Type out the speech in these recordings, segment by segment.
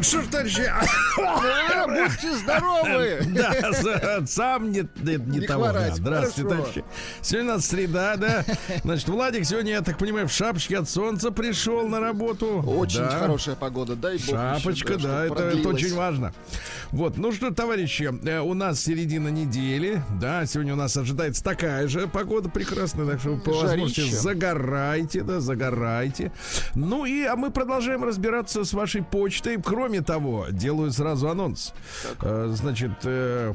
Ж, товарищи, А, Будьте здоровы! да, сам не, не, не Не того. да. Здравствуйте, хорошо. товарищи. Сегодня у нас среда, да. Значит, Владик сегодня, я так понимаю, в шапочке от солнца пришел на работу. Очень Да. хорошая погода, дай бог. Шапочка, еще, да, чтоб это, это очень важно. Вот, ну что, товарищи, э, у нас середина недели, да, сегодня у нас ожидается такая же погода прекрасная, так что по возможности загорайте, да, загорайте. Ну и, а мы продолжаем разбираться с вашей почтой. Кроме того, делаю сразу анонс. Э, Значит, э,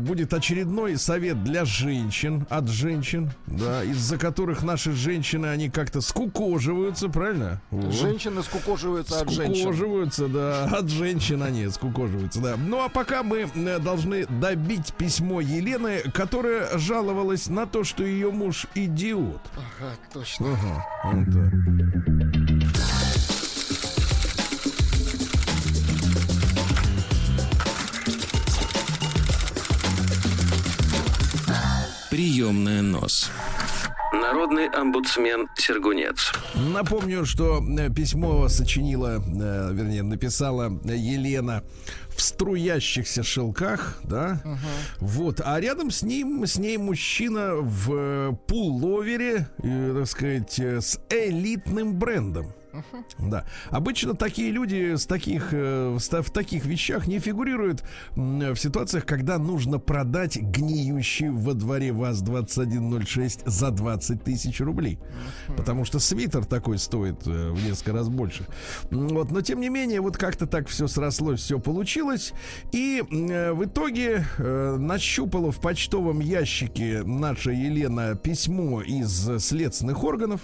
будет очередной совет для женщин, от женщин, да, из-за которых наши женщины, они как-то скукоживаются, правильно? Вот. Женщины скукоживаются от женщин. Скукоживаются, да, от женщин они скукоживаются, да. Ну а пока мы э, должны добить письмо Елены, которая жаловалась на то, что ее муж идиот. Ага, точно. Ага, вот Приемная нос. Народный омбудсмен Сергунец. Напомню, что э, письмо сочинила, э, вернее, написала Елена в струящихся шелках, да, вот, а рядом с ним, с ней мужчина в пуловере, э, так сказать, с элитным брендом. Да. Обычно такие люди с таких, э, в таких вещах не фигурируют в ситуациях, когда нужно продать гниющий во дворе ВАЗ-2106 за 20 тысяч рублей. Потому что свитер такой стоит э, в несколько раз больше. Вот, но тем не менее, вот как-то так все срослось, все получилось. И э, в итоге э, нащупала в почтовом ящике наша Елена письмо из следственных органов.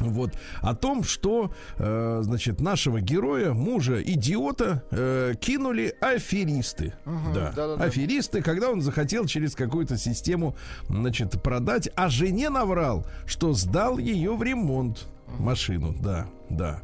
Вот о том, что, э, значит, нашего героя, мужа идиота, э, кинули аферисты. да, да-да-да. аферисты, когда он захотел через какую-то систему, значит, продать, а жене наврал, что сдал ее в ремонт машину. Да, да.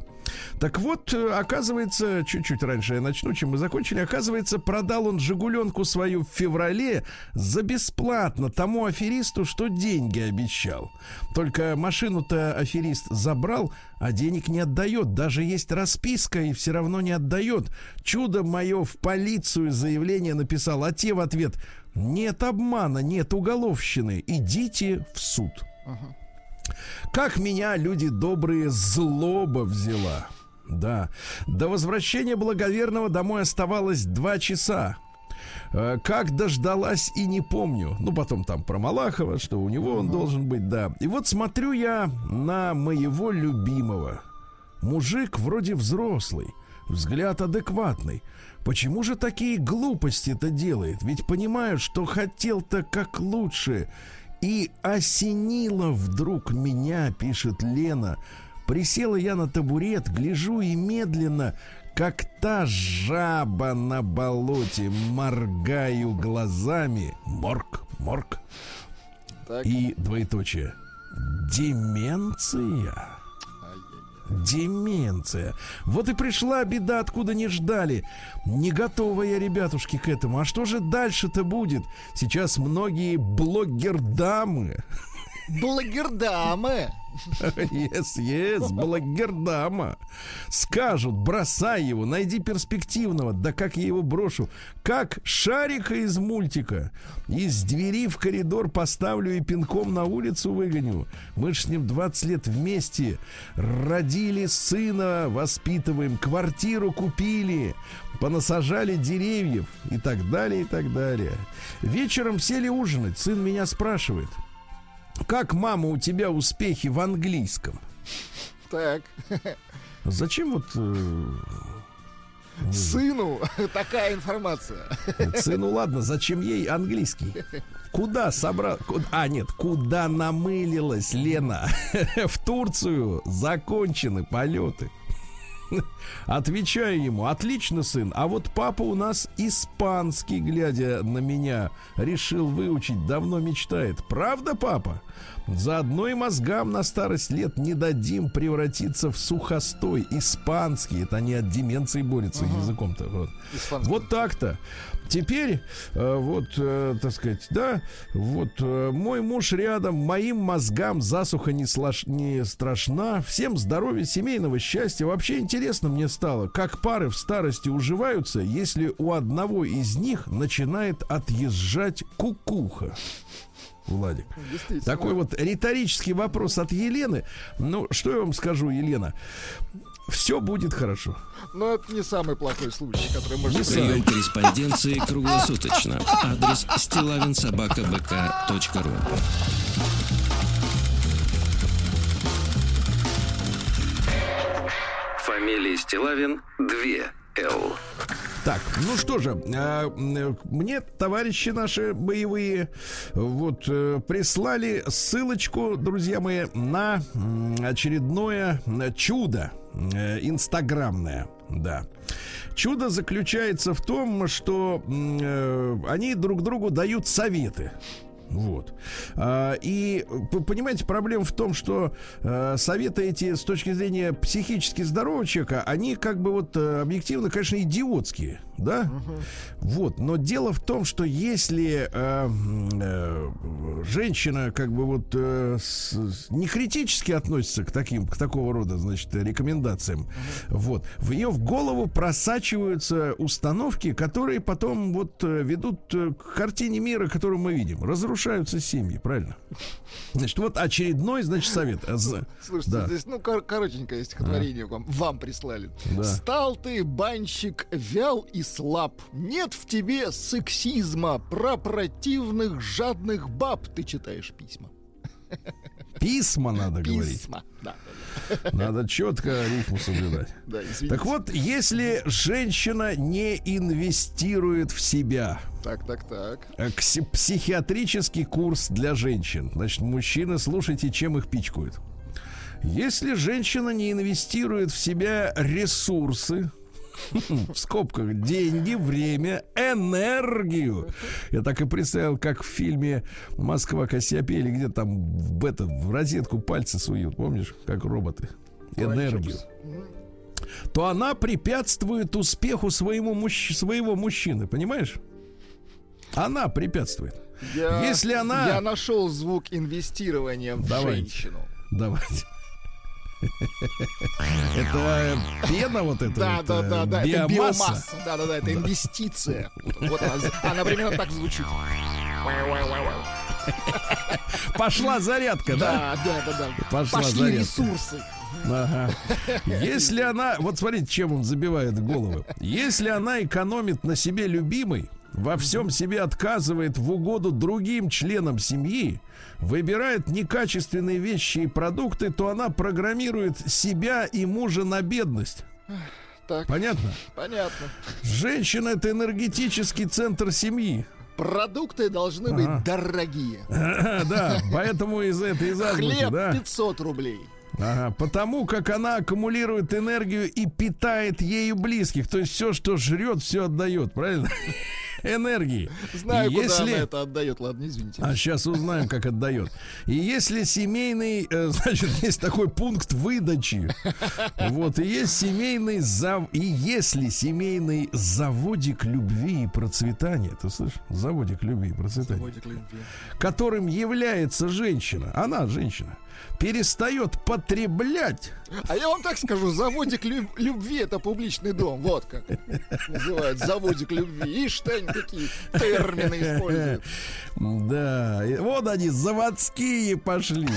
Так вот, э, оказывается, чуть-чуть раньше я начну, чем мы закончили. Оказывается, продал он Жигуленку свою в феврале за бесплатно тому аферисту, что деньги обещал. Только машину-то аферист забрал, а денег не отдает. Даже есть расписка и все равно не отдает. Чудо мое в полицию заявление написал, а те в ответ нет обмана, нет уголовщины, идите в суд. Как меня, люди добрые, злоба взяла. Да. До возвращения благоверного домой оставалось два часа. Э, Как дождалась и не помню. Ну, потом там про Малахова, что у него он должен быть, да. И вот смотрю я на моего любимого. Мужик вроде взрослый, взгляд адекватный. Почему же такие глупости-то делает? Ведь понимаю, что хотел-то как лучше. И осенило вдруг меня, пишет Лена. Присела я на табурет, гляжу и медленно, как та жаба на болоте, моргаю глазами. Морг, морг. Так. И двоеточие. Деменция. Деменция. Вот и пришла беда, откуда не ждали. Не готова я, ребятушки, к этому. А что же дальше-то будет? Сейчас многие блогер-дамы Благердамы. Yes, yes, блогердама. Скажут, бросай его, найди перспективного. Да как я его брошу? Как шарика из мультика. Из двери в коридор поставлю и пинком на улицу выгоню. Мы ж с ним 20 лет вместе. Родили сына, воспитываем, квартиру купили, понасажали деревьев и так далее, и так далее. Вечером сели ужинать. Сын меня спрашивает. Как, мама, у тебя успехи в английском? Так. Зачем вот э, Сыну такая информация. сыну, ладно, зачем ей английский? Куда собрал? А, нет, куда намылилась Лена? В Турцию закончены полеты. Отвечаю ему, отлично, сын, а вот папа у нас испанский, глядя на меня, решил выучить, давно мечтает. Правда, папа? Заодно и мозгам на старость лет не дадим превратиться в сухостой. Испанский, это они от деменции борются языком-то. Вот. Вот так-то. Теперь, э, вот, э, так сказать, да, вот э, мой муж рядом, моим мозгам засуха не, слаш- не страшна, всем здоровья, семейного счастья. Вообще интересно мне стало, как пары в старости уживаются, если у одного из них начинает отъезжать кукуха. Владик. Такой вот риторический вопрос от Елены. Ну, что я вам скажу, Елена? Все будет хорошо. Но это не самый плохой случай, который можно Не Прием корреспонденции круглосуточно. Адрес стилавинсобакабк.ру Фамилия Стилавин 2 Л. Так, ну что же, а, мне товарищи наши боевые вот э, прислали ссылочку, друзья мои, на очередное м, чудо э, инстаграмное, да. Чудо заключается в том, что э, они друг другу дают советы. Вот. А, И понимаете, проблема в том, что э, советы эти с точки зрения психически здорового человека, они как бы вот э, объективно, конечно, идиотские, да? Вот. Но дело в том, что если э, женщина как бы вот не критически относится к таким, к такого рода, значит, рекомендациям, вот, в ее в голову просачиваются установки, которые потом вот ведут к картине мира, которую мы видим. Разрушаются семьи, правильно? Значит, вот очередной, значит, совет. Э, Слушайте, Да. здесь, ну, кор- коротенькое стихотворение вам, вам прислали. Да. Стал ты, банщик, вял и слаб. Нет в тебе сексизма. Про противных жадных баб ты читаешь письма. Письма надо говорить. Письма. Да, Надо четко рифму соблюдать. да. Так вот, если женщина не инвестирует в себя, Так, так, так. э, психиатрический курс для женщин, значит, мужчины, слушайте, чем их пичкают. Если женщина не инвестирует в себя ресурсы, в скобках деньги, время, энергию. Я так и представил, как в фильме Москва Кассиопея, где там в, это, в розетку пальцы суют, помнишь, как роботы. Энергию. То она препятствует успеху своему мужч- своего мужчины, понимаешь? Она препятствует. Я, Если она- Я нашел звук инвестирования в Давайте. женщину. Давайте. Это пена вот эта Да, да, э, да, да, это биомасса. Да, да, да, это инвестиция. Вот она, она примерно так звучит. Пошла зарядка, да? Да, да, да, да. Пошла Пошли зарядка. ресурсы. Ага. Если она, вот смотрите, чем он забивает головы. Если она экономит на себе любимой, во всем себе отказывает в угоду другим членам семьи, выбирает некачественные вещи и продукты, то она программирует себя и мужа на бедность. Так, Понятно? понятно. Женщина это энергетический центр семьи. Продукты должны быть дорогие. Да, поэтому из этой из Хлеб да. 500 рублей. Ага, потому как она аккумулирует энергию и питает ею близких. То есть все, что жрет, все отдает, правильно? Энергии. Знаю, И куда если... она это отдает. Ладно, извините. А сейчас узнаем, как отдает. И если семейный, э, значит, есть такой пункт выдачи. Вот, и есть семейный зав... И если семейный заводик любви и процветания, ты слышишь? Заводик любви и процветания Заводик любви. которым является женщина, она женщина, перестает потреблять, А я вам так скажу, заводик лю- любви это публичный дом. Вот как называют заводик любви. Ишь, ты, они такие термины используют. да, и вот они заводские пошли.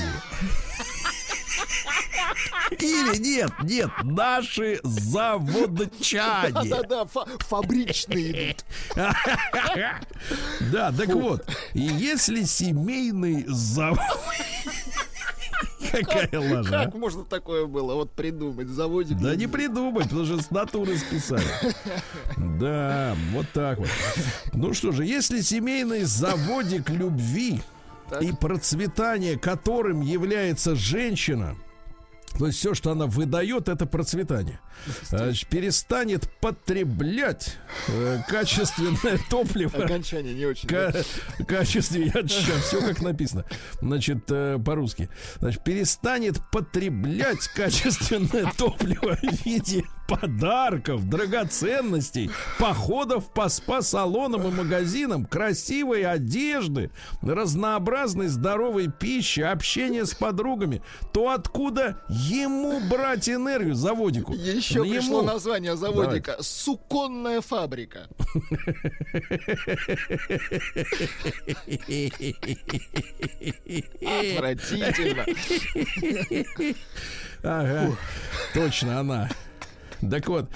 Или нет, нет, наши заводчане. Да-да-да, фа- фабричные идут. Да, так вот, и если семейный завод... Какая лажа. а? Как можно такое было вот придумать? Заводик Да не придумать, потому что с натуры списали. Да, вот так вот. Ну что же, если семейный заводик любви Так. и процветания, которым является женщина, То есть все, что она выдает, это процветание. Значит, перестанет потреблять э, качественное топливо. Окончание не очень. Ка- да. качестве, я сейчас все как написано. Значит, э, по-русски. Значит, перестанет потреблять качественное топливо в виде подарков, драгоценностей, походов по спа-салонам и магазинам, красивой одежды, разнообразной здоровой пищи, общения с подругами, то откуда ему брать энергию заводику? Еще Ему. пришло название заводика. Суконная фабрика. Отвратительно. Ага, точно она. Так вот,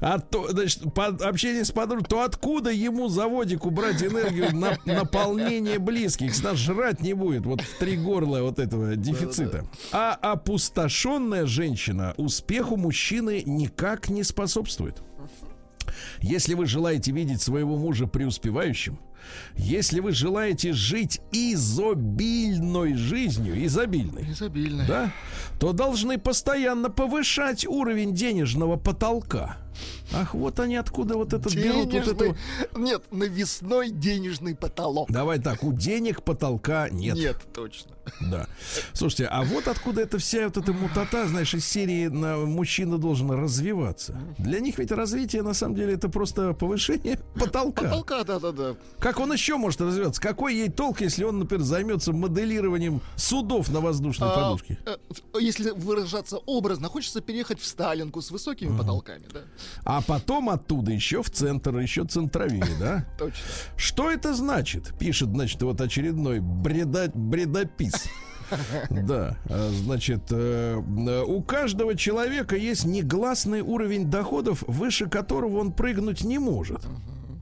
а то, значит, по, общение с подругой, то откуда ему заводику брать энергию на наполнение близких? Нас жрать не будет, вот в три горла вот этого дефицита. А опустошенная женщина успеху мужчины никак не способствует. Если вы желаете видеть своего мужа преуспевающим, если вы желаете жить изобильной жизнью, изобильной, Изобильно. да, то должны постоянно повышать уровень денежного потолка. Ах, вот они откуда вот этот берут вот Денежный... эту. Нет, навесной денежный потолок. Давай так, у денег потолка нет. Нет, точно. Да. Слушайте, а вот откуда эта вся вот эта мутата, знаешь, из серии на мужчина должен развиваться. Для них ведь развитие на самом деле это просто повышение потолка. Потолка, да-да-да. Как он еще может развиваться? Какой ей толк, если он, например, займется моделированием судов на воздушной А, подушке? э, Если выражаться образно, хочется переехать в Сталинку с высокими потолками, да? А потом оттуда еще в центр, еще центровее, да? Точно. Что это значит? Пишет, значит, вот очередной бреда, бредопис. Да, а, значит, э, э, у каждого человека есть негласный уровень доходов, выше которого он прыгнуть не может.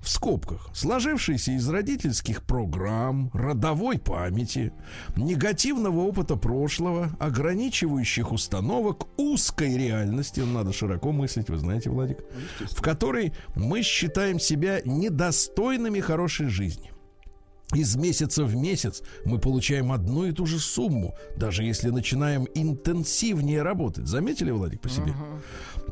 В скобках. Сложившийся из родительских программ, родовой памяти, негативного опыта прошлого, ограничивающих установок, узкой реальности, надо широко мыслить, вы знаете, Владик, в которой мы считаем себя недостойными хорошей жизни. Из месяца в месяц мы получаем одну и ту же сумму, даже если начинаем интенсивнее работать. Заметили, Владик, по себе?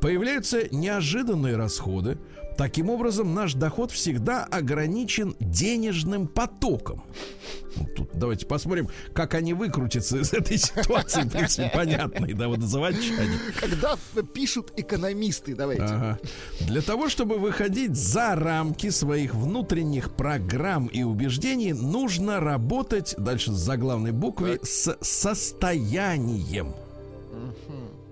Появляются неожиданные расходы. Таким образом, наш доход всегда ограничен денежным потоком. Вот тут давайте посмотрим, как они выкрутятся из этой ситуации. В принципе, понятной, да, вот заводчане. Когда пишут экономисты, давайте. Ага. Для того, чтобы выходить за рамки своих внутренних программ и убеждений, нужно работать, дальше с заглавной буквы, с состоянием.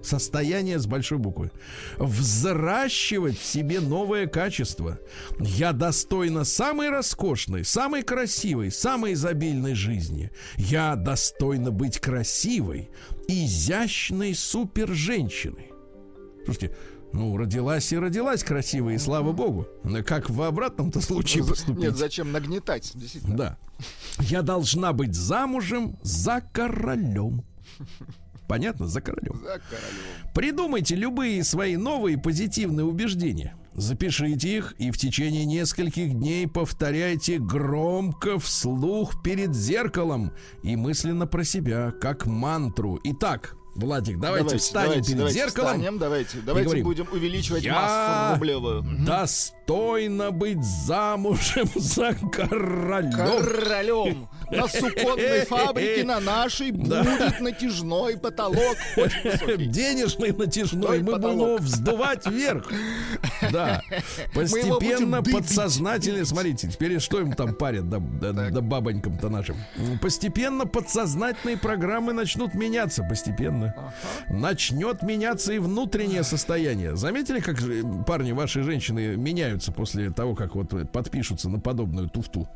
Состояние с большой буквы. Взращивать в себе новое качество. Я достойна самой роскошной, самой красивой, самой изобильной жизни. Я достойна быть красивой, изящной супер-женщиной. Слушайте, ну, родилась и родилась красивой, и слава богу. Как в обратном-то случае поступить? Нет, зачем нагнетать? Действительно. Да. Я должна быть замужем за королем. Понятно? За королем. За королем. Придумайте любые свои новые позитивные убеждения. Запишите их и в течение нескольких дней повторяйте громко вслух перед зеркалом и мысленно про себя, как мантру. Итак, Владик, давайте, встанем давайте, перед давайте зеркалом. Встанем, давайте, давайте говорим, будем увеличивать «Я массу рублевую. Достойно быть замужем за королем. Королем. На суконной фабрике на нашей будет натяжной потолок. Денежный натяжной, мы будем его вздувать вверх. Да. Постепенно, подсознательно, смотрите, теперь что им там парят, да, бабонькам-то нашим. Постепенно подсознательные программы начнут меняться, постепенно. Начнет меняться и внутреннее состояние. Заметили, как парни, ваши женщины меняются после того, как вот подпишутся на подобную туфту?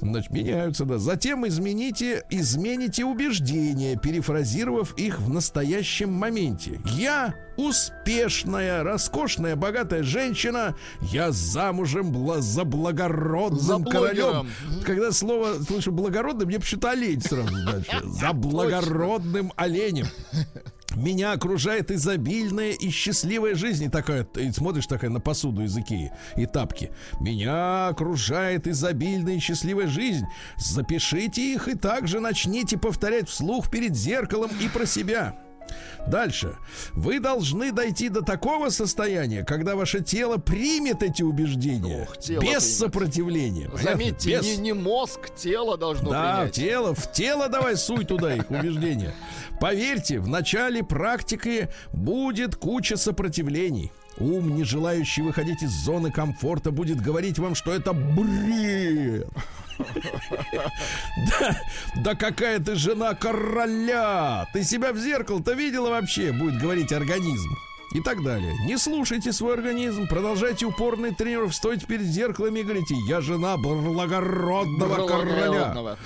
Значит, меняются, да. Затем измените, измените убеждения, перефразировав их в настоящем моменте. Я успешная, роскошная, богатая женщина. Я замужем бла- за благородным За королем. Когда слово слышу благородный, мне почему-то олень сразу дальше. За благородным оленем. Меня окружает изобильная и счастливая жизнь. И такая, и смотришь такая на посуду из Икеи и тапки. Меня окружает изобильная и счастливая жизнь. Запишите их и также начните повторять вслух перед зеркалом и про себя. Дальше. Вы должны дойти до такого состояния, когда ваше тело примет эти убеждения Ох, без примет. сопротивления. Заметьте, Без- не, не мозг, тело должно Да, принять. тело, в тело давай суй туда их убеждения. Поверьте, в начале практики будет куча сопротивлений. Ум, не желающий выходить из зоны комфорта, будет говорить вам, что это бред. Да, да какая ты жена короля! Ты себя в зеркало-то видела вообще? Будет говорить организм. И так далее. Не слушайте свой организм, продолжайте упорный тренировки, стойте перед зеркалом и говорите, я жена благородного короля. Благородного.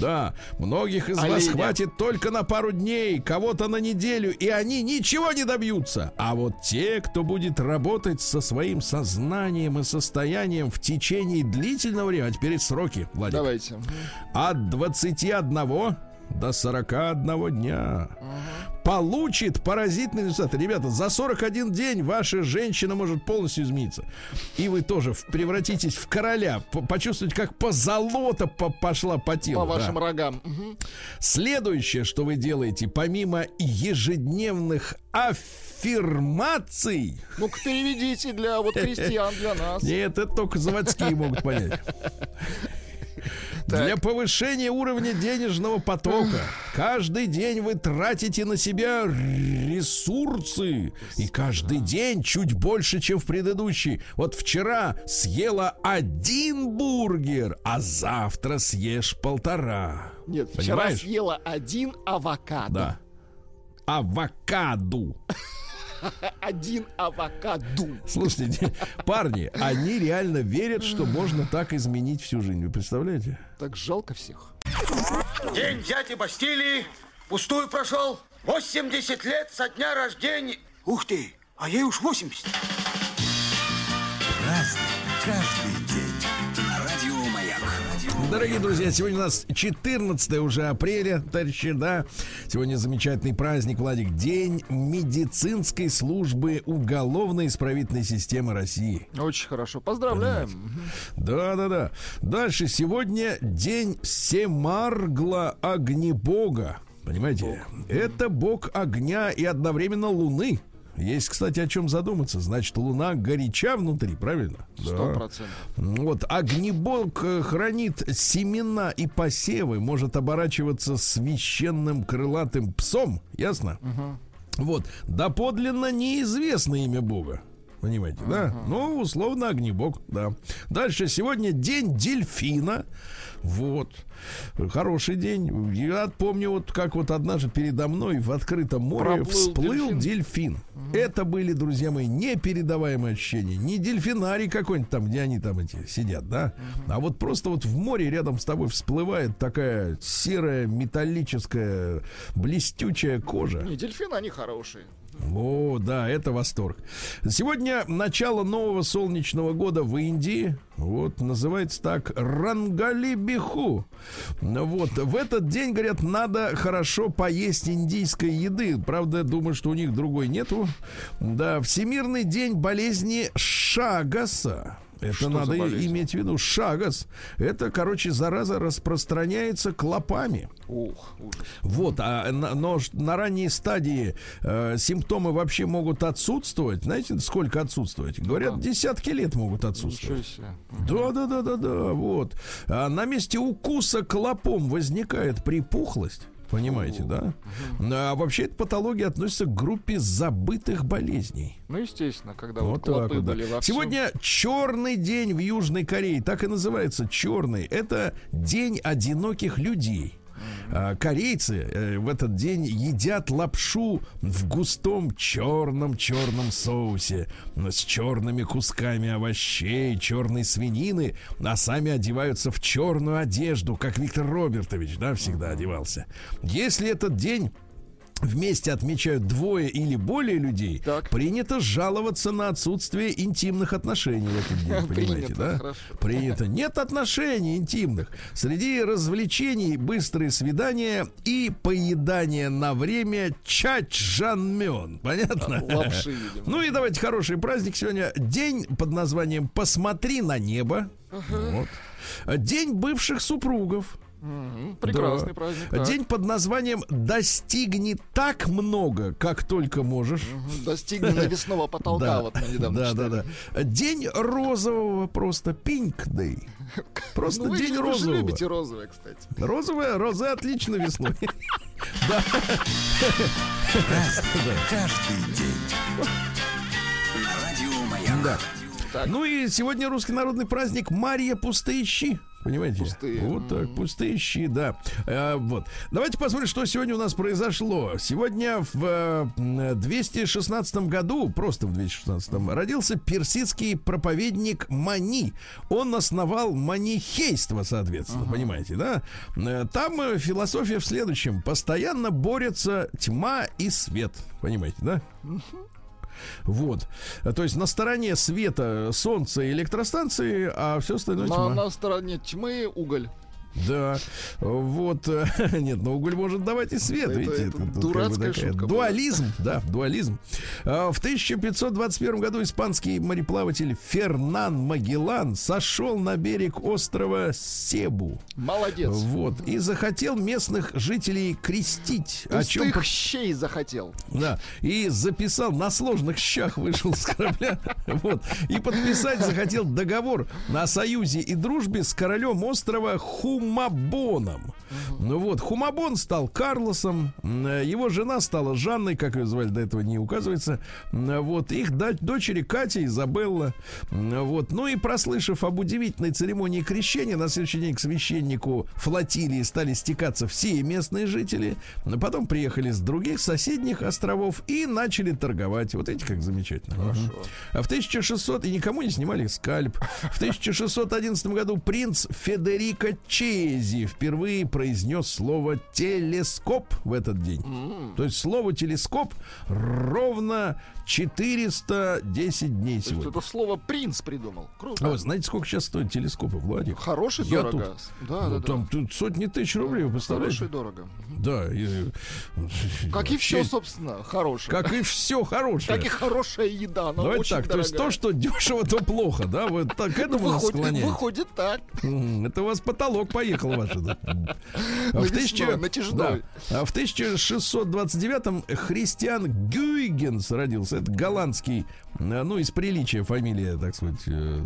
Да, многих из вас Оленя. хватит только на пару дней, кого-то на неделю, и они ничего не добьются. А вот те, кто будет работать со своим сознанием и состоянием в течение длительного времени, а теперь сроки, Владик, Давайте. от 21 до 41 дня. Получит поразительный результат. Ребята, за 41 день ваша женщина может полностью измениться. И вы тоже превратитесь в короля. Почувствуете, как позолота по- пошла по телу. По да. вашим рогам. Мгм. Следующее, что вы делаете, помимо ежедневных аффирмаций, Ну-ка переведите для вот крестьян, для нас. нет, это только заводские могут понять. Для повышения уровня денежного потока каждый день вы тратите на себя ресурсы. И каждый день чуть больше, чем в предыдущий. Вот вчера съела один бургер, а завтра съешь полтора. Нет, вчера Понимаешь? съела один авокадо. Да. Авокаду. Один авокадо. Слушайте, парни, они реально верят, что можно так изменить всю жизнь. Вы представляете? Так жалко всех. День дяди Бастилии пустую прошел. 80 лет со дня рождения. Ух ты, а ей уж 80. Дорогие друзья, сегодня у нас 14 уже апреля, товарищи, да. Сегодня замечательный праздник, Владик, День медицинской службы уголовно-исправительной системы России. Очень хорошо. Поздравляем. Да-да-да. Дальше сегодня День Семаргла Огнебога. Понимаете? Это бог огня и одновременно луны. Есть, кстати, о чем задуматься. Значит, луна горяча внутри, правильно? Сто Да. процентов. Вот, огнебог хранит семена и посевы, может оборачиваться священным крылатым псом, ясно? Вот, доподлинно неизвестно имя Бога. Понимаете, да? Ну, условно, огнебог, да. Дальше, сегодня день дельфина. Вот. Хороший день. Я помню, вот как вот однажды передо мной в открытом море Проплыл всплыл дельфин. дельфин. Это были, друзья мои, непередаваемые ощущения. Не дельфинарий какой-нибудь там, где они там эти сидят, да? А вот просто вот в море рядом с тобой всплывает такая серая, металлическая, блестючая кожа. Не, дельфины, они хорошие. О, да, это восторг. Сегодня начало нового солнечного года в Индии. Вот, называется так Рангали Биху. Вот, в этот день, говорят, надо хорошо поесть индийской еды. Правда, думаю, что у них другой нету. Да, Всемирный день болезни Шагаса. Это Что надо иметь в виду. Шагас. Это, короче, зараза распространяется клопами. Ух, ужас. Вот, а на, но на ранней стадии э, симптомы вообще могут отсутствовать. Знаете, сколько отсутствовать? Говорят, Да. десятки лет могут отсутствовать. Да, да, да, да, да, вот. А на месте укуса клопом возникает припухлость. Понимаете, да? А вообще эта патология относится к группе забытых болезней. Ну, естественно, когда вот, Вот клопы вот, да. были вовсю. Сегодня черный день в Южной Корее, так и называется черный. Это день одиноких людей. А, Корейцы э, в этот день едят лапшу в густом черном черном соусе с черными кусками овощей, черной свинины, а сами одеваются в черную одежду, как Виктор Робертович, да, всегда одевался. Если этот день вместе отмечают двое или более людей, Так. принято жаловаться на отсутствие интимных отношений в этот день, понимаете, Принято, да? хорошо. Принято. Нет отношений интимных. Среди развлечений быстрые свидания и поедание на время чачжанмён. Понятно? Лапши, видимо. Ну и давайте хороший праздник сегодня. День под названием «Посмотри на небо». Вот. День бывших супругов. Мгм, Прекрасный Да. праздник. так. День под названием «Достигни так много, как только можешь». Мгм, Достигли навесного потолка, Да. вот мы недавно да, читали. да, да. День розового просто Pink Day. Просто Ну, вы, день вы же розового. любите розовое, кстати. Розовая, роза отлично весной. Да. Каждый день. Да. Ну и сегодня русский народный праздник Мария Пустые щи. Понимаете? Пустые. Вот так, пустые щи, да. А, вот. Давайте посмотрим, что сегодня у нас произошло. Сегодня в э, м, 216 году, просто в 216 родился персидский проповедник Мани. Он основал манихейство, соответственно, понимаете, да? Э, Там э, философия в следующем. Постоянно борются тьма и свет. Понимаете, да? Вот. То есть на стороне света солнца и электростанции, а все остальное На, тьма. на стороне тьмы уголь. Да. Вот. э, Нет, но уголь может давать и свет. Это- видите, это тут как бы дурацкая шутка была. Дуализм, да, дуализм. А, В 1521 году испанский мореплаватель Фернан Магеллан сошел на берег острова Себу. Молодец. Вот. И захотел местных жителей крестить. О чем Пустых щей захотел. да, и записал на сложных щах вышел с корабля, вот, и подписать захотел договор о союзе и дружбе с королем острова Мабоном. Ну вот, Хумабон стал Карлосом, э, его жена стала Жанной, как ее звали до этого не указывается, М, вот, их дочери Катя, Изабелла, М, вот, ну и прослышав об удивительной церемонии крещения, на следующий день к священнику флотилии стали стекаться все местные жители, потом приехали с других соседних островов и начали торговать. Вот эти как замечательно. Мгм. А в 1600 и никому не снимали скальп. В 1611 году принц Федерико Чези впервые произнес слово телескоп в этот день. То есть слово телескоп ровно 410 дней То сегодня. это слово принц придумал. Круто. А вы знаете, сколько сейчас стоит телескопы, Владик? Хороший Я дорого. Да, Ну, да, да. там тут сотни тысяч рублей, вы представляете? Хороший дорого. Да. и- Как и все, собственно, хорошее. Как и все хорошее. Как и хорошая еда, но Давайте очень так, то есть то, дорогая. что дешево, то плохо, да? Вы так к Ну, этому нас выходит, склоняете? выходит так. Это у вас потолок поехал ваш. да. А в тысяча- да. А в 1629-м Христиан Гюйгенс родился. Это голландский, э, ну, из приличия фамилия, так сказать, э,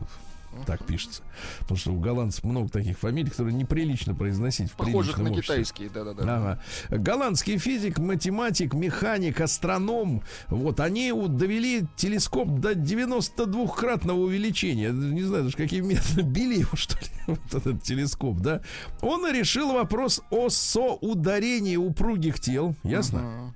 так пишется. Потому что у голландцев много таких фамилий, которые неприлично произносить в Похожих на обществе. китайские, да-да-да. Ага. Голландский физик, математик, механик, астроном. Вот они довели телескоп до 92-кратного увеличения. Не знаю даже, каким методом били его, что ли, вот этот телескоп, да. Он решил вопрос о соударении упругих тел. Ясно?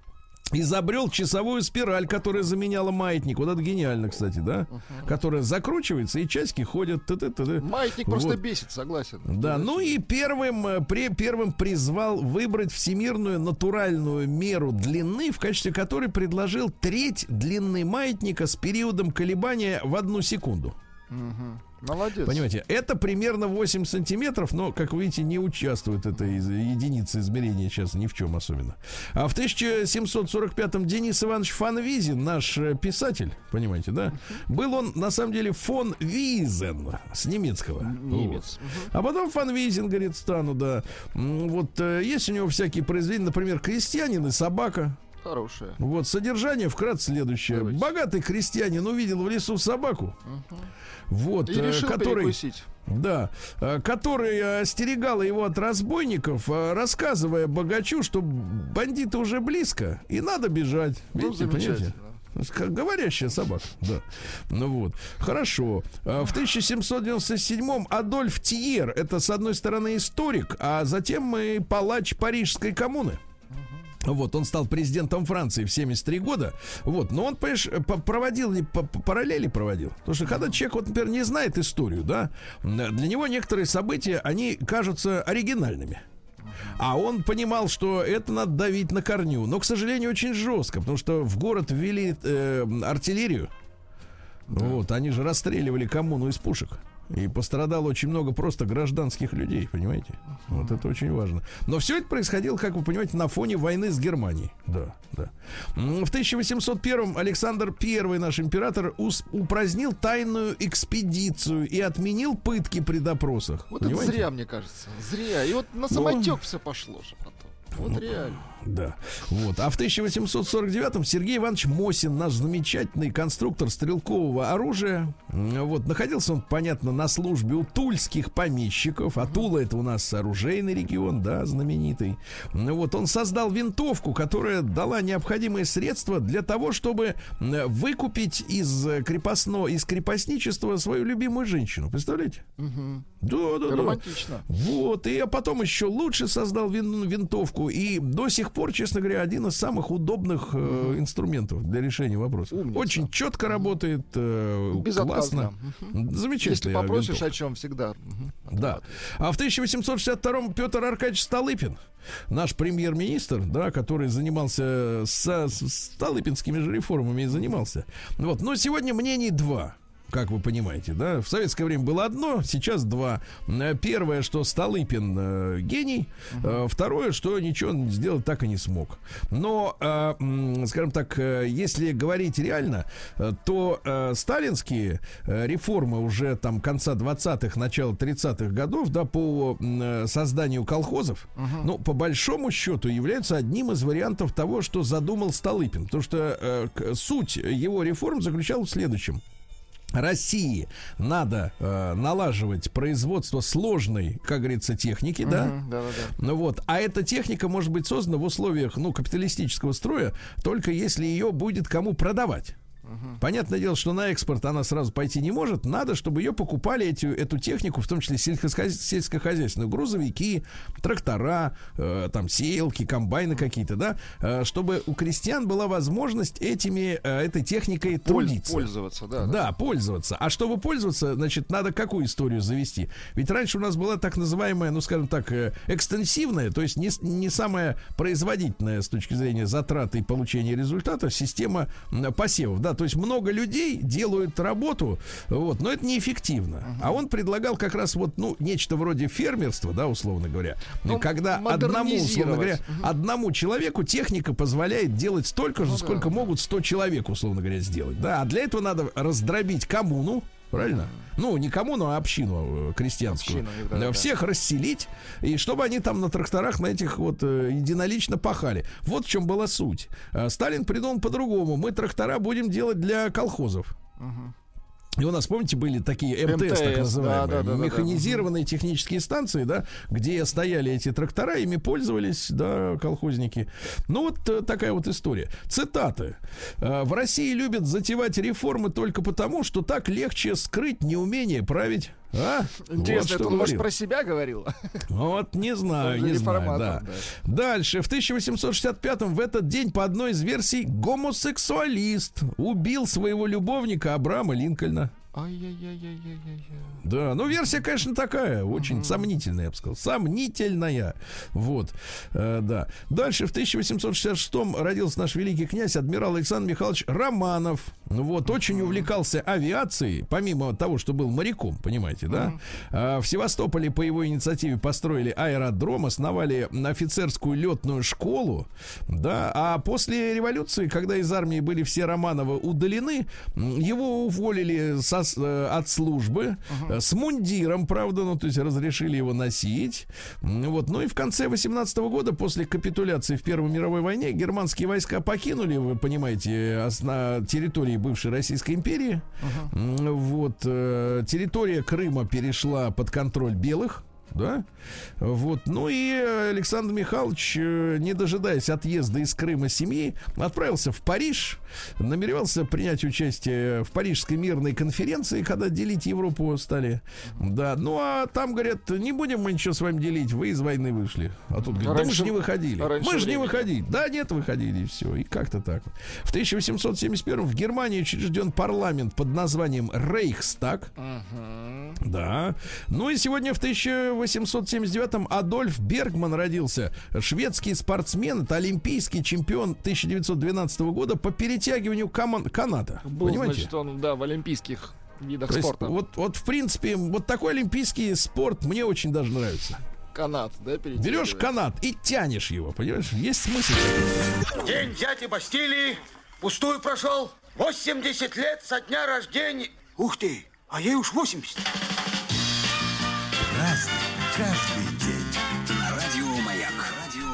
Изобрел часовую спираль, которая заменяла маятник. Вот это гениально, кстати, да? Которая закручивается, и часики ходят. Ты-ты-ты-ты. Маятник просто Вот. бесит, согласен. Да, ну и первым, э, при, первым призвал выбрать всемирную натуральную меру длины, в качестве которой предложил треть длины маятника с периодом колебания в одну секунду. Молодец. Понимаете, это примерно 8 сантиметров, но, как вы видите, не участвует эта единица измерения сейчас ни в чем особенно. А в 1745-м Денис Иванович Фанвизин, наш э, писатель, понимаете, да? Был он, на самом деле, фон Визен с немецкого. Немец. Вот. А потом Фанвизин, говорит, стану, да. Вот э, есть у него всякие произведения, например, «Крестьянин и собака». Хорошая. Вот содержание вкратце следующее. Давайте. Богатый крестьянин увидел в лесу собаку. Вот, И э, решил который, перекусить. да, э, который остерегала его от разбойников, э, рассказывая богачу, что бандиты уже близко и надо бежать. Ну, Видите, понимаете? замечательно. Как Говорящая собака, да. Ну вот, хорошо. В 1797-м Адольф Тьер, это с одной стороны историк, а затем и палач Парижской коммуны. Вот, он стал президентом Франции в 73 года. Вот, но он, понимаешь, по- проводил, ли- параллели проводил. Потому что когда человек, вот, например, не знает историю, да, для него некоторые события, они кажутся оригинальными. А он понимал, что это надо давить на корню. Но, к сожалению, очень жестко, потому что в город ввели э, артиллерию. Вот, они же расстреливали коммуну из пушек. И пострадало очень много просто гражданских людей, понимаете? Вот это очень важно. Но все это происходило, как вы понимаете, на фоне войны с Германией. Да, да. В 1801 Александр I, наш император, упразднил тайную экспедицию и отменил пытки при допросах. Вот понимаете? это зря, мне кажется. Зря. И вот на самотек все пошло же потом. Вот реально. Да. Вот. А в 1849-м Сергей Иванович Мосин, наш замечательный конструктор стрелкового оружия, вот, находился он, понятно, на службе у тульских помещиков. А Тула это у нас оружейный регион, да, знаменитый. Вот, он создал винтовку, которая дала необходимые средства для того, чтобы выкупить из э, крепостного, из крепостничества свою любимую женщину. Представляете? Да, да, да. Романтично. Вот, и а потом еще лучше создал вин- винтовку. И до сих пор, честно говоря, один из самых удобных э, инструментов для решения вопроса. Умница. Очень четко работает, э, классно. Замечательно. Если попросишь о чем всегда. Да. А в 1862-м Петр Аркадьевич Столыпин, наш премьер-министр, да, который занимался со, с Столыпинскими же реформами и занимался. Вот. Но сегодня мнений два. Как вы понимаете, да? В советское время было одно, сейчас два. Э, Первое, что Столыпин э, гений. Э, Второе, что ничего сделать так и не смог. Но, э, скажем так, э, если говорить реально, то э, сталинские реформы уже там конца 20-х, начала 30-х годов, да, по созданию колхозов, ну, по большому счету, являются одним из вариантов того, что задумал Столыпин. Потому что э, суть его реформ заключалась в следующем. России надо э, налаживать производство сложной, как говорится, техники, да? Мгм, Да-да-да. Ну вот, а эта техника может быть создана в условиях, ну, капиталистического строя, только если ее будет кому продавать. Понятное дело, что на экспорт она сразу пойти не может. Надо, чтобы ее покупали эти, эту технику, в том числе сельскохоз- сельскохозяйственную, грузовики, трактора, э, там сеялки, комбайны какие-то, да, э, чтобы у крестьян была возможность этими э, этой техникой Польз- трудиться. Пользоваться, да. Да, пользоваться. А чтобы пользоваться, значит, надо какую историю завести? Ведь раньше у нас была так называемая, ну, скажем так, э, экстенсивная, то есть не, не самая производительная с точки зрения затраты и получения результата система посевов. Да, то есть много людей делают работу, вот, но это неэффективно. А он предлагал как раз вот, ну, нечто вроде фермерства, да, условно говоря. Ну, когда одному, условно говоря, модернизировать. одному человеку техника позволяет делать столько же, Ну да. сколько могут 100 человек, условно говоря, сделать. Да, а для этого надо раздробить коммуну, правильно? Ну, не коммуну, а общину э, крестьянскую. Общину, да, Да, да. Всех расселить, и чтобы они там на тракторах на этих вот э, единолично пахали. Вот в чем была суть. А Сталин придумал по-другому. Мы трактора будем делать для колхозов. И у нас, помните, были такие МТС, МТС, так называемые, да, да, да, да, механизированные технические станции, да, где стояли эти трактора, ими пользовались, да, колхозники. Ну, вот э, такая вот история. Цитаты. Э, В России любят затевать реформы только потому, что так легче скрыть неумение править. А? Интересно, Вот это он, может, про себя говорил? Вот не знаю, не знаю, да. да. Дальше, в 1865-м в этот день по одной из версий гомосексуалист убил своего любовника Абрама Линкольна. Да, ну версия, конечно, такая, очень сомнительная, я бы сказал. Сомнительная. Вот, э, да. Дальше, в 1866-м родился наш великий князь, адмирал Александр Михайлович Романов. Вот, очень увлекался авиацией, помимо того, что был моряком, понимаете, да? А, В Севастополе по его инициативе построили аэродром, основали офицерскую летную школу, да, а после революции, когда из армии были все Романовы удалены, его уволили со с- э, от службы э, с мундиром, правда, ну, то есть разрешили его носить. Вот, ну и в конце 18 года, после капитуляции в Первой мировой войне, германские войска покинули, вы понимаете, осна- территории бывшей Российской империи. М, Вот, э, территория Крыма перешла под контроль белых. Да? Вот. Ну и Александр Михайлович, э, не дожидаясь отъезда из Крыма семьи, отправился в Париж, намеревался принять участие в Парижской мирной конференции, когда делить Европу стали. Да, ну а там говорят, не будем мы ничего с вами делить, вы из войны вышли. А тут говорят, да мы Раньше- же не выходили. раньше Мы же не выходили. Да, нет, выходили, и все. И как-то так. В 1871 в Германии учрежден парламент под названием Рейхстаг. Да. Ну и сегодня в 1879-м Адольф Бергман родился. Шведский спортсмен, это олимпийский чемпион 1912 года по перетягиванию каман- каната. Был, Понимаете? значит, он, да, в Олимпийских видах То есть, спорта. вот, вот, в принципе, вот такой олимпийский спорт мне очень даже нравится. Канат, да? Берешь канат и тянешь его, понимаешь? Есть смысл. День дяди Бастилии пустую прошел. 80 лет со дня рождения. Ух ты, а ей уж 80. Разный, каждый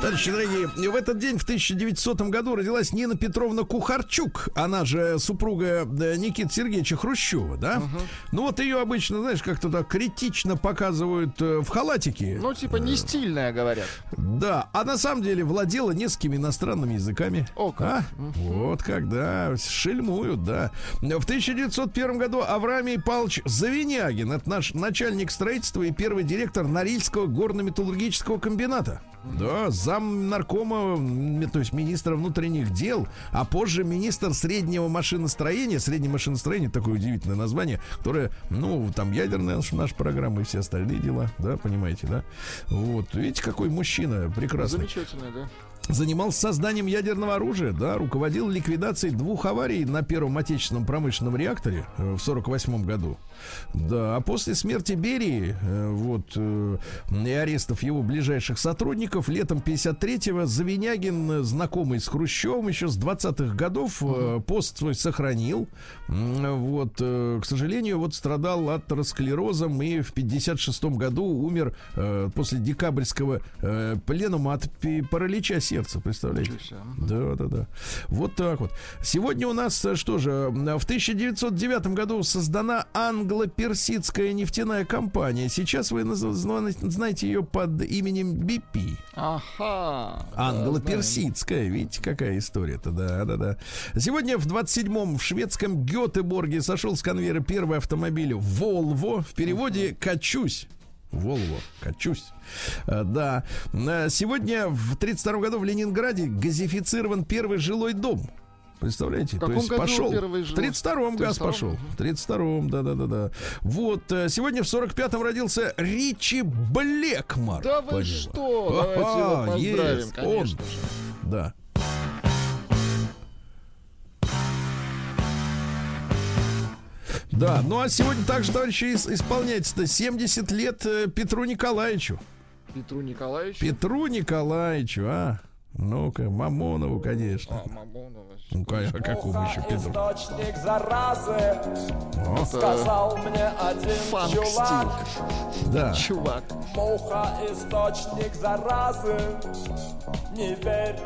Товарищи дорогие, в этот день, в 1900 году, родилась Нина Петровна Кухарчук. Она же супруга э, Никиты Сергеевича Хрущева, да? Ну вот ее обычно, знаешь, как-то так критично показывают э, в халатике. Ну, типа, не стильная, говорят. Да, а на самом деле владела несколькими иностранными языками. О, как. А? Вот когда шельмуют, да. В 1901 году Авраамий Павлович Завинягин, это наш начальник строительства и первый директор Норильского горно-металлургического комбината. Да, зам наркома, то есть министра внутренних дел, а позже министр среднего машиностроения. Среднее машиностроение такое удивительное название, которое, ну, там ядерная наша, наша программа и все остальные дела, да, понимаете, да? Вот, видите, какой мужчина прекрасный Замечательная, да. занимался созданием ядерного оружия, да, руководил ликвидацией двух аварий на первом отечественном промышленном реакторе э, в 48 году. Да, а после смерти Берии, э, вот, э, и арестов его ближайших сотрудников, летом 53-го Завинягин, э, знакомый с Хрущевым еще с 20-х годов, пост свой сохранил. Вот, к сожалению, вот страдал атеросклерозом и в 56 году умер после декабрьского пленума от паралича сердца, представляете? Да, да, да. Вот так вот. Сегодня у нас что же, в 1909 году создана англо-персидская нефтяная компания. Сейчас вы знаете ее под именем BP. Ага. да, Англо-персидская, видите, какая история-то, да, да, да. Сегодня в 27-м в шведском Гетеборге сошел с конвейера первый автомобиль Volvo, в переводе «качусь». Волво, качусь. А, Да. А, Сегодня в 32 году в Ленинграде газифицирован первый жилой дом. Представляете? То есть пошел. В жилой? 32-м газ 32-м? пошел. В 32-м, да-да-да-да. Вот. э, Сегодня в 45-м родился Ричи Блэкмор. Да вы что? Давайте его поздравим, конечно он. Да. Да, ну а сегодня также, товарищи, ис- исполняется-то 70 лет э, Петру Николаевичу. Петру Николаевичу. Петру Николаевичу, а? Ну-ка, Мамонову, конечно. А, Мамонова. Ну-ка, а какому еще Петру? Источник заразы, О, сказал мне один чувак. Фанк-стиль. да. Чувак. Муха источник заразы. Не верь,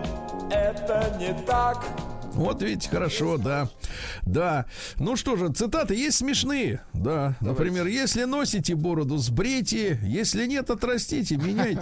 это не так. Вот видите, хорошо, да. Да. Ну что же, цитаты есть смешные. Да. Например, если носите бороду, сбрейте. Если нет, отрастите, меняйте.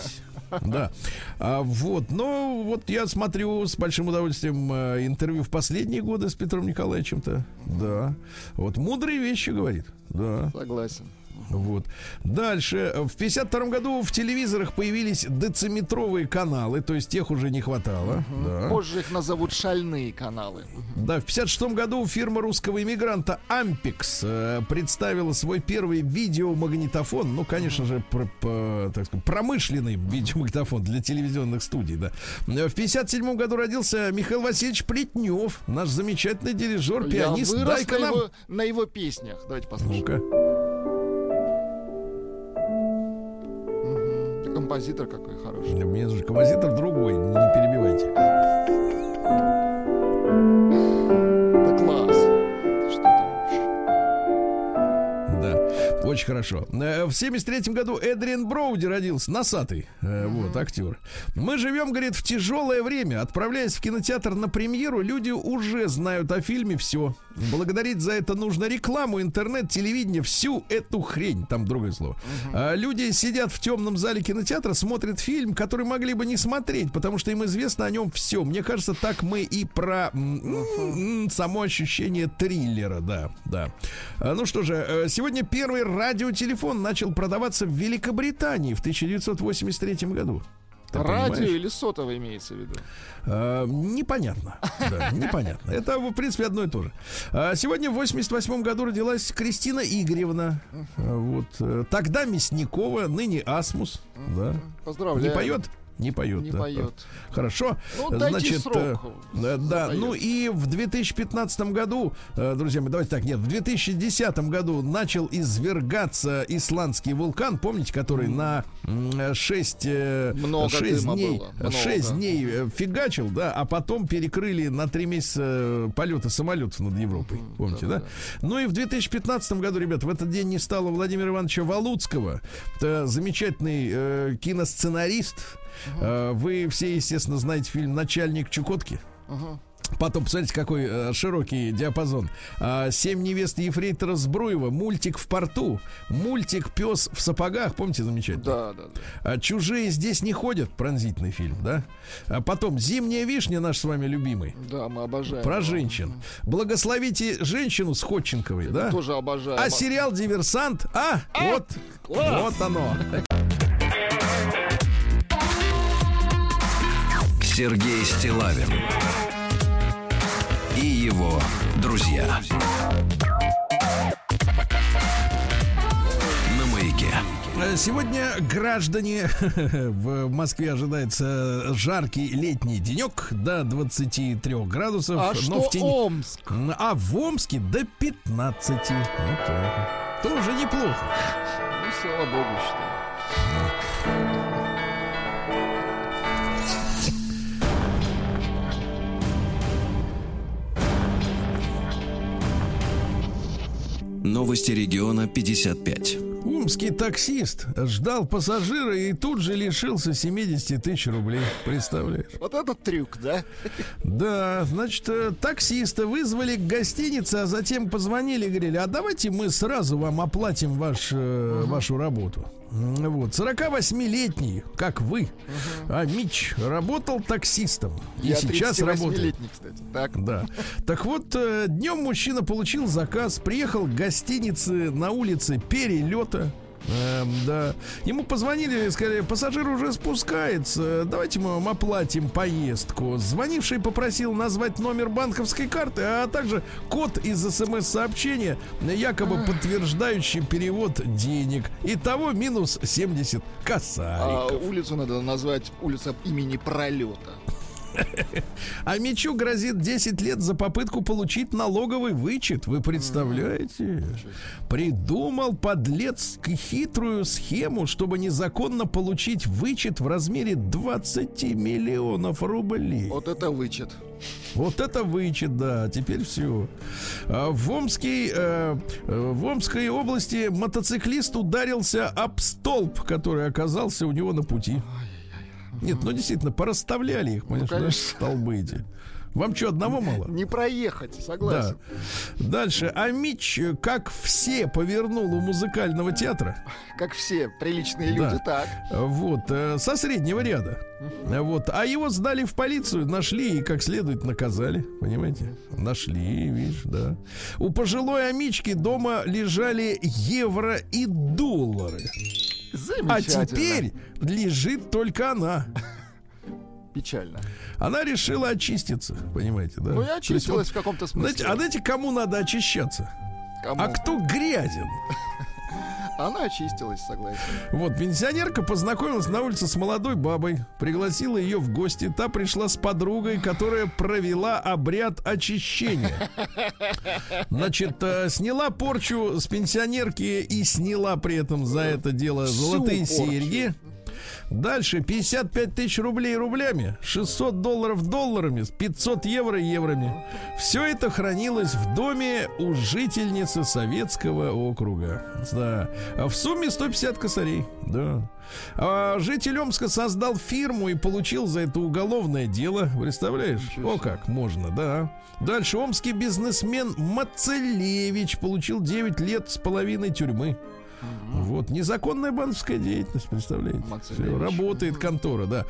Да. А, вот. Но вот я смотрю с большим удовольствием э, интервью в последние годы с Петром Николаевичем-то. Да. Вот мудрые вещи говорит. Да. Согласен. Вот. Дальше. В 52 году в телевизорах появились дециметровые каналы, то есть тех уже не хватало. Да. Позже их назовут шальные каналы. Да, в 56 году фирма русского иммигранта Ampex э, представила свой первый видеомагнитофон. Ну, конечно же, пр- п- так сказать, промышленный видеомагнитофон для телевизионных студий, да. В 57 году родился Михаил Васильевич Плетнев, наш замечательный дирижер, пианист. Я вырос на его, на его песнях. Давайте послушаем. Ну-ка. Мгм. Композитор какой хороший. У меня же композитор другой, не перебивайте. Очень хорошо. Э, В 73 году Эдриан Броуди родился, носатый, э, вот, актер. Мы живем, говорит, в тяжелое время. Отправляясь в кинотеатр на премьеру, люди уже знают о фильме все. Благодарить за это нужно рекламу, интернет, телевидение, всю эту хрень. Там другое слово. А люди сидят в темном зале кинотеатра, смотрят фильм, который могли бы не смотреть, потому что им известно о нем все. Мне кажется, так мы и про м, само ощущение триллера, да, да. А, Ну что же, э, сегодня первый радиотелефон начал продаваться в Великобритании в 1983 году. Ты Радио понимаешь? или сотовый имеется в виду? А, непонятно. Да, непонятно. Это, в принципе, одно и то же. А, сегодня в 88 году родилась Кристина Игоревна. Вот. э, Тогда Мясникова, ныне Асмус. Да. Поздравляю. Не поет? Не поет. Не да. поет. Хорошо. Ну, дайте Значит, срок. э, э, да, ну и в 2015 году, э, друзья мои, давайте так, нет, в 2010 году начал извергаться исландский вулкан, помните, который на 6, Много дыма дней, было, много. 6 дней э, фигачил, да, а потом перекрыли на 3 месяца э, полеты самолетов над Европой, помните, да? Ну и в 2015 году, ребят, в этот день не стало Владимира Ивановича Валуцкого, это замечательный э, киносценарист. Э, Вы все, естественно, знаете фильм «Начальник Чукотки». Потом, посмотрите, какой э, широкий диапазон. А, «Семь невест Ефрейтора Збруева», мультик в порту, мультик «Пес в сапогах», помните, замечательно? Да, да, да. А, «Чужие здесь не ходят», пронзительный фильм, да? А потом «Зимняя вишня», наш с вами любимый, Да, мы обожаем. про женщин. «Благословите женщину» с Ходченковой, да? Тоже обожаем. А сериал «Диверсант», а, вот, класс! вот оно. Сергей Стилавин и его друзья. На маяке. Э, Сегодня, граждане, в Москве ожидается жаркий летний денек до 23 градусов. А но что в тени... Омск? А в Омске до 15. Вот так. Тоже неплохо. Ну, слава богу, что. Новости региона 55. Омский таксист ждал пассажира и тут же лишился 70 тысяч рублей. Представляешь? Вот этот трюк, да? Да, значит, э, таксиста вызвали к гостинице, а затем позвонили и говорили, а давайте мы сразу вам оплатим ваш, э, вашу работу. Вот, 48-летний, как вы, а Мич работал таксистом. И Я сейчас работает. 38-летний, кстати. Так. Да. Так вот, днем мужчина получил заказ, приехал к гостинице на улице Перелета. Эм, да. Ему позвонили и сказали, пассажир уже спускается, давайте мы вам оплатим поездку. Звонивший попросил назвать номер банковской карты, а также код из смс-сообщения, якобы подтверждающий перевод денег. Итого минус 70 А косариков. улицу надо назвать улица имени Пролета. А Мичу грозит 10 лет за попытку получить налоговый вычет. Вы представляете? Придумал подлец хитрую схему, чтобы незаконно получить вычет в размере 20 миллионов рублей. Вот это вычет. Вот это вычет, да, теперь все. В, Омский, э, э, в Омской области мотоциклист ударился об столб, который оказался у него на пути. Нет, ну действительно, порасставляли их, понимаешь, да, конечно. столбы эти. Вам что, одного мало? Не проехать, Да. согласен. Дальше. А Мич, как все, повернул у музыкального театра. Как все приличные Да. люди, так. Вот, э, со среднего ряда. Вот, а его сдали в полицию, нашли и как следует наказали. Понимаете? Нашли, видишь, да. У пожилой Амички дома лежали евро и доллары. А теперь лежит только она. Печально. Она решила очиститься, понимаете, да? Ну и есть очистилась вот, в каком-то знаете, смысле. а знаете, кому надо очищаться? Кому? А кто грязен? Она очистилась, согласен. Вот, пенсионерка познакомилась на улице с молодой бабой, пригласила ее в гости. Та пришла с подругой, которая провела обряд очищения. Значит, э, сняла порчу с пенсионерки и сняла при этом за это дело Всю золотые порчу. серьги. Дальше 55 тысяч рублей рублями, 600 долларов долларами, 500 евро еврами. Все это хранилось в доме у жительницы советского округа. Да. А в сумме 150 косарей. Да. А житель Омска создал фирму и получил за это уголовное дело. Представляешь? О, как можно, да. Дальше омский бизнесмен Мацелевич получил 9 лет с половиной тюрьмы. Вот, незаконная банковская деятельность, представляете? Всё, работает контора, да.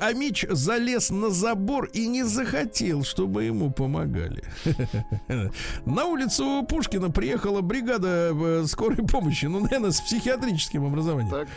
А Мич залез на забор и не захотел, чтобы ему помогали. На улицу Пушкина приехала бригада э, скорой помощи, ну, наверное, с психиатрическим образованием. Так,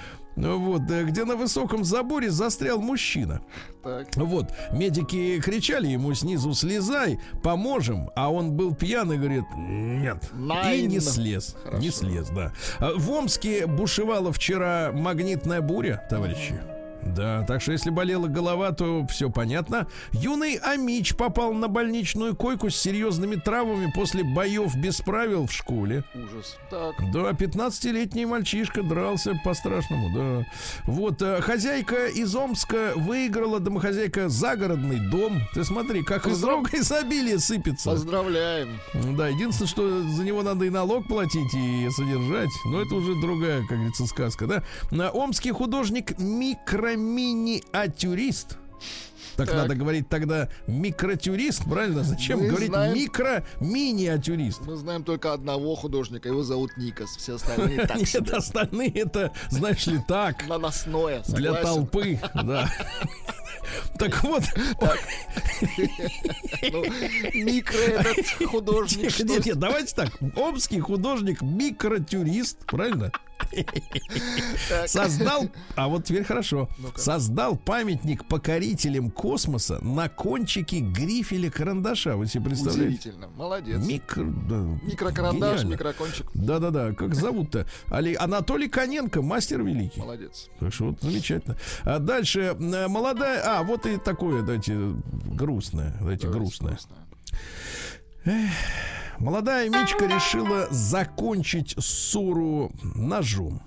Вот, э, где на высоком заборе застрял мужчина. так. Вот, медики кричали ему снизу слезай, поможем, а он был пьяный, говорит, нет. И Найн. не слез, не Хорошо. слез, да. А В Омске бушевала вчера магнитная буря, товарищи. Да, так что если болела голова, то все понятно. Юный Амич попал на больничную койку с серьезными травмами после боев без правил в школе. Ужас. Так. Да, 15-летний мальчишка дрался по-страшному, да. Вот, э, хозяйка из Омска выиграла, домохозяйка, загородный дом. Ты смотри, как из Поздрав- рога изобилие сыпется. Поздравляем. Да, единственное, что за него надо и налог платить, и содержать. Но это уже другая, как говорится, сказка, да? На омский художник микроминиатюрист. Так, Так. надо говорить тогда микротюрист, правильно? Зачем Мы говорить знаем- микро-миниатюрист? Мы знаем только одного художника, его зовут Никас. Все остальные так Нет, остальные это, знаешь ли, так. Наносное, Для толпы, да. Так вот, Ну, микро этот художник. нет, нет, давайте так. Омский художник микротюрист, правильно? Создал, а вот теперь хорошо, создал памятник покорителям космоса на кончике грифеля карандаша. Вы себе представляете? Удивительно. Молодец. Микро, да, Микрокарандаш, гениально. микрокончик. Да-да-да, как зовут-то? Али- Анатолий Коненко, мастер великий. Молодец. Так что вот замечательно. А дальше э, А, вот и такое, дайте, грустное. Дайте грустное. Молодая Мичка решила закончить ссору ножом.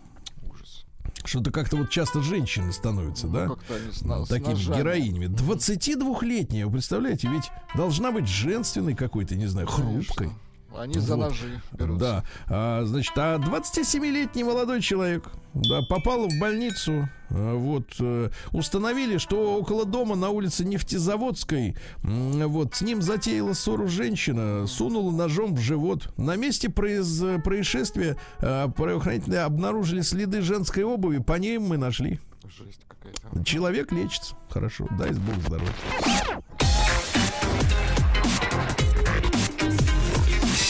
Что-то как-то вот часто женщины становятся, да? Ну, они с на- с Такими ножами. героинями. 22-летняя, вы представляете, ведь должна быть женственной какой-то, не знаю, хрупкой. Они за Вот. ножи берутся. Да, а, значит, а 27-летний молодой человек, да, попал в больницу. а, Вот э, установили, что около дома на улице Нефтезаводской, вот с ним затеяла ссору женщина, сунула ножом в живот. На месте произ- происшествия а, правоохранители обнаружили следы женской обуви, по ней мы нашли. Жесть какая-то. Человек лечится, хорошо, дай бог здоровья.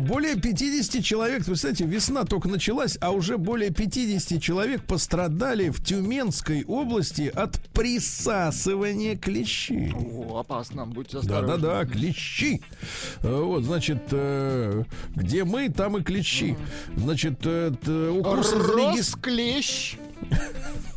Более 50 человек, представляете, весна только началась, а уже более 50 человек пострадали в Тюменской области от присасывания клещей. О, опасно, будьте осторожны. Да-да-да, клещи. Э, Вот, значит, э, где мы, там и клещи. Значит, э, укусы Росклещ.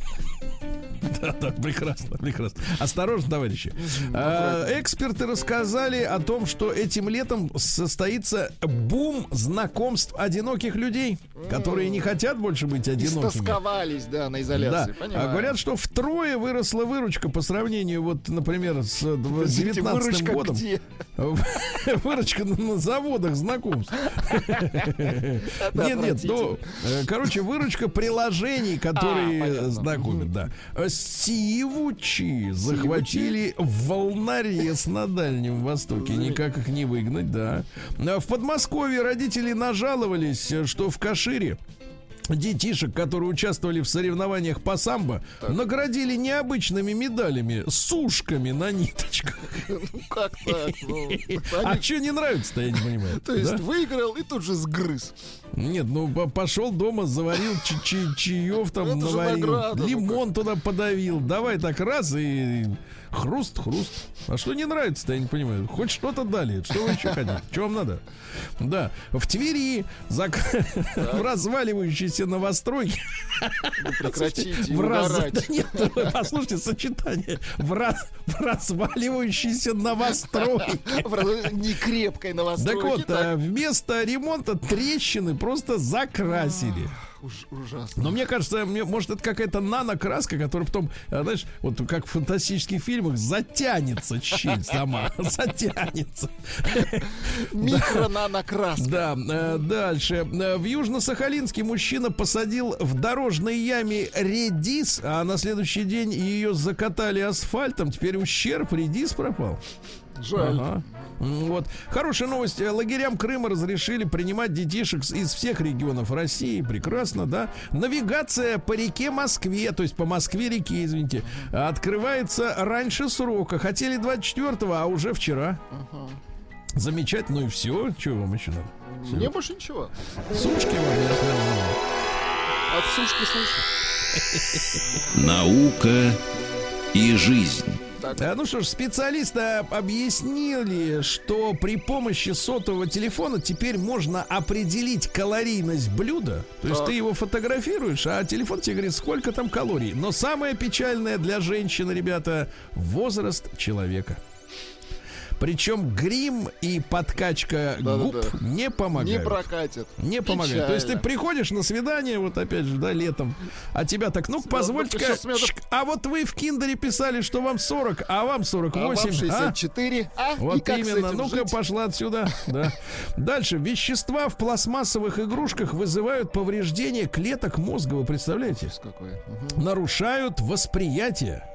Да, прекрасно, прекрасно. Осторожно, товарищи. А, Эксперты рассказали о том, что этим летом состоится бум знакомств одиноких людей, которые не хотят больше быть одинокими. Истосковались, да, на Да, изоляции. а Понимаю. говорят, что втрое выросла выручка по сравнению, вот, например, с дв- Извините, 19 выручка годом. где? Выручка на- заводах знакомств. Нет, нет, ну, э, короче, выручка приложений, которые А, понятно. знакомят, да. Сивучи захватили волнорез на Дальнем Востоке. Никак их не выгнать, да. В Подмосковье родители нажаловались, что в Кашире детишек, которые участвовали в соревнованиях по самбо, наградили необычными медалями, сушками на ниточках. Ну как так? Ну, А что не нравится-то, я не понимаю. То есть выиграл и тут же сгрыз. Нет, ну по- пошел дома, заварил чаев там наварил, ну лимон туда подавил. Давай так раз и хруст, хруст. А что не нравится-то, я не понимаю. Хоть что-то дали. Что вы еще хотите? Что вам надо? Да. В Твери зак- в разваливающейся новостройке Ну, Прекратите в раз... Да нет, вы послушайте сочетание. В, раз... в разваливающейся новостройке. В не крепкой новостройке. Так вот, э, вместо ремонта трещины просто закрасили. Уж- ужасно. Но мне кажется, мне, может, это какая-то нанокраска, которая потом, э, знаешь, вот как в фантастических фильмах, затянется щель сама. Затянется. Микро-нанокраска. Да, э, дальше. Э, В Южно-Сахалинске мужчина посадил в дорожной яме редис, а на следующий день ее закатали асфальтом. Теперь ущерб, редис пропал. Жаль. Ага. Вот. Хорошая новость. Э, Лагерям Крыма разрешили принимать детишек из всех регионов России. Прекрасно, да? Навигация по реке Москве, то есть по Москве-реке, извините, открывается раньше срока. Хотели 24-го, а уже вчера. Замечательно, ну и все. Чего вам еще надо? Мне больше ничего. Сушки вам не. От сушки слышу. Наука и жизнь. Так. Э, Ну что ж, специалисты объяснили, что при помощи сотового телефона теперь можно определить калорийность блюда. То есть Так. ты его фотографируешь, а телефон тебе говорит, сколько там калорий. Но самое печальное для женщины, ребята, возраст человека. Причем грим и подкачка Да-да-да. губ не Не помогают. прокатит. Не помогает. То есть ты Печально. приходишь на свидание, вот опять же, да, летом, а тебя так, ну, позвольте-ка, а вот вы в Киндере писали, что вам 40, а вам А вам 48, а? 64. А, и Вот именно. Ну-ка, пошла отсюда. Да. Дальше. Вещества в пластмассовых игрушках вызывают повреждение клеток мозга. Вы представляете? Какой? Мгм. Нарушают восприятие.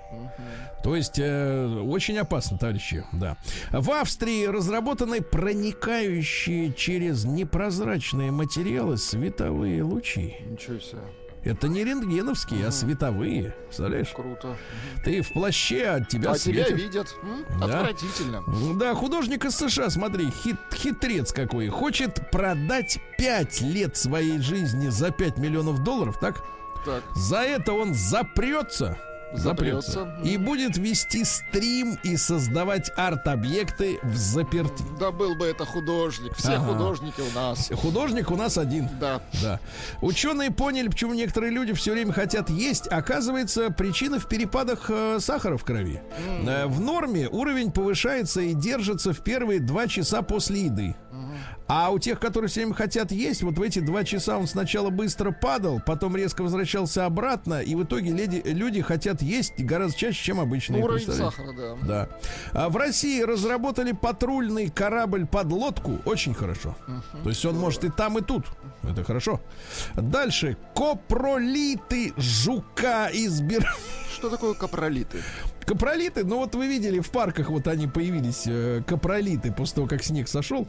То есть э, очень опасно, товарищи. Да. В Австрии разработаны проникающие через непрозрачные материалы световые лучи. Ничего себе. Это не рентгеновские, а световые. Представляешь? Круто. Ты в плаще, а от тебя А тебя светит. видят. М? Да. Отвратительно. Да, художник из США, смотри, хит, хитрец какой. Хочет продать 5 лет своей жизни за 5 миллионов долларов, так? Так. За это он запрется. Запрется. Запрется. И будет вести стрим и создавать арт-объекты в заперти. Да был бы это художник. Все Ага. художники у нас. Художник у нас один. Да. Да. Ученые поняли, почему некоторые люди все время хотят есть. Оказывается, причина в перепадах э, сахара в крови. Э, в норме уровень повышается и держится в первые два часа после еды. А у тех, которые все время хотят есть, вот в эти два часа он сначала быстро падал, потом резко возвращался обратно, и в итоге леди- люди хотят есть гораздо чаще, чем обычные. Уровень сахара, да. Да. А в России разработали патрульный корабль под лодку. Очень хорошо. То есть он может и там, и тут. Это хорошо. Дальше. Копролиты жука из Бир... Что такое капролиты? Копролиты, ну вот вы видели, в парках вот они появились, э, копролиты, после того, как снег сошел.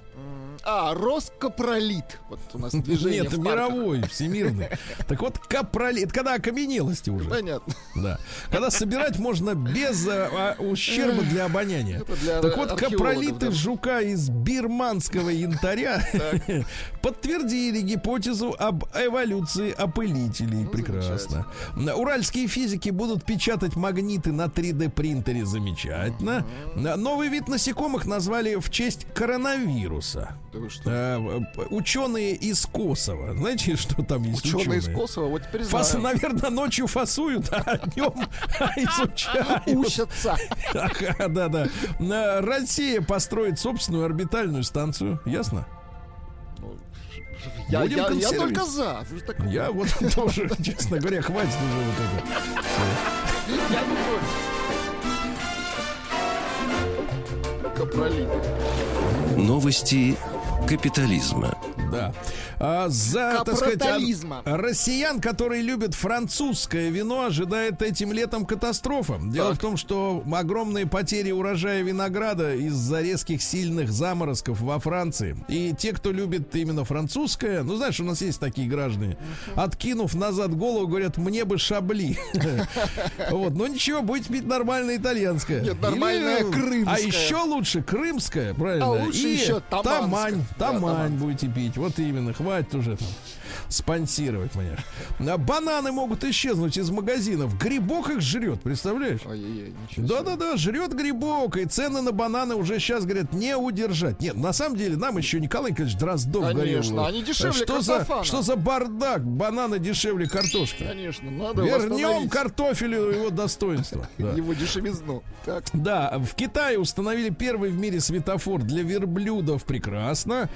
А, Роскопролит. Вот у нас движение Нет, мировой, всемирный. Так вот, копролит, это когда окаменелости уже. Понятно. Да. Когда собирать можно без э, а, ущерба для обоняния. Для так вот, капролиты да. жука из бирманского янтаря подтвердили гипотезу об эволюции опылителей. Прекрасно. Уральские физики будут печатать магниты на 3D принтере. Замечательно. Новый вид насекомых назвали в честь коронавируса. Да вы что? Э, Ученые из Косово. Знаете, что там есть Ученые из Косово, вот теперь Фас, знаю. наверное, ночью фасуют, а днем изучают. Учатся. Да, да. Россия построит собственную орбитальную станцию. Ясно? Я, Будем я- я только за. Я вот тоже, честно говоря, хватит уже вот это. Я не против. Новости капитализма. Да. А за, так сказать, а, россиян, которые любят французское вино, ожидает этим летом катастрофа. Дело Так. в том, что огромные потери урожая винограда из-за резких сильных заморозков во Франции. И те, кто любит именно французское, ну, знаешь, у нас есть такие граждане, откинув назад голову, говорят, мне бы шабли. Вот, но ничего, будете пить нормальное итальянское. Нет, нормальное Или- крымское. А еще лучше крымское, правильно? А лучше И еще тамань тамань. будете пить. Вот именно, хватит уже там спонсировать, понимаешь. А Бананы могут исчезнуть из магазинов. Грибок их жрет, представляешь? Да-да-да, жрет грибок, и цены на бананы уже сейчас, говорят, не удержать. Нет, на самом деле, нам еще Николай Николаевич Дроздов Конечно, говорил. они дешевле что за, что за бардак? Бананы дешевле картошки. Конечно, надо Вернем картофелю его достоинство. Да. его дешевизну. Так, Да, в Китае установили первый в мире светофор для верблюдов. Прекрасно.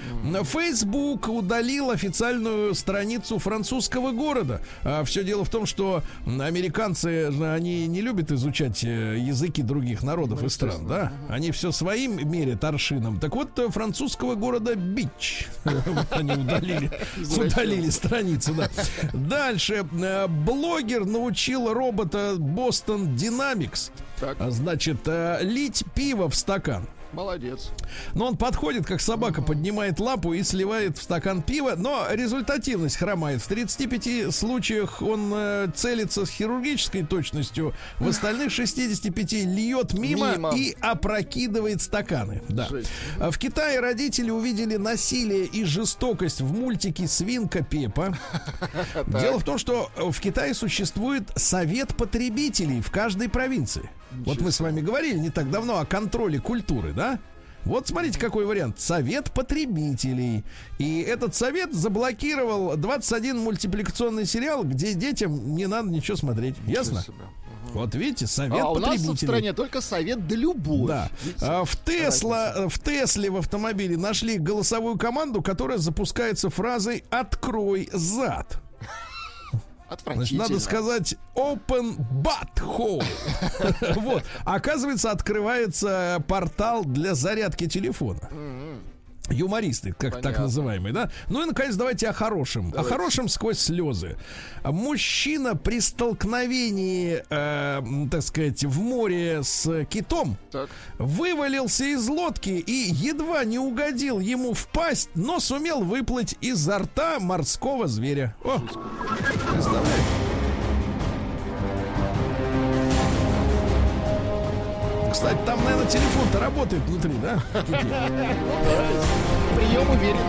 Facebook удалил официальную страницу французского города. все дело в том, что американцы, же, они не любят изучать э, языки других народов и стран, да? Они все своим мерят аршином. Так вот, э, французского города Бич. Они удалили, удалили страницу, да. Дальше. э, Блогер научил робота Boston Dynamics а, Значит, э, лить пиво в стакан. Молодец. Но он подходит, как собака, поднимает лапу и сливает в стакан пива, но результативность хромает. В 35 случаях он э, целится с хирургической точностью, в остальных 65 льет мимо, Мимо. и опрокидывает стаканы. Да. Жесть. А В Китае родители увидели насилие и жестокость в мультике «Свинка Пепа». Дело в том, что в Китае существует совет потребителей в каждой провинции. Вот мы с вами говорили не так давно о контроле культуры, да? Вот смотрите, какой вариант. Совет потребителей. И этот совет заблокировал 21 мультипликационный сериал, где детям не надо ничего смотреть. Ясно? себе. Вот видите, совет А у нас в стране только совет да любовь. Да. А, В Тесла, в Тесле в автомобиле нашли голосовую команду, которая запускается фразой «Открой зад». Значит, надо сказать open butthole. Вот. Оказывается, открывается портал для зарядки телефона. Юмористы, как так Понятно. называемые, да? Ну и, наконец, давайте о хорошем. О хорошем сквозь слезы. Мужчина при столкновении, э, так сказать, в море с китом Так. вывалился из лодки и едва не угодил ему в пасть, но сумел выплыть изо рта морского зверя. О, представляете? Кстати, там, наверное, телефон-то работает внутри, да? Прием уверенный.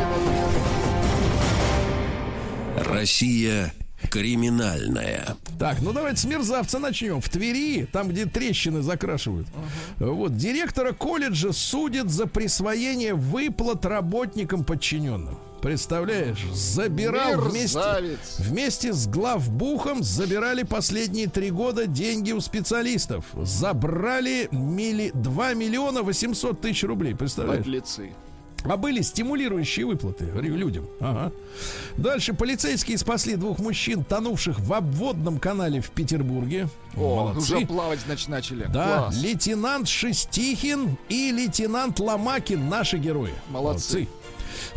Россия криминальная. Так, ну давайте с мерзавца начнем. В Твери, там, где трещины закрашивают. Вот, директора колледжа судят за присвоение выплат работникам подчиненным. Представляешь, забирал вместе, вместе с главбухом забирали последние три года деньги у специалистов. Забрали мили, 2 миллиона 800 тысяч рублей, представляешь? Подлецы. А были стимулирующие выплаты людям. Ага. Дальше полицейские спасли двух мужчин, тонувших в обводном канале в Петербурге. О, Молодцы. уже плавать, значит, начали. Да, Класс. лейтенант Шестихин и лейтенант Ломакин наши герои. Молодцы.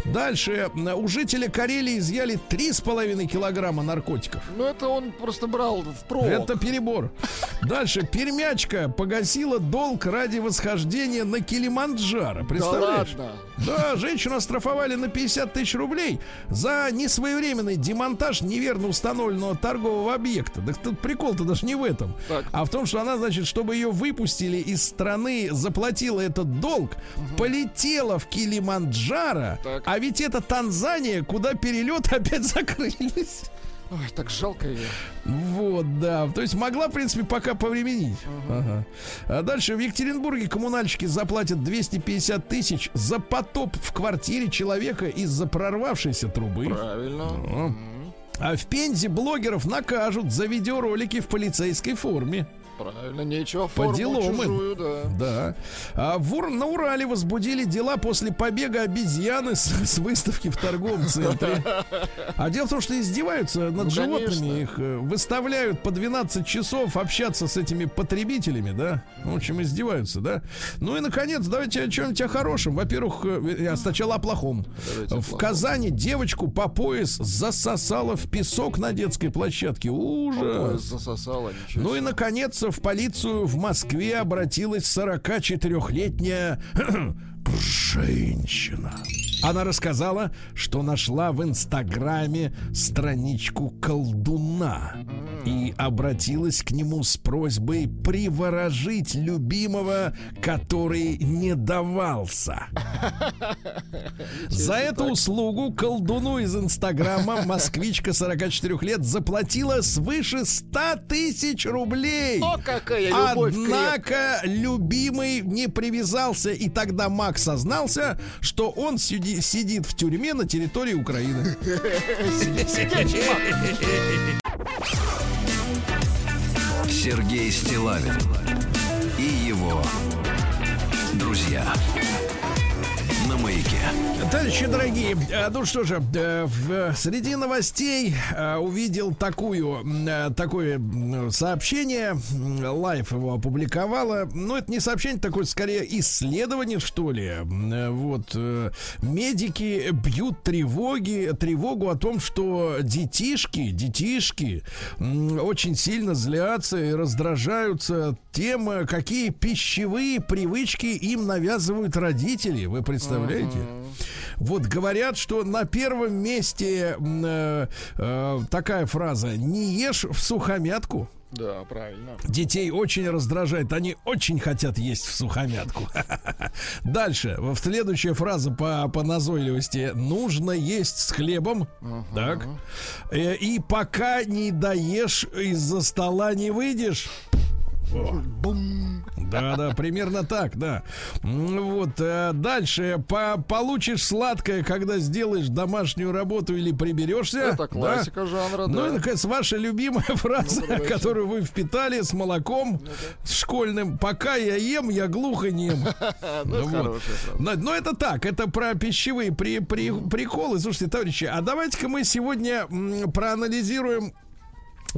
Дальше у жителя Карелии изъяли 3,5 килограмма наркотиков. Ну, это он просто брал в провод. Это перебор. Дальше пермячка погасила долг ради восхождения на Килиманджаро. Да Представляешь? ладно. Да, женщину оштрафовали на 50 тысяч рублей за несвоевременный демонтаж неверно установленного торгового объекта. Так тут прикол-то даже не в этом. Так. А в том, что она, значит, чтобы ее выпустили из страны, заплатила этот долг, полетела в Килиманджаро, Так. А ведь это Танзания, куда перелет опять закрылись. Ой, так жалко ее. Вот, да. То есть могла, в принципе, пока повременить. Ага. А дальше в Екатеринбурге коммунальщики заплатят 250 тысяч за потоп в квартире человека из-за прорвавшейся трубы. Правильно. А в Пензе блогеров накажут за видеоролики в полицейской форме. Правильно, нечего По форму делам им. чужую, да. Да. А в Ур- на Урале возбудили дела после побега обезьяны с, с выставки в торговом центре. А дело в том, что издеваются над Ну, животными, конечно. их э, выставляют по 12 часов общаться с этими потребителями, да? Ну, В общем, издеваются, да? Ну и, наконец, давайте о чем-нибудь хорошем. Во-первых, э, я сначала о плохом. Давайте в плохом. Казани девочку по пояс засосала в песок на детской площадке. Ужас! засосало, ничего Ну и, себе. В полицию в Москве обратилась 44-летняя женщина. Она рассказала, что нашла в Инстаграме страничку колдуна и обратилась к нему с просьбой приворожить любимого, который не давался. За эту услугу колдуну из Инстаграма москвичка 44 лет заплатила свыше 100 тысяч рублей. О, какая любовь Однако любимый не привязался, и тогда Макс сознался, что он сиди- сидит в тюрьме на территории Украины. Сергей Стилавин и его друзья на маяке. Товарищи дорогие, э, ну что же, э, среди новостей э, увидел такую, такое сообщение, Лайф его опубликовала, ну это не сообщение, такое скорее исследование, что ли, вот, медики бьют тревоги, тревогу о том, что детишки, детишки очень сильно злятся и раздражаются тем, какие пищевые привычки им навязывают родители, вы представляете? Вот говорят, что на первом месте э, э, такая фраза «не ешь в сухомятку». Да, правильно. Детей очень раздражает, они очень хотят есть в сухомятку. Дальше, в следующая фраза по, по назойливости «нужно есть с хлебом». Так. Э, И пока не доешь, из-за стола не выйдешь. Бум. Да, да, примерно так, да. Вот, э, дальше. По получишь сладкое, когда сделаешь домашнюю работу или приберешься. Это да? классика жанра, Ну и, да. наконец, ваша любимая фраза, Ну, которую вы впитали с молоком с школьным. Пока я ем, я глухо нем. Ну, это Вот. Но, это так, это про пищевые при, при- приколы. Слушайте, товарищи, а давайте-ка мы сегодня проанализируем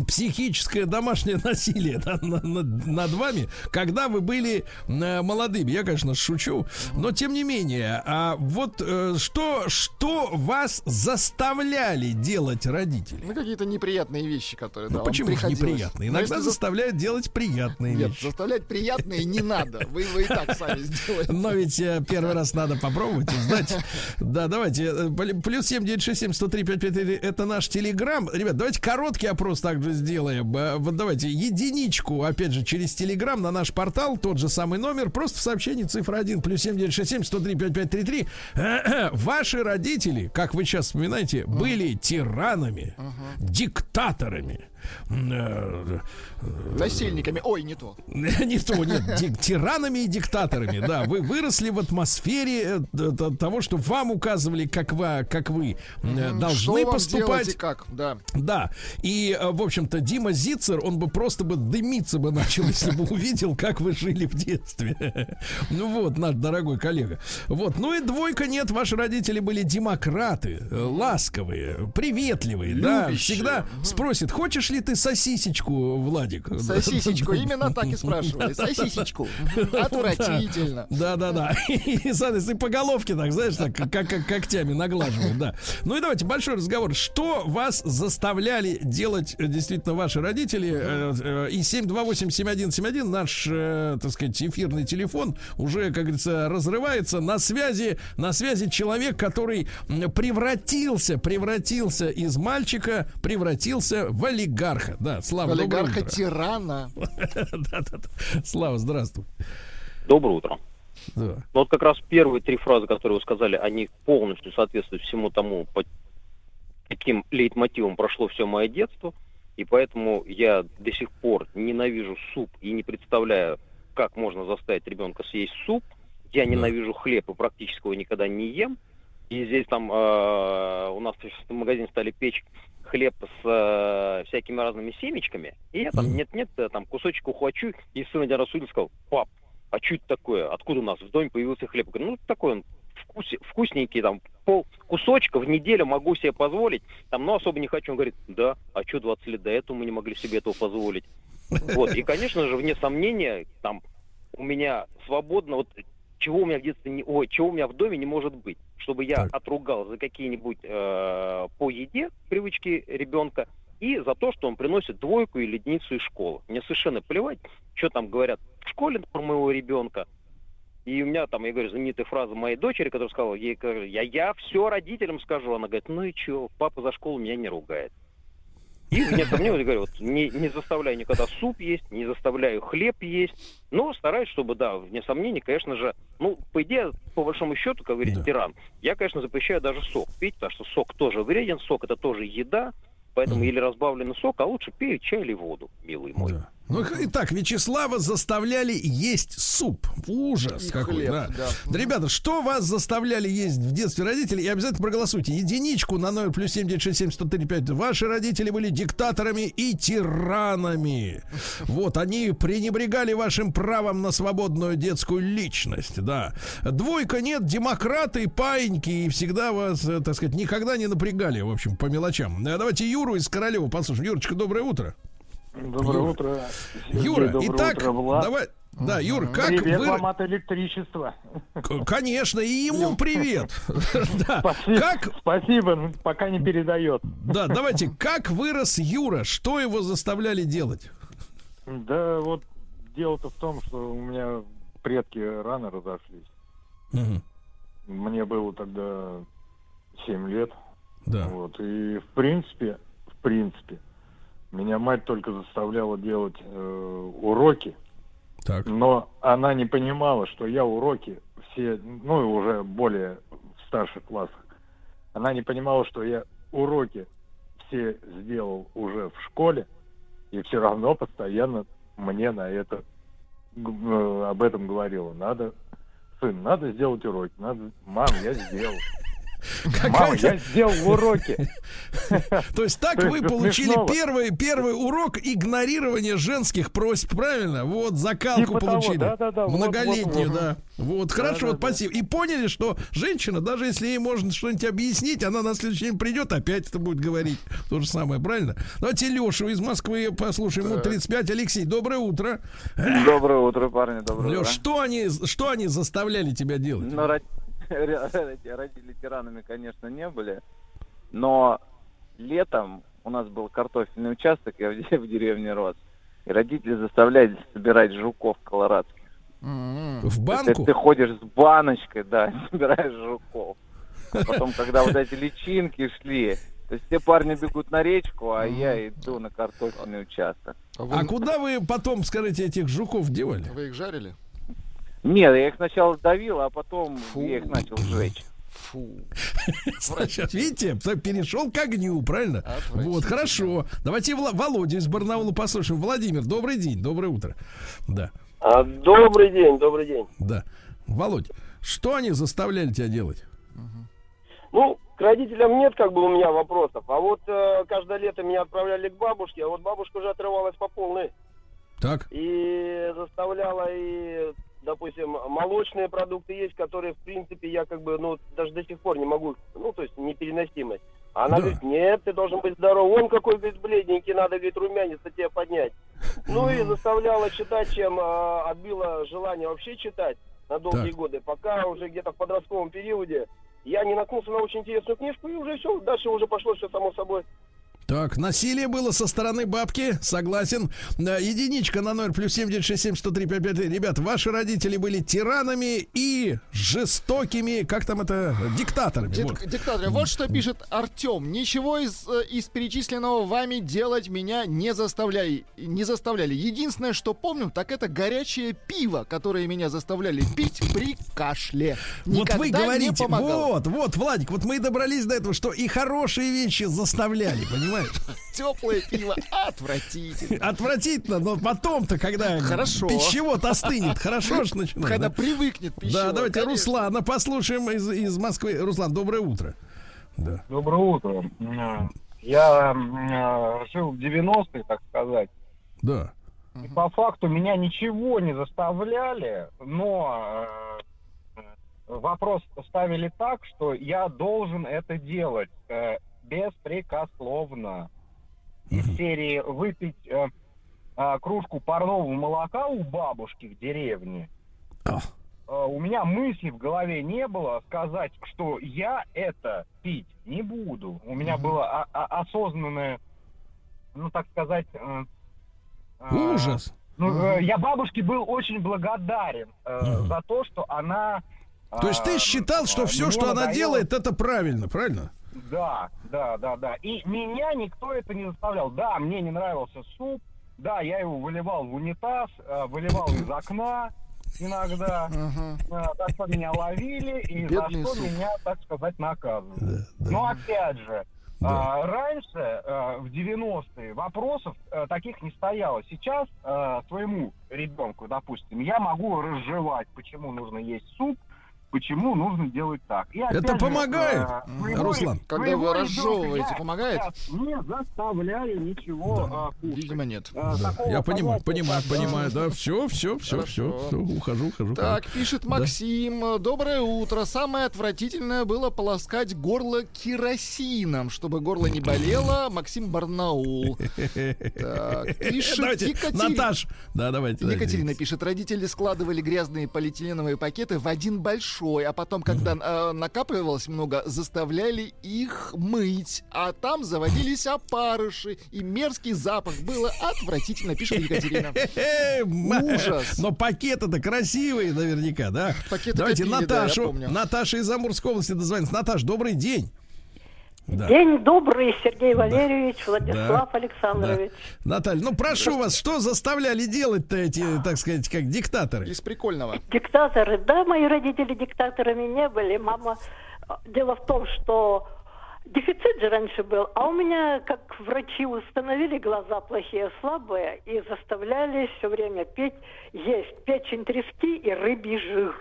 психическое домашнее насилие да, на- на- над вами, когда вы были э, молодыми. Я, конечно, шучу, но тем не менее, а вот э, что, что вас заставляли делать родители? Ну, какие-то неприятные вещи, которые, Ну да, почему неприятные? Ну, Иногда если за- заставляют делать приятные Нет, вещи. заставлять приятные не надо. Вы его и так сами сделаете. Но ведь э, первый раз надо попробовать, узнать. Да, давайте. э, пли- Плюс 7967 103 553 это наш телеграм. Ребят, давайте короткий опрос также сделаем. Э, Вот давайте единичку, опять же, через телеграм на наш портал, тот же самый номер, просто в сообщении цифра 1, плюс 7967 103 5533. Ваши родители, как вы сейчас вспоминаете, были тиранами, диктаторами. М, э, Насильниками. Ой, не то. не то, нет, тиранами и диктаторами, да. Вы выросли в атмосфере э, того, что вам указывали, как вы, как вы э, должны поступать. и как, да. Да, и, э, в общем-то, Дима Зицер, он бы просто бы дымиться бы начал, если бы увидел, как вы жили в детстве. Ну вот, наш дорогой коллега. Вот, ну и двойка нет, ваши родители были демократы, э, ласковые, приветливые, да, всегда спросит, хочешь ли ты сосисечку, Владик? Сосисечку. Именно так и спрашивали. Сосисечку. Отвратительно. Да, да, да. И, соответственно, по головке так, знаешь, так, как, как когтями наглаживают, да. Ну и давайте большой разговор. Что вас заставляли делать э, действительно ваши родители? Э, э, И 728-7171, наш, так сказать, эфирный телефон, уже, как говорится, разрывается. На связи, на связи человек, который превратился, превратился из мальчика, превратился в олигарха. Да, Слава. Олигарха-тирана. Да-да-да. Слава, здравствуй. Доброе утро. Да. Ну, вот как раз первые три фразы, которые вы сказали, они полностью соответствуют всему тому, по каким лейтмотивом прошло все мое детство. И поэтому я до сих пор ненавижу суп и не представляю, как можно заставить ребенка съесть суп. Я ненавижу хлеб и практически его никогда не ем. И здесь там э, у нас в магазине стали печь хлеб с э, всякими разными семечками. И я там нет-нет, э, там кусочек ухвачу. И сын один раз увидел, сказал, пап, а что это такое? Откуда у нас в доме появился хлеб? Я говорю, ну такой он вкус- вкусненький, там пол кусочка в неделю могу себе позволить. Там, ну особо не хочу. Он говорит, да, а что 20 лет до этого мы не могли себе этого позволить? Вот, и, конечно же, вне сомнения, там, у меня свободно, вот, чего у меня в детстве не, ой, чего у меня в доме не может быть, чтобы я Так. отругал за какие-нибудь э, по еде привычки ребенка и за то, что он приносит двойку или единицу из школы. Мне совершенно плевать, что там говорят в школе про моего ребенка. И у меня там, я говорю, знаменитая фраза моей дочери, которая сказала, ей, я, я все родителям скажу. Она говорит, ну и что, папа за школу меня не ругает. И вне сомнений, я говорю, вот, не, не заставляю никогда суп есть, не заставляю хлеб есть, но стараюсь, чтобы, да, вне сомнений, конечно же, ну, по идее, по большому счету, как говорит Да. тиран, я, конечно, запрещаю даже сок пить, потому что сок тоже вреден, сок это тоже еда, поэтому Мгм. или разбавленный сок, а лучше пей чай или воду, милый мой. Да. Ну, итак, Вячеслава заставляли есть суп. Ужас И какой, хлеб, да. да. Да, Ребята, что вас заставляли есть в детстве родители? И обязательно проголосуйте. Единичку на номер плюс 7967 Ваши родители были диктаторами и тиранами. Вот, они пренебрегали вашим правом на свободную детскую личность, да. Двойка нет, демократы, паиньки, и всегда вас, э, так сказать, никогда не напрягали, в общем, по мелочам. Э, Давайте Юру из Королева послушаем. Юрочка, доброе утро. Доброе Юра. утро. Сергей, Юра, доброе итак, утро, Влад. давай. Да, Юр, как Привет вы... вам от электричества. К- Конечно, и ему привет. Да. Спасибо, Как, спасибо, ну, пока не передает. да, давайте, как вырос Юра? Что его заставляли делать? Да вот дело-то в том, что у меня предки рано разошлись. Мне было тогда 7 лет. Да. Вот. И в принципе, в принципе, меня мать только заставляла делать э, уроки, Так. но она не понимала, что я уроки все, ну и уже более в старших классах, она не понимала, что я уроки все сделал уже в школе, и все равно постоянно мне на это э, об этом говорила. Надо, сын, надо сделать уроки. Надо, мам, я сделал. Мама, я сделал уроки. То есть так вы получили первый, первый урок игнорирования женских просьб, правильно? Вот закалку Типа получили. вот, Многолетнюю, вот, вот. да. Вот, хорошо, Да-да-да. спасибо. И поняли, что женщина, даже если ей можно что-нибудь объяснить, она на следующий день придет, опять это будет говорить. То же самое, правильно? Давайте Лешу из Москвы послушаем. Ему 35. Алексей, доброе утро. Доброе утро, парни, доброе Леш, утро. что они, что они заставляли тебя делать? Ну, родители тиранами, конечно, не были, но летом у нас был картофельный участок, я в де- в деревне рос, и родители заставляли собирать жуков колорадских. М-м. В банку? есть ты ходишь с баночкой, да, собираешь жуков. А потом, когда вот эти личинки шли, то есть все парни бегут на речку, а я иду на картофельный участок. А А вы, куда вы потом, скажите, этих жуков девали? вы их жарили? Нет, я их сначала давил, а потом Фу. я их начал сжечь. Фу. Сейчас, видите, перешел к огню, правильно? Вот, хорошо. Давайте Вла- Володю из Барнаула послушаем. Владимир, добрый день, доброе утро. Да, А, добрый день, добрый день. да. Володь, что они заставляли тебя делать? Ну, к родителям нет как бы у меня вопросов. А вот э, каждое лето меня отправляли к бабушке, а вот бабушка уже отрывалась по полной. Так, И заставляла и, допустим, молочные продукты есть, которые, в принципе, я как бы, ну, даже до сих пор не могу, ну, то есть непереносимость. А Она Да. говорит, нет, ты должен быть здоров. Он какой, говорит, бледненький, надо, говорит, румянец-то тебе поднять. Ну и заставляла читать, чем а, отбила желание вообще читать на долгие Так. годы. Пока уже где-то в подростковом периоде я не наткнулся на очень интересную книжку, и уже все, дальше уже пошло все само собой. Так, насилие было со стороны бабки, согласен. Единичка на 0 плюс 7967 103 55. Ребят, ваши родители были тиранами и жестокими, как там это, диктаторами. Дик- Вот. Диктатор, вот что пишет Артем. Ничего из, э, из перечисленного вами делать меня не заставляли. Не заставляли. Единственное, что помню, так это горячее пиво, которое меня заставляли пить при кашле. Вот вы Никогда не говорите, вот, вот, Владик, вот мы и добрались до этого, что и хорошие вещи заставляли, понимаешь? Теплое пиво отвратительно. Отвратительно, но потом-то, когда Хорошо. пищевод остынет, хорошо же начинает. Когда да? привыкнет пищевод. Да, давайте конечно. Руслана послушаем из, из Москвы. Руслан, доброе утро. Да. Доброе утро. Я м, жил в 90-е, так сказать. Да. И по факту меня ничего не заставляли, но э, вопрос ставили так, что я должен это делать э, беспрекословно. Из серии выпить э, а, кружку парного молока у бабушки в деревне. Э, у меня мысли в голове не было сказать, что я это пить не буду. У меня было а- а- осознанное, ну так сказать, э, э, Ужас. ну, э, я бабушке был очень благодарен э, за то, что она. То есть ты э, считал, что э, все, что она делает, это правильно, правильно? Да, да, да, да. И меня никто это не заставлял. Да, мне не нравился суп. Да, я его выливал в унитаз, э, выливал из окна иногда. Ага. Э, что меня ловили и Бедный за что суп. меня, так сказать, наказывали. Да, да. Но опять же, Да. а, раньше, э, в 90-е, вопросов таких не стояло. Сейчас своему ребенку, допустим, я могу разжевать, почему нужно есть суп, почему нужно делать так. И Это же, помогает, э, своего- Руслан. Когда вы разжевываете, я помогает? сейчас Не заставляю ничего а, кушать. Видимо, нет. Э, Да. Я понимаю, понимаю, как, понимаю, да, все, все, все, все, Хорошо. все, ухожу, ухожу. Так, пишет Максим. Доброе утро. Самое отвратительное было полоскать горло керосином, чтобы горло не болело. Максим Барнаул. Так, пишет Давайте, Екатерина. Наташ, да, давайте. Екатерина давайте. пишет, родители складывали грязные полиэтиленовые пакеты в один большой, а потом, когда э, накапливалось много, заставляли их мыть, а там заводились опарыши, и мерзкий запах было отвратительно, пишет Екатерина. Ужас. Но пакеты-то красивые наверняка, да? Пакеты Давайте копили, Наташу. Наташа из Амурской области дозвонится. Наташ, добрый день. Да. День добрый, Сергей Валерьевич, Владислав Да. Александрович. Наталья, ну прошу вас, что заставляли делать-то эти, так сказать, как диктаторы? Из прикольного. Диктаторы, да, мои родители диктаторами не были. Мама, э, дело в том, что Дефицит же раньше был, а у меня, как врачи установили, глаза плохие, слабые, и заставляли все время петь, есть печень трески и рыбий жир.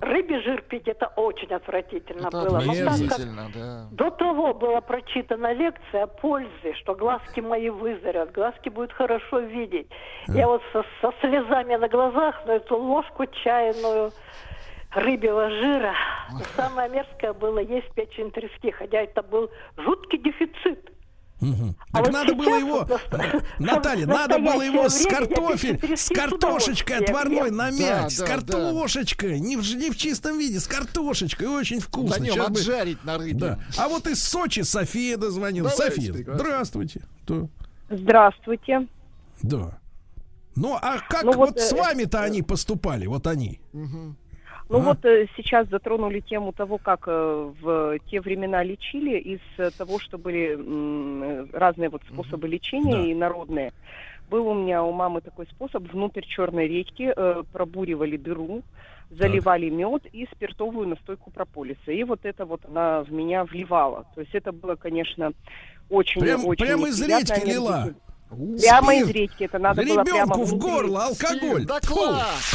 Рыбий жир пить это очень отвратительно Это было. Но отвратительно, да. до того была прочитана лекция о пользе, что глазки мои выздоровят, глазки будут хорошо видеть. Я вот со, со слезами на глазах на эту ложку чайную рыбьего жира. Но самое мерзкое было есть печень трески, хотя это был жуткий дефицит. А Так вот надо было сейчас его, наста- Наталья, надо было его с картофель, с картошечкой отварной намять, с Да, да, картошечкой, не, в, не в чистом виде, с картошечкой, очень вкусно. На нем бы- отжарить на рыбе. Да. А вот из Сочи София дозвонила. Давайте, София, прекрасно. здравствуйте. Да. Здравствуйте. Да. Ну, а как Ну, вот, вот, с э, вами-то они поступали, вот они? Ну А? вот э, сейчас затронули тему того, как э, в те времена лечили, из э, того, что были разные вот способы лечения Да. и народные. Был у меня у мамы такой способ, внутрь черной редьки э, пробуривали дыру, заливали мед и спиртовую настойку прополиса. И вот это вот она в меня вливала. То есть это было, конечно, очень Прям- очень прям из редьки лила? Прямо Спирт. из редьки. Это надо было прямо Ребенку в горло алкоголь. Да класс!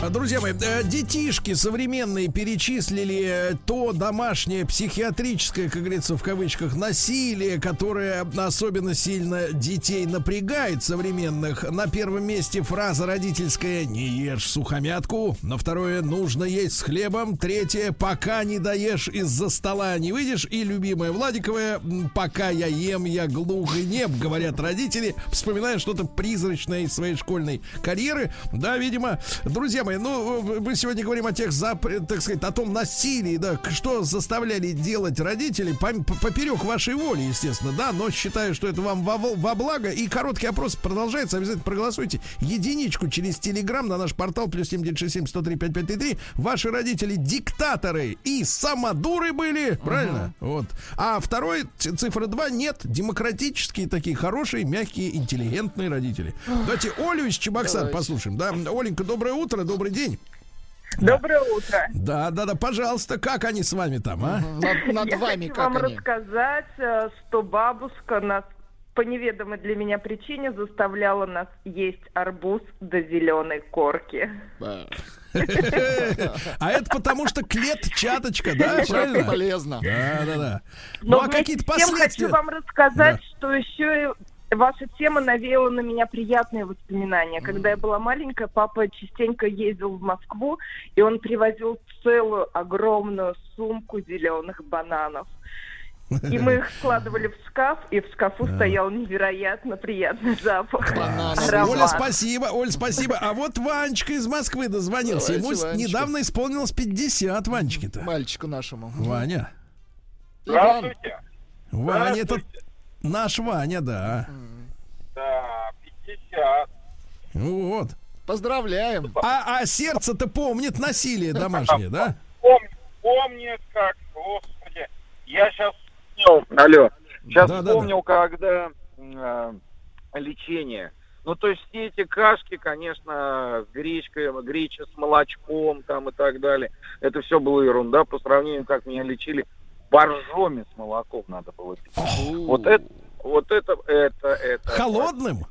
Друзья мои, э, детишки современные перечислили э, то домашнее психиатрическое, как говорится, в кавычках, насилие, которое особенно сильно детей напрягает современных. На первом месте фраза родительская «не ешь сухомятку», на второе «нужно есть с хлебом», третье «пока не доешь из-за стола не выйдешь» и любимая Владиковая «М, «пока я ем, я глух и неб», говорят родители, вспоминая что-то призрачное из своей школьной карьеры. Да, видимо, друзья мои, ну, мы сегодня говорим о тех, зап- так сказать, о том насилии, да, что заставляли делать родители поперек вашей воли, естественно, да, но считаю, что это вам во, во благо. И короткий опрос продолжается, обязательно проголосуйте. Единичку через Телеграм на наш портал плюс 7967 103 5533. Ваши родители диктаторы и самодуры были, правильно? Вот. А второй, цифра 2, нет, демократические такие хорошие, мягкие, интеллигентные родители. Давайте Олю из Чебоксар послушаем. Да, Оленька, доброе утро, добрый день. Доброе утро. Да, да, да, пожалуйста, как они с вами там, а? Над, над Я вами хочу как вам они? рассказать, э, что бабушка нас по неведомой для меня причине заставляла нас есть арбуз до зеленой корки. А это потому что клетчаточка, да, правильно? полезно. Да, да, да. Ну, а какие-то последствия? хочу вам рассказать, что еще и ваша тема навеяла на меня приятные воспоминания. Когда я была маленькая, папа частенько ездил в Москву, и он привозил целую огромную сумку зеленых бананов. И мы их складывали в шкаф, и в шкафу стоял невероятно приятный запах. Оля, спасибо, Оль, спасибо. А вот Ванечка из Москвы дозвонился. Давайте, Ему Ванечка. недавно исполнилось 50 Ванечке-то. Мальчику нашему. Ваня. Иван, Ваня, это наш Ваня, да. Да, 50. Вот. Поздравляем. А, а сердце-то помнит насилие домашнее, да? Помнит, помнит как, господи. Я сейчас вспомнил, алло, сейчас Да, да, вспомнил, когда э, лечение. Ну, то есть все эти кашки, конечно, с гречкой, греча с молочком там и так далее, это все было ерунда по сравнению, как меня лечили боржоми с молоком надо было пить. Вот это, вот это, это, это. Холодным?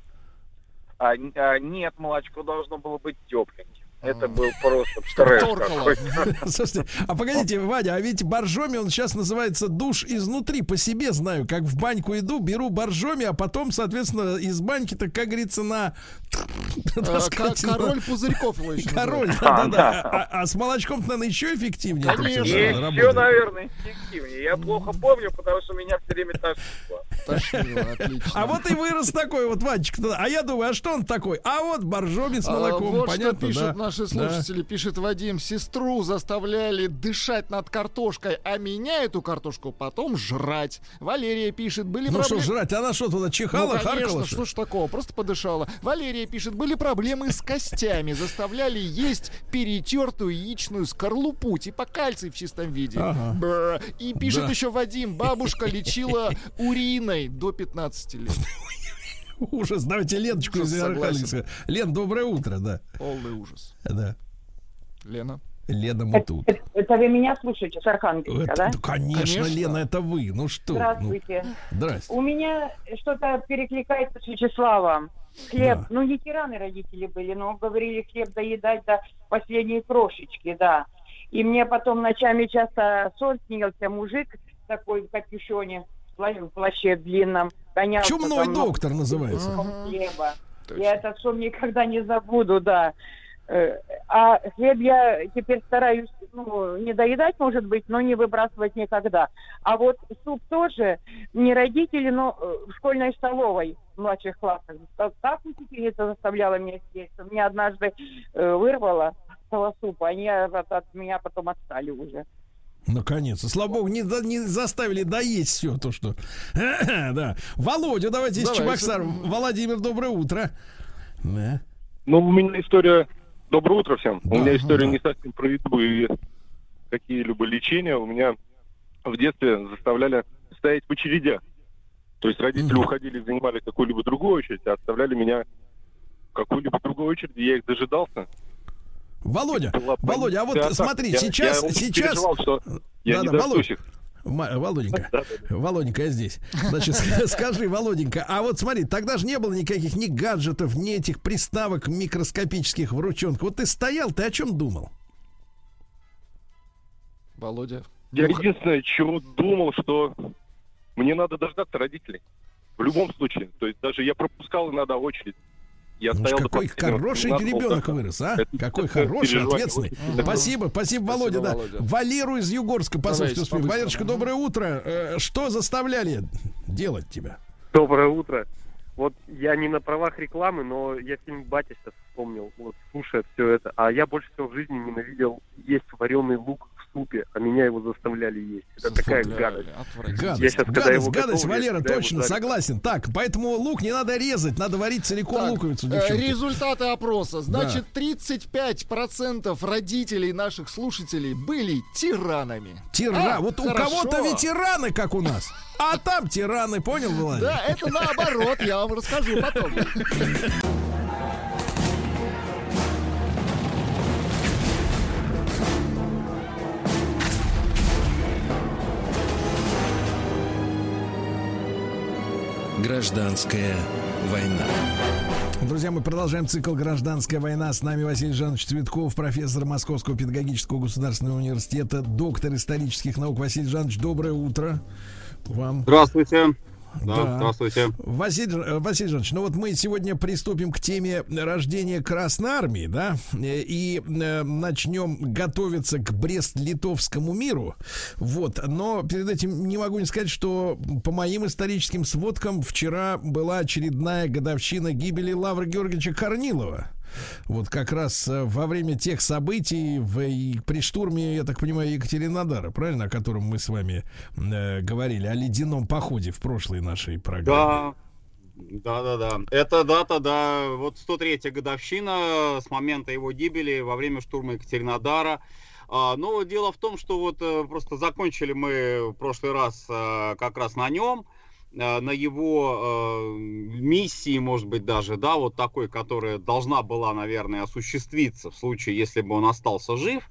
А, а, нет, молочко должно было быть тепленьким. Это был просто трэш. Слушайте, а погодите, Ваня, а ведь боржоми, он сейчас называется душ изнутри, по себе знаю, как в баньку иду, беру боржоми, а потом, соответственно, из баньки-то, как говорится, на... Э, так король пузырьков его еще Король, да-да-да. А, а с молочком, наверное, еще эффективнее. всё Еще, наверное, эффективнее. Я плохо помню, потому что меня все время тошнило. Тошнило, отлично. А вот и вырос такой вот Ванечка. А я думаю, а что он такой? А вот боржоми с А, молоком, понятно, да? Наши слушатели, пишет Вадим, сестру заставляли дышать над картошкой, а меня эту картошку потом жрать. Валерия пишет, были Ну что проблемы... жрать, она что туда чихала, ну, конечно, харкала? что ж такого, просто подышала. Валерия пишет, были проблемы с костями, заставляли есть перетертую яичную скорлупу, типа кальций в чистом виде. Ага. И пишет Да. еще Вадим, бабушка лечила уриной до 15 лет. Ужас, давайте Леночку из. Архангельска. Лен, доброе утро, да. Полный ужас. Да. Лена. Лена, мы тут. Это, это вы меня слушаете с Архангельска, Это- да? да, конечно, Лена, это вы. Ну что? ну, Здравствуйте. здрасте. У меня что-то перекликается с Вячеславом. Хлеб, Да. ну не тираны родители были, но говорили хлеб доедать до последней крошечки, да. И мне потом ночами часто сон снился мужик такой в капюшоне, в пла- в плаще длинном, гонялся Чумной доктор называется. хлеба. Я этот сон никогда не забуду, да. Э, А хлеб я теперь стараюсь ну, не доедать, может быть, но не выбрасывать никогда. А вот суп тоже не родители, но э, в школьной столовой в младших классах. Так- учительница заставляла меня съесть. Меня однажды э, вырвала этого супа, они от, от меня потом отстали уже. Наконец-то. Слава богу, не, не заставили доесть все то, что... да. Володя, давайте из. Чебоксар. Владимир, доброе утро. Да. Ну, у меня история... Доброе утро всем. Да, у меня история да. не совсем про еду и какие-либо лечения. У меня в детстве заставляли стоять в очередях. То есть родители уходили, занимали какую-либо другую очередь, а оставляли меня в какую-либо другую очередь, и я их дожидался. Володя, Была Володя, а вот атака. смотри, Я- сейчас, я сейчас... что я не Володь. их. Ма- Володенька, Володенька, я здесь. Значит, ск- скажи, Володенька, а вот смотри, тогда же не было никаких ни гаджетов, ни этих приставок микроскопических в ручонках. Вот ты стоял, ты о чем думал? Володя. Я единственное, чего думал, что мне надо дождаться родителей. В любом случае. То есть даже я пропускал иногда очередь. Я Ну, стоял какой хороший ребенок вырос, а? Это- Какой это хороший, ответственный. очень. Спасибо, спасибо, Володя, да. Володя. Валеру из Югорска послушать Давайте, успеем. Валерочка, доброе утро. Э, Что заставляли делать тебя? Доброе утро. Вот я не на правах рекламы, но я фильм «Батя» сейчас вспомнил, вот слушая все это. А я больше всего в жизни ненавидел есть вареный лук супе, а меня его заставляли есть. Это такая гадость. Гадость, Я когда гадость, его гадость, готовлю, я Валера, его точно, жарю. согласен. Так, поэтому лук не надо резать, надо варить целиком Так, луковицу, э, девчонки. Результаты опроса. Да. Значит, 35% родителей наших слушателей были тиранами. Тира, А, вот у хорошо. кого-то ветераны, как у нас, а там тираны, понял, Владимир? Да, это наоборот, я вам расскажу потом. Гражданская война. Друзья, мы продолжаем цикл «Гражданская война». С нами Василий Жанович Цветков, профессор Московского педагогического государственного университета, доктор исторических наук. Василий Жанович, доброе утро вам. Здравствуйте. Да, Да. здравствуйте. Василий, э, Василий Жанович, ну вот мы сегодня приступим к теме рождения Красной Армии, да, э, и э, начнем готовиться к Брест-Литовскому миру. Вот, но перед этим не могу не сказать, что по моим историческим сводкам вчера была очередная годовщина гибели Лавра Георгиевича Корнилова. Вот как раз э, во время тех событий в, и при штурме, я так понимаю, Екатеринодара, правильно, о котором мы с вами э, говорили, о ледяном походе в прошлой нашей программе. Да, да, да, да. Это дата, да, вот 103-я годовщина с момента его гибели во время штурма Екатеринодара. А, Но дело в том, что вот э, просто закончили мы в прошлый раз э, как раз на нем, на его э, миссии, может быть, даже, да, вот такой, которая должна была, наверное, осуществиться в случае, если бы он остался жив.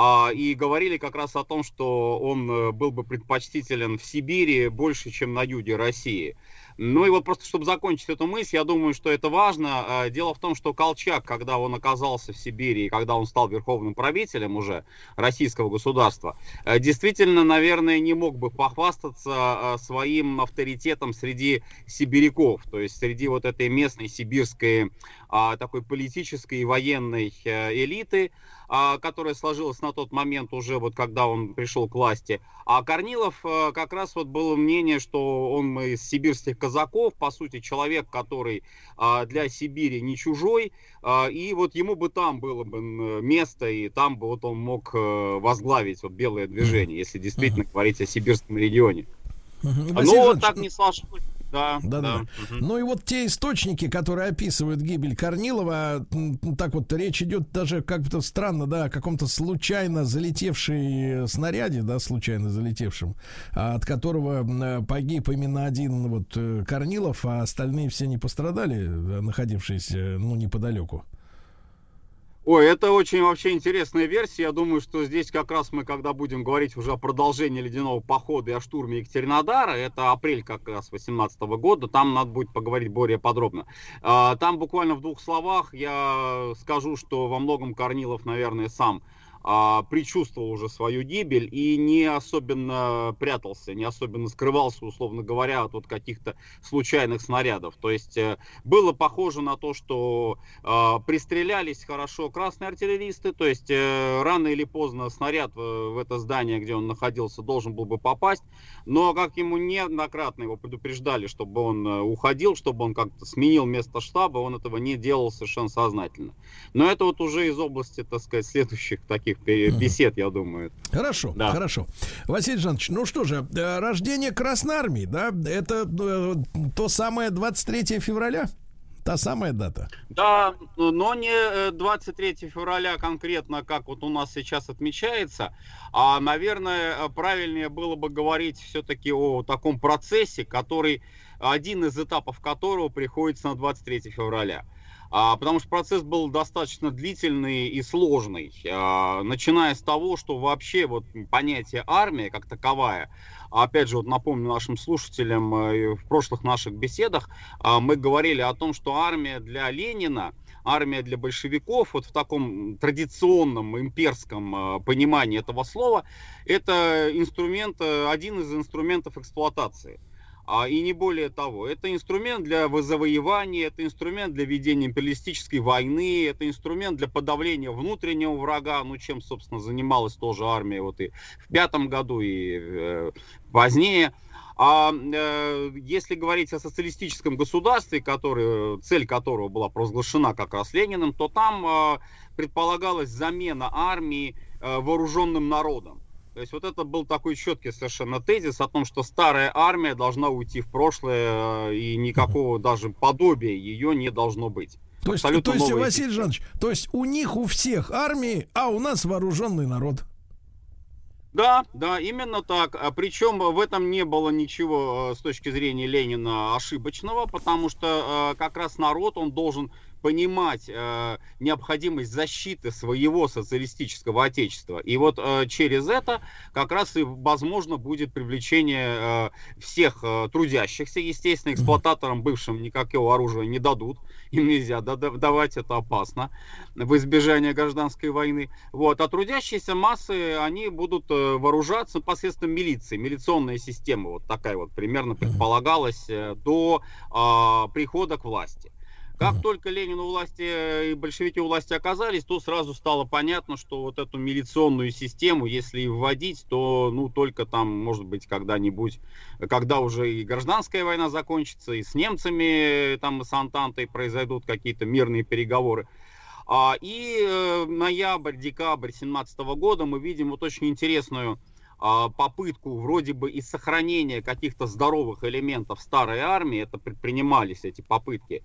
А, и говорили как раз о том, что он э, был бы предпочтителен в Сибири больше, чем на юге России. Ну и вот просто, чтобы закончить эту мысль, я думаю, что это важно. А, Дело в том, что Колчак, когда он оказался в Сибири, и когда он стал верховным правителем уже российского государства, э, действительно, наверное, не мог бы похвастаться э, своим авторитетом среди сибиряков, то есть среди вот этой местной сибирской такой политической и военной э, элиты, а, которая сложилась на тот момент уже вот когда он пришел к власти. А Корнилов э, как раз вот было мнение, что он из сибирских казаков, по сути, человек, который а, для Сибири не чужой, а, и вот ему бы там было бы место, и там бы вот он мог а, возглавить вот белое движение, если действительно говорить о сибирском регионе. Но вот так не сложилось. Да, да, да. да. Угу. Ну и вот те источники, которые описывают гибель Корнилова, так вот речь идет даже как-то странно, да, о каком-то случайно залетевшей снаряде, да, случайно залетевшем, а от которого погиб именно один вот э, Корнилов, а остальные все не пострадали, находившиеся, ну, неподалеку. Ой, это очень вообще интересная версия. Я думаю, что здесь как раз мы, когда будем говорить уже о продолжении ледяного похода и о штурме Екатеринодара, это апрель как раз 18 года, там надо будет поговорить более подробно. А, там буквально в двух словах я скажу, что во многом Корнилов, наверное, сам а, предчувствовал уже свою гибель и не особенно прятался, не особенно скрывался, условно говоря, от вот каких-то случайных снарядов. То есть э, было похоже на то, что э, пристрелялись хорошо красные артиллеристы, то есть э, рано или поздно снаряд в, в это здание, где он находился, должен был бы попасть, но как ему неоднократно его предупреждали, чтобы он э, уходил, чтобы он как-то сменил место штаба, он этого не делал совершенно сознательно. Но это вот уже из области, так сказать, следующих таких таких бесед, я думаю. Хорошо, да. хорошо. Василий Жанович, ну что же, э, рождение Красной Армии, да, это э, то самое 23 февраля? Та самая дата? Да, но не 23 э, февраля конкретно, как вот у нас сейчас отмечается, а, наверное, правильнее было бы говорить все-таки о таком процессе, который, один из этапов которого приходится на 23 февраля. А, потому что процесс был достаточно длительный и сложный, а, начиная с того, что вообще вот понятие армия как таковая, опять же, вот напомню нашим слушателям, э, в прошлых наших беседах а, мы говорили о том, что армия для Ленина, армия для большевиков, вот в таком традиционном имперском понимании этого слова, это инструмент, э, один из инструментов эксплуатации а, и не более того. Это инструмент для завоевания, это инструмент для ведения империалистической войны, это инструмент для подавления внутреннего врага, ну чем, собственно, занималась тоже армия вот и в пятом году, и э, позднее. А э, если говорить о социалистическом государстве, который, цель которого была провозглашена как раз Лениным, то там э, предполагалась замена армии э, вооруженным народом. То есть вот это был такой четкий совершенно тезис о том, что старая армия должна уйти в прошлое, э, и никакого даже подобия ее не должно быть. То есть, то есть Василий Жанович, то есть у них у всех армии, а у нас вооруженный народ. Да, да, именно так. А Причем в этом не было ничего э, с точки зрения Ленина ошибочного, потому что э, как раз народ, он должен понимать э, необходимость защиты своего социалистического отечества. И вот э, через это как раз и возможно будет привлечение э, всех э, трудящихся. Естественно, эксплуататорам бывшим никакого оружия не дадут. Им нельзя давать, это опасно в избежание гражданской войны. Вот. А трудящиеся массы, они будут э, вооружаться посредством милиции. Милиционная система вот такая вот примерно предполагалась э, до э, прихода к власти. Как только Ленин у власти э, и большевики у власти оказались, то сразу стало понятно, что вот эту милиционную систему, если и вводить, то ну только там, может быть, когда-нибудь, когда уже и гражданская война закончится, и с немцами, э, там, с Антантой произойдут какие-то мирные переговоры. А, и э, ноябрь, декабрь 17 года мы видим вот очень интересную а, попытку вроде бы и сохранения каких-то здоровых элементов старой армии, это предпринимались эти попытки,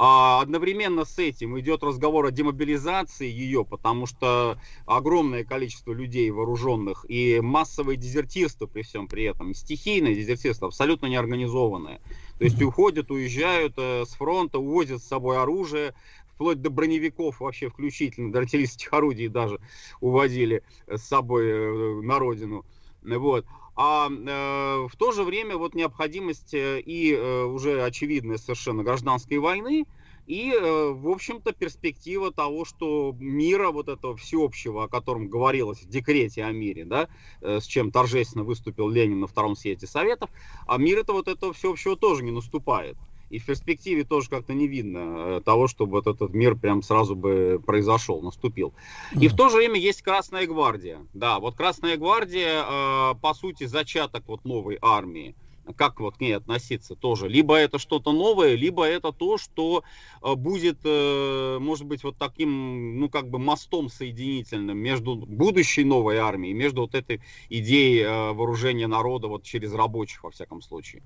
а одновременно с этим идет разговор о демобилизации ее, потому что огромное количество людей вооруженных и массовое дезертирство при всем при этом, стихийное дезертирство, абсолютно неорганизованное. То есть уходят, уезжают э, с фронта, увозят с собой оружие, вплоть до броневиков вообще включительно, до артиллерийских орудий даже увозили с собой э, на родину. Вот. А э, в то же время вот необходимость э, и э, уже очевидная совершенно гражданской войны, и, в общем-то, перспектива того, что мира вот этого всеобщего, о котором говорилось в декрете о мире, да, с чем торжественно выступил Ленин на Втором съезде Советов, а мир это вот этого всеобщего тоже не наступает. И в перспективе тоже как-то не видно э, того, чтобы вот этот мир прям сразу бы произошел, наступил. И в то же время есть Красная Гвардия. Да, вот Красная Гвардия, э, по сути, зачаток вот новой армии. Как вот к ней относиться тоже. Либо это что-то новое, либо это то, что э, будет, э, может быть, вот таким, ну, как бы мостом соединительным между будущей новой армией, между вот этой идеей э, вооружения народа вот через рабочих, во всяком случае.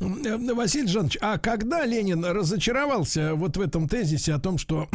Василий Жанович, а когда Ленин разочаровался вот в этом тезисе о том, что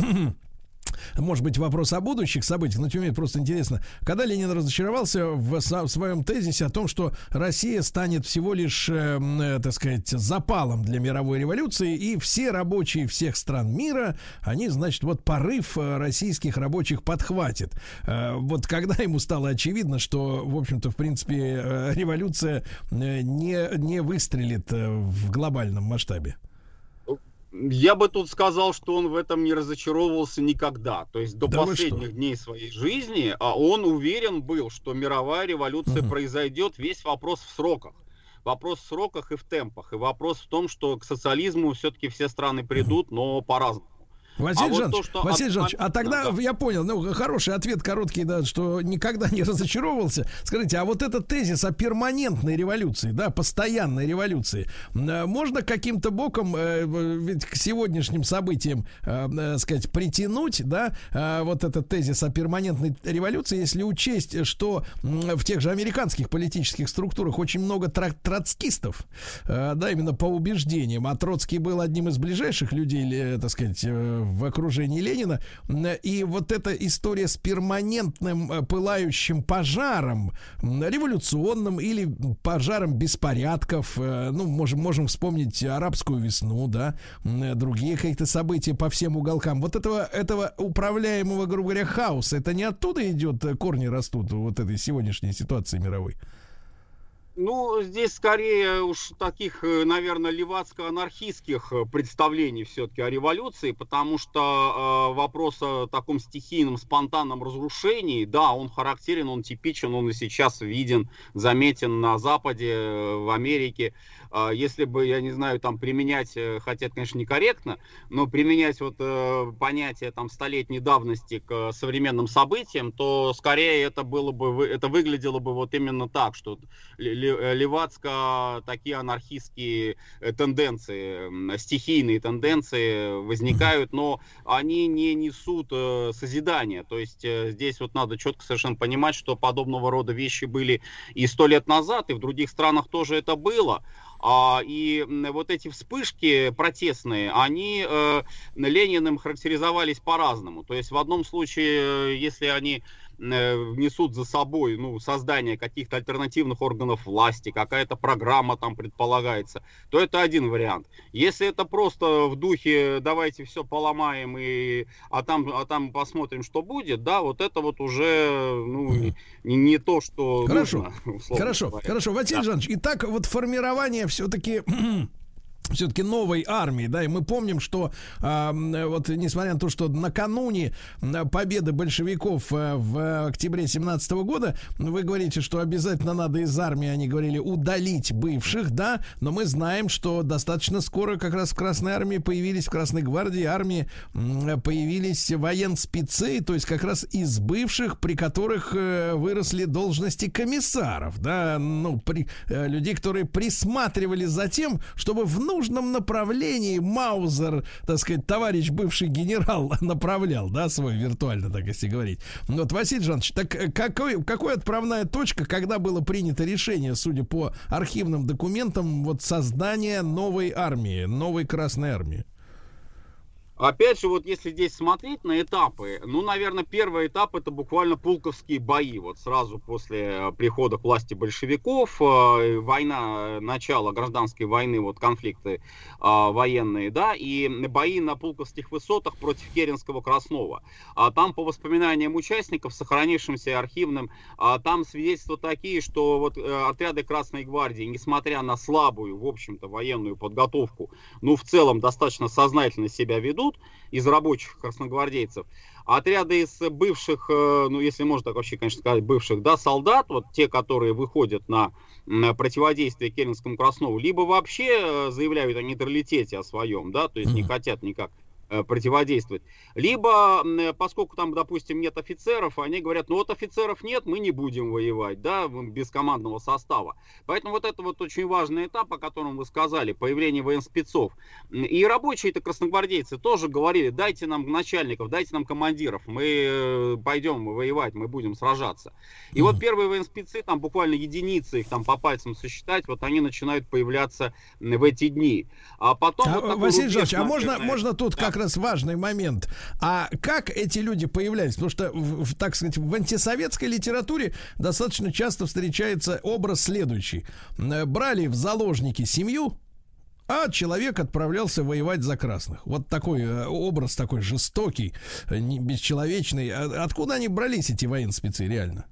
может быть, вопрос о будущих событиях, но тем не менее просто интересно. Когда Ленин разочаровался в, в своем тезисе о том, что Россия станет всего лишь, э, э, так сказать, запалом для мировой революции, и все рабочие всех стран мира, они, значит, вот порыв э, российских рабочих подхватит. Э, вот когда ему стало очевидно, что, в общем-то, в принципе, э, революция э, не, не выстрелит э, в глобальном масштабе. Я бы тут сказал, что он в этом не разочаровывался никогда. То есть до да последних дней своей жизни а он уверен был, что мировая революция угу. произойдет. Весь вопрос в сроках. Вопрос в сроках и в темпах. И вопрос в том, что к социализму все-таки все страны придут, но по-разному. Василий а Жанович, вот то, Василий от... Жанович, а тогда да. я понял, ну, хороший ответ, короткий, да, что никогда не разочаровывался. Скажите, а вот этот тезис о перманентной революции, да, постоянной революции, э, можно каким-то боком, э, ведь к сегодняшним событиям, э, э, сказать, притянуть, да, э, вот этот тезис о перманентной революции, если учесть, что в тех же американских политических структурах очень много тро- троцкистов, э, да, именно по убеждениям, а Троцкий был одним из ближайших людей, э, так сказать, э, в окружении Ленина. И вот эта история с перманентным э, пылающим пожаром, революционным или пожаром беспорядков, э, ну, можем, можем вспомнить арабскую весну, да, другие какие-то события по всем уголкам. Вот этого, этого управляемого, грубо говоря, хаоса, это не оттуда идет, э, корни растут вот этой сегодняшней ситуации мировой? Ну, здесь скорее уж таких, э, наверное, левацко-анархистских э, представлений все-таки о революции, потому что э, вопрос о таком стихийном, спонтанном разрушении, да, он характерен, он типичен, он и сейчас виден, заметен на Западе, э, в Америке. А, если бы, я не знаю, там применять, э, хотя это, конечно, некорректно, но применять вот э, понятие там столетней давности к современным событиям, то скорее это было бы, это выглядело бы вот именно так, что э, левацко такие анархистские тенденции, стихийные тенденции возникают, но они не несут созидания. То есть здесь вот надо четко совершенно понимать, что подобного рода вещи были и сто лет назад, и в других странах тоже это было. А, и вот эти вспышки протестные, они э, Лениным характеризовались по-разному. То есть в одном случае, э, если они внесут за собой ну, создание каких-то альтернативных органов власти, какая-то программа там предполагается, то это один вариант. Если это просто в духе давайте все поломаем и а там, а там посмотрим, что будет, да, вот это вот уже ну, не, не то, что Хорошо, нужно, хорошо, говоря. хорошо. Василий да. Жанович, итак, вот формирование все-таки все-таки новой армии, да, и мы помним, что э, вот несмотря на то, что накануне победы большевиков э, в октябре 17 года, вы говорите, что обязательно надо из армии, они говорили, удалить бывших, да, но мы знаем, что достаточно скоро как раз в Красной армии появились, в Красной гвардии армии появились военспецы, то есть как раз из бывших, при которых э, выросли должности комиссаров, да, ну, при, э, людей, которые присматривали за тем, чтобы в нужном направлении Маузер, так сказать, товарищ бывший генерал направлял, да, свой виртуально, так если говорить. Вот, Василий Жанович, так э, какой, какой отправная точка, когда было принято решение, судя по архивным документам, вот создания новой армии, новой Красной армии? Опять же, вот если здесь смотреть на этапы, ну, наверное, первый этап это буквально пулковские бои. Вот сразу после э, прихода к власти большевиков, э, война, начало гражданской войны, вот конфликты а, военные, да, и бои на пулковских высотах против Керенского Краснова. А там, по воспоминаниям участников, сохранившимся архивным, а, там свидетельства такие, что вот э, отряды Красной Гвардии, несмотря на слабую, в общем-то, военную подготовку, ну, в целом достаточно сознательно себя ведут, идут из рабочих красногвардейцев. Отряды из бывших, э, ну если можно так вообще, конечно, сказать, бывших, да, солдат, вот те, которые выходят на, на противодействие Керенскому Краснову, либо вообще э, заявляют о нейтралитете о своем, да, то есть не хотят никак противодействовать. Либо, э, поскольку там, допустим, нет офицеров, они говорят, ну вот офицеров нет, мы не будем воевать, да, без командного состава. Поэтому вот это вот очень важный этап, о котором вы сказали, появление военспецов. И рабочие-то красногвардейцы тоже говорили, дайте нам начальников, дайте нам командиров, мы э, пойдем воевать, мы будем сражаться. И вот первые военспецы, там буквально единицы их там по пальцам сосчитать, вот они начинают появляться в эти дни. А потом... А, вот Василий Жанович, а можно, можно тут да. как раз важный момент. А как эти люди появлялись? Потому что, в, в, так сказать, в антисоветской литературе достаточно часто встречается образ следующий. Брали в заложники семью, а человек отправлялся воевать за красных. Вот такой э, образ такой жестокий, э, бесчеловечный. А откуда они брались, эти военспецы, реально?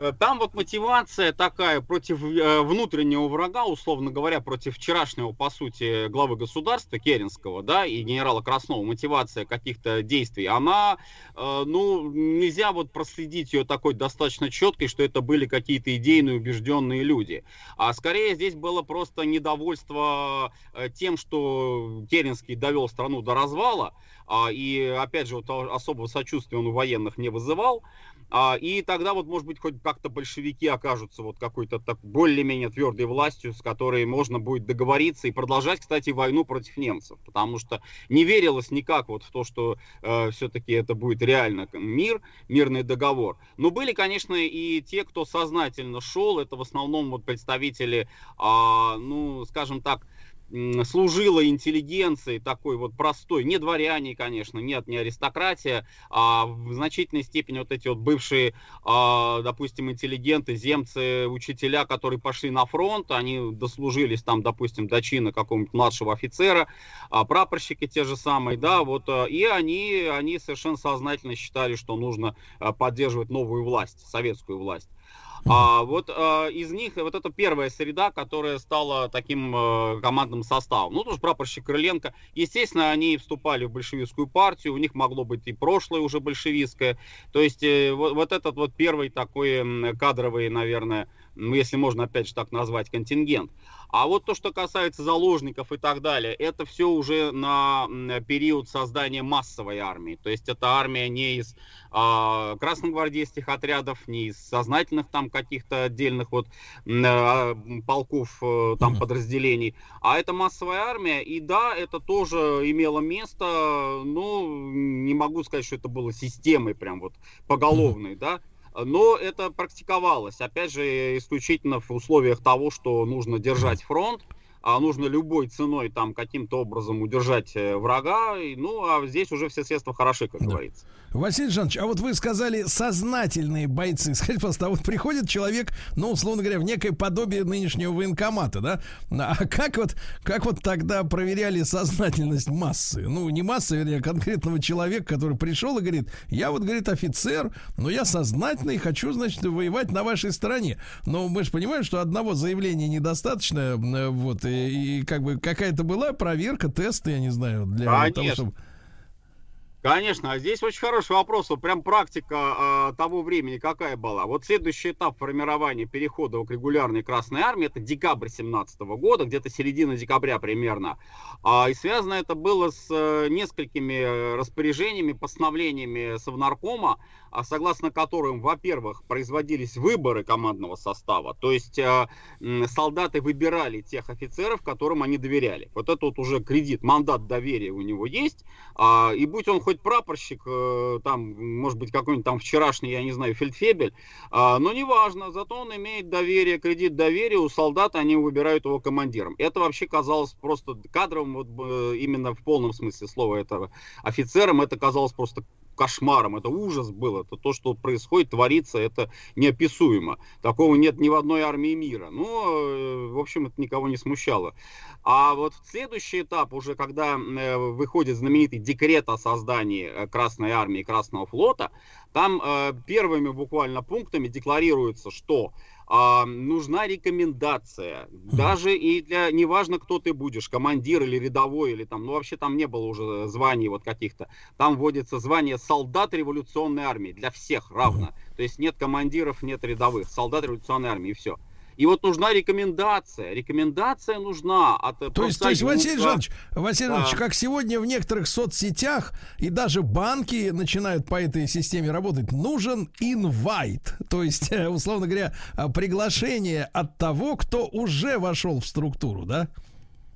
Э, там вот мотивация такая против э, внутреннего врага, условно говоря, против вчерашнего, по сути, главы государства Керенского, да, и генерала Краснова, мотивация каких-то действий, она, э, ну, нельзя вот проследить ее такой достаточно четкой, что это были какие-то идейные убежденные люди. А скорее здесь было просто недовольство тем, что Керенский довел страну до развала, а, и, опять же, вот особого сочувствия он у военных не вызывал. А, и тогда вот, может быть, хоть как-то большевики окажутся вот какой-то так более-менее твердой властью, с которой можно будет договориться и продолжать, кстати, войну против немцев. Потому что не верилось никак вот в то, что э, все-таки это будет реально мир, мирный договор. Но были, конечно, и те, кто сознательно шел. Это в основном вот представители, э, ну, скажем так, служила интеллигенции такой вот простой, не дворяне, конечно, нет, не аристократия, а в значительной степени вот эти вот бывшие, а, допустим, интеллигенты, земцы, учителя, которые пошли на фронт, они дослужились там, допустим, до чина какого-нибудь младшего офицера, а прапорщики те же самые, да, вот, а, и они, они совершенно сознательно считали, что нужно поддерживать новую власть, советскую власть. А, вот а, из них вот это первая среда, которая стала таким а, командным составом. Ну, тоже прапорщик Крыленко. Естественно, они вступали в большевистскую партию, у них могло быть и прошлое уже большевистское. То есть э, вот, вот этот вот первый такой кадровый, наверное, ну, если можно опять же так назвать, контингент. А вот то, что касается заложников и так далее, это все уже на период создания массовой армии. То есть это армия не из э, красногвардейских отрядов, не из сознательных там каких-то отдельных вот э, полков, э, там подразделений, а это массовая армия. И да, это тоже имело место, но не могу сказать, что это было системой прям вот поголовной, да, но это практиковалось, опять же, исключительно в условиях того, что нужно держать фронт, а нужно любой ценой там каким-то образом удержать э, врага, ну, а здесь уже все средства хороши, как да. говорится. Василий Жанович, а вот вы сказали сознательные бойцы. Скажите, пожалуйста, а вот приходит человек, ну, условно говоря, в некое подобие нынешнего военкомата, да? А как вот, как вот тогда проверяли сознательность массы? Ну, не массы, вернее, а конкретного человека, который пришел и говорит, я вот, говорит, офицер, но я сознательный, хочу, значит, воевать на вашей стороне. Но мы же понимаем, что одного заявления недостаточно, вот, и, и как бы какая-то была проверка, тесты, я не знаю, для Конечно. того, чтобы... Конечно, а здесь очень хороший вопрос. Вот прям практика э, того времени какая была. Вот следующий этап формирования перехода к регулярной Красной Армии, это декабрь 17 года, где-то середина декабря примерно. А, и связано это было с э, несколькими распоряжениями, постановлениями Совнаркома, а согласно которым, во-первых, производились выборы командного состава, то есть э, солдаты выбирали тех офицеров, которым они доверяли. Вот это вот уже кредит, мандат доверия у него есть, э, и будь он хоть прапорщик, э, там, может быть, какой-нибудь там вчерашний, я не знаю, фельдфебель, э, но неважно, зато он имеет доверие, кредит доверия, у солдат они выбирают его командиром. Это вообще казалось просто кадровым, вот, э, именно в полном смысле слова этого офицером, это казалось просто кошмаром, это ужас был, это то, что происходит, творится, это неописуемо. Такого нет ни в одной армии мира. Но, э, в общем, это никого не смущало. А вот следующий этап, уже когда э, выходит знаменитый декрет о создании э, Красной армии Красного флота, там первыми буквально пунктами декларируется, что а, нужна рекомендация. Даже и для, неважно, кто ты будешь, командир или рядовой, или там, ну вообще там не было уже званий вот каких-то. Там вводится звание солдат революционной армии. Для всех равно. То есть нет командиров, нет рядовых. Солдат революционной армии и все. И вот нужна рекомендация. Рекомендация нужна от То есть, то есть Василий Жанович, Василий Да. Как сегодня в некоторых соцсетях и даже банки начинают по этой системе работать, нужен инвайт. То есть, условно говоря, э, приглашение от того, кто уже вошел в структуру, да?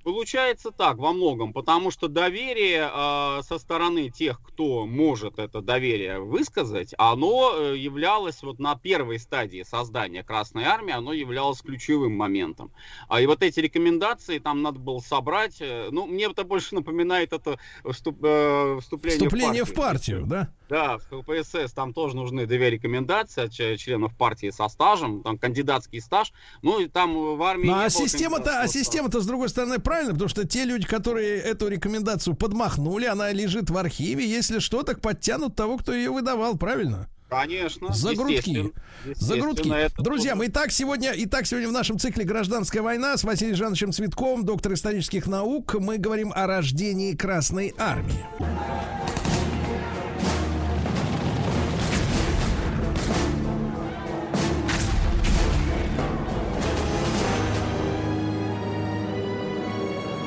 Получается так во многом, потому что доверие э, со стороны тех, кто может это доверие высказать, оно э, являлось вот на первой стадии создания Красной Армии, оно являлось ключевым моментом. А, и вот эти рекомендации там надо было собрать. э, ну, мне это больше напоминает это вступ- э, вступление, Вступление в в партию. партию, да? Да, в КПСС там тоже нужны две рекомендации от членов партии со стажем, там кандидатский стаж. Ну и там в армии. Ну, а система-то, а система-то, с другой стороны, правильно, потому что те люди, которые эту рекомендацию подмахнули, она лежит в архиве, если что, так подтянут того, кто ее выдавал, правильно? Конечно. За грудки. естественно. За грудки. Друзья, мы и так сегодня, и так сегодня в нашем цикле «Гражданская война» с Василием Жановичем Цветковым, доктор исторических наук, мы говорим о рождении Красной Армии.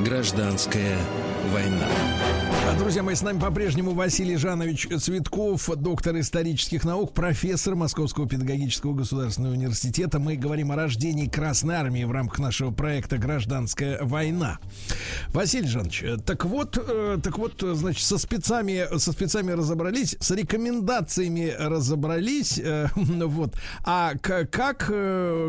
Гражданская война. Друзья мои, с нами по-прежнему Василий Жанович Цветков, доктор исторических наук, профессор Московского педагогического государственного университета. Мы говорим о рождении Красной Армии в рамках нашего проекта «Гражданская война». Василий Жанович, э, так вот, э, так вот, э, значит, со спецами, со спецами разобрались, с рекомендациями разобрались, вот. А как,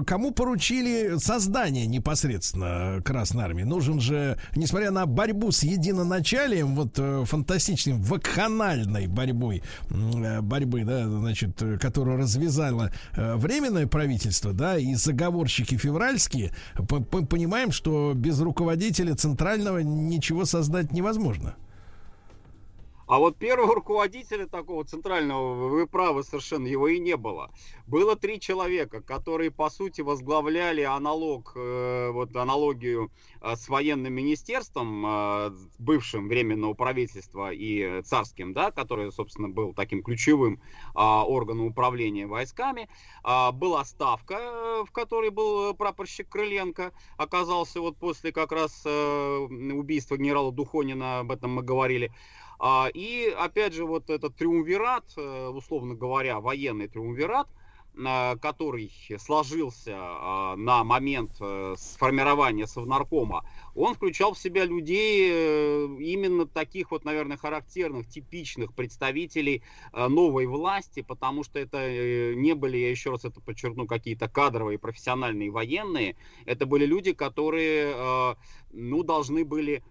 кому поручили создание непосредственно Красной Армии? Нужен же, несмотря на борьбу с единоначалием, вот фантастичным, вакханальной борьбой, э, борьбы, да, значит, которую развязало э, временное правительство, да, и заговорщики февральские, понимаем, что без руководителя центрального ничего создать невозможно. А вот первого руководителя такого центрального, вы правы совершенно, его и не было. Было три человека, которые, по сути, возглавляли аналог, э, вот аналогию э, с военным министерством, э, бывшим временного правительства и царским, да, который, собственно, был таким ключевым а, органом управления войсками. А, была ставка, в которой был прапорщик Крыленко, оказался вот после как раз убийства генерала Духонина, об этом мы говорили. А, И опять же вот этот триумвират, э, условно говоря, военный триумвират, э, который сложился а, на момент э, сформирования Совнаркома, он включал в себя людей именно таких вот, наверное, характерных, типичных представителей новой власти, потому что это не были, я еще раз это подчеркну, какие-то кадровые, профессиональные военные, это были люди, которые, ну, должны были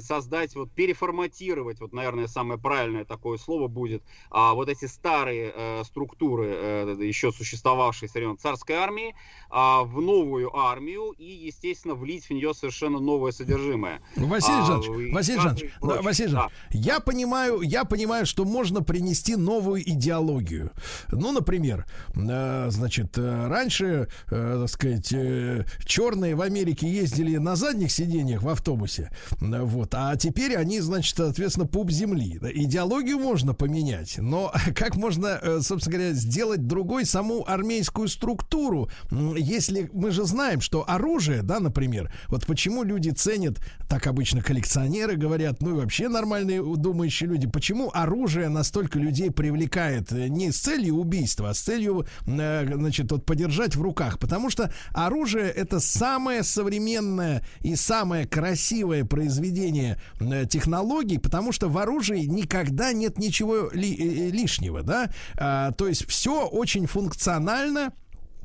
создать, вот переформатировать, вот, наверное, самое правильное такое слово будет, а, вот эти старые э, структуры, э, еще существовавшие времен царской армии, а, в новую армию и, естественно, влить в нее совершенно новое содержимое. Василий А, Жанович, Василий Жанович, да. Василий Да. Жанович, я понимаю, я понимаю, что можно принести новую идеологию. Ну, например, э, значит, э, раньше, э, так сказать, э, черные в Америке ездили на задних сиденьях в автобусе, э, вот, а теперь они, значит, соответственно, пуп земли. Идеологию можно поменять, но как можно, э, собственно говоря, сделать другой саму армейскую структуру, если мы же знаем, что оружие, да, например, вот почему люди ценят, так обычно коллекционеры говорят, ну и вообще нормальные думающие люди, почему оружие настолько людей привлекает э, не с целью убийства, а с целью, э, значит, вот подержать в руках, потому что оружие это самое современное и самое красивое произведение э, технологий, потому что в оружии никогда нет ничего ли- э, э, лишнего, да, А, то есть все очень функционально,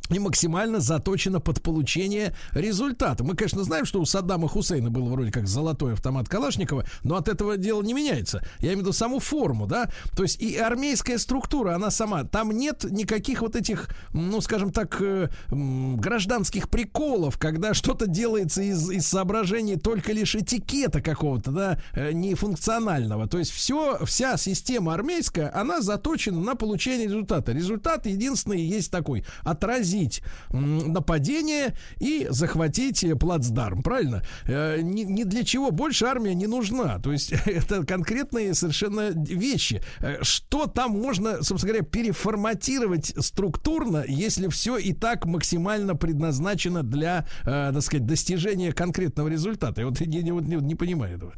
и максимально заточено под получение результата. Мы, конечно, знаем, что у Саддама Хусейна был вроде как золотой автомат Калашникова, но от этого дело не меняется. Я имею в виду саму форму, да. То есть и армейская структура, она сама. Там нет никаких вот этих, ну, скажем так, э, гражданских приколов, когда что-то делается из, из соображений только лишь этикета какого-то, да, э, нефункционального. То есть все, вся система армейская, она заточена на получение результата. Результат единственный есть такой. Отразить отразить нападение и захватить э, плацдарм, правильно? Э, ни, для чего больше армия не нужна. То есть это конкретные совершенно вещи. Э, Что там можно, собственно говоря, переформатировать структурно, если все и так максимально предназначено для, так сказать, достижения конкретного результата? Я вот не, не- не понимаю этого.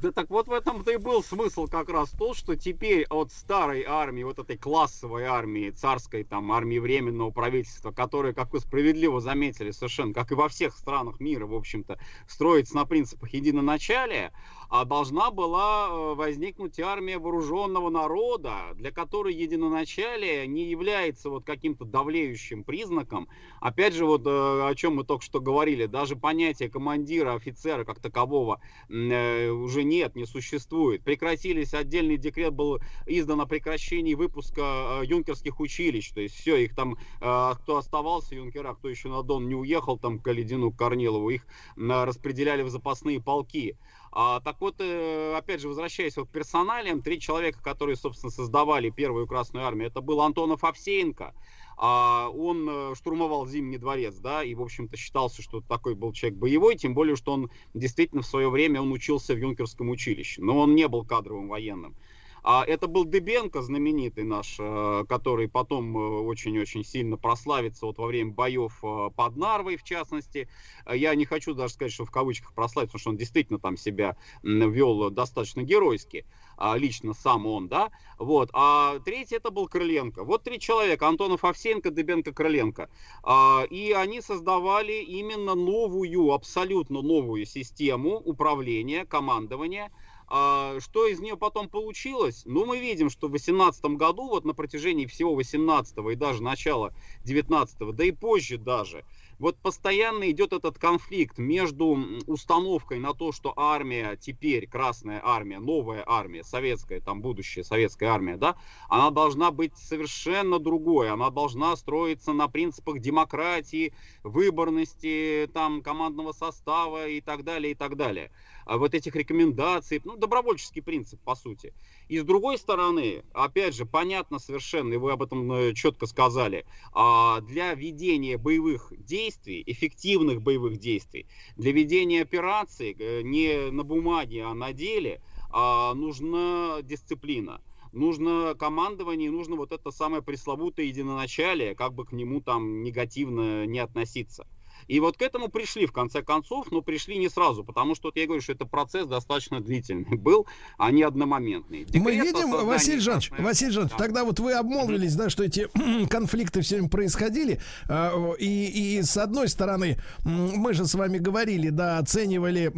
Да так вот в этом-то и был смысл как раз то, что теперь от старой армии, вот этой классовой армии, царской там армии временного правительства, которая, как вы справедливо заметили совершенно, как и во всех странах мира, в общем-то, строится на принципах единоначалия, а должна была э, возникнуть армия вооруженного народа, для которой единоначалие не является вот каким-то давлеющим признаком. Опять же, вот э, о чем мы только что говорили, даже понятие командира, офицера как такового э, уже нет, не существует. Прекратились, отдельный декрет был издан о прекращении выпуска юнкерских училищ, то есть все, их там, э, кто оставался юнкера, кто еще на Дон не уехал, там к Каледину, к Корнилову, их распределяли в запасные полки. А, так вот, э, опять же, возвращаясь вот к персоналиям, три человека, которые, собственно, создавали первую Красную Армию, это был Антонов Овсеенко, а, он э, штурмовал Зимний дворец, да, и, в общем-то, считался, что такой был человек боевой, тем более, что он действительно в свое время он учился в юнкерском училище, но он не был кадровым военным. А это был Дыбенко, знаменитый наш, э, который потом э, очень-очень сильно прославится вот во время боев э, под Нарвой, в частности. Я не хочу даже сказать, что в кавычках прославиться, потому что он действительно там себя вел достаточно геройски, а, лично сам он, да. Вот. А третий это был Крыленко. Вот три человека, Антонов Овсенко, Дыбенко, Крыленко. А, И они создавали именно новую, абсолютно новую систему управления, командования, а, Что из нее потом получилось? Ну, мы видим, что в 2018 году, вот на протяжении всего 18 и даже начала 19 да и позже даже, вот постоянно идет этот конфликт между установкой на то, что армия теперь, Красная армия, новая армия, советская, там будущая советская армия, да, она должна быть совершенно другой, она должна строиться на принципах демократии, выборности, там, командного состава и так далее, и так далее. А вот этих рекомендаций, ну, добровольческий принцип, по сути. И с другой стороны, опять же, понятно совершенно, и вы об этом э, четко сказали, а, для ведения боевых действий, эффективных боевых действий, для ведения операций э, не на бумаге, а на деле, а, нужна дисциплина. Нужно командование, нужно вот это самое пресловутое единоначалие, как бы к нему там негативно не относиться. И вот к этому пришли в конце концов, но пришли не сразу, потому что вот я говорю, что это процесс достаточно длительный был, а не одномоментный. Мы Декрет о видим, Василий Жанович, Василий Жанович, Да. тогда вот вы обмолвились, да, что эти конфликты все время происходили, а, и, и с одной стороны, мы же с вами говорили, да, оценивали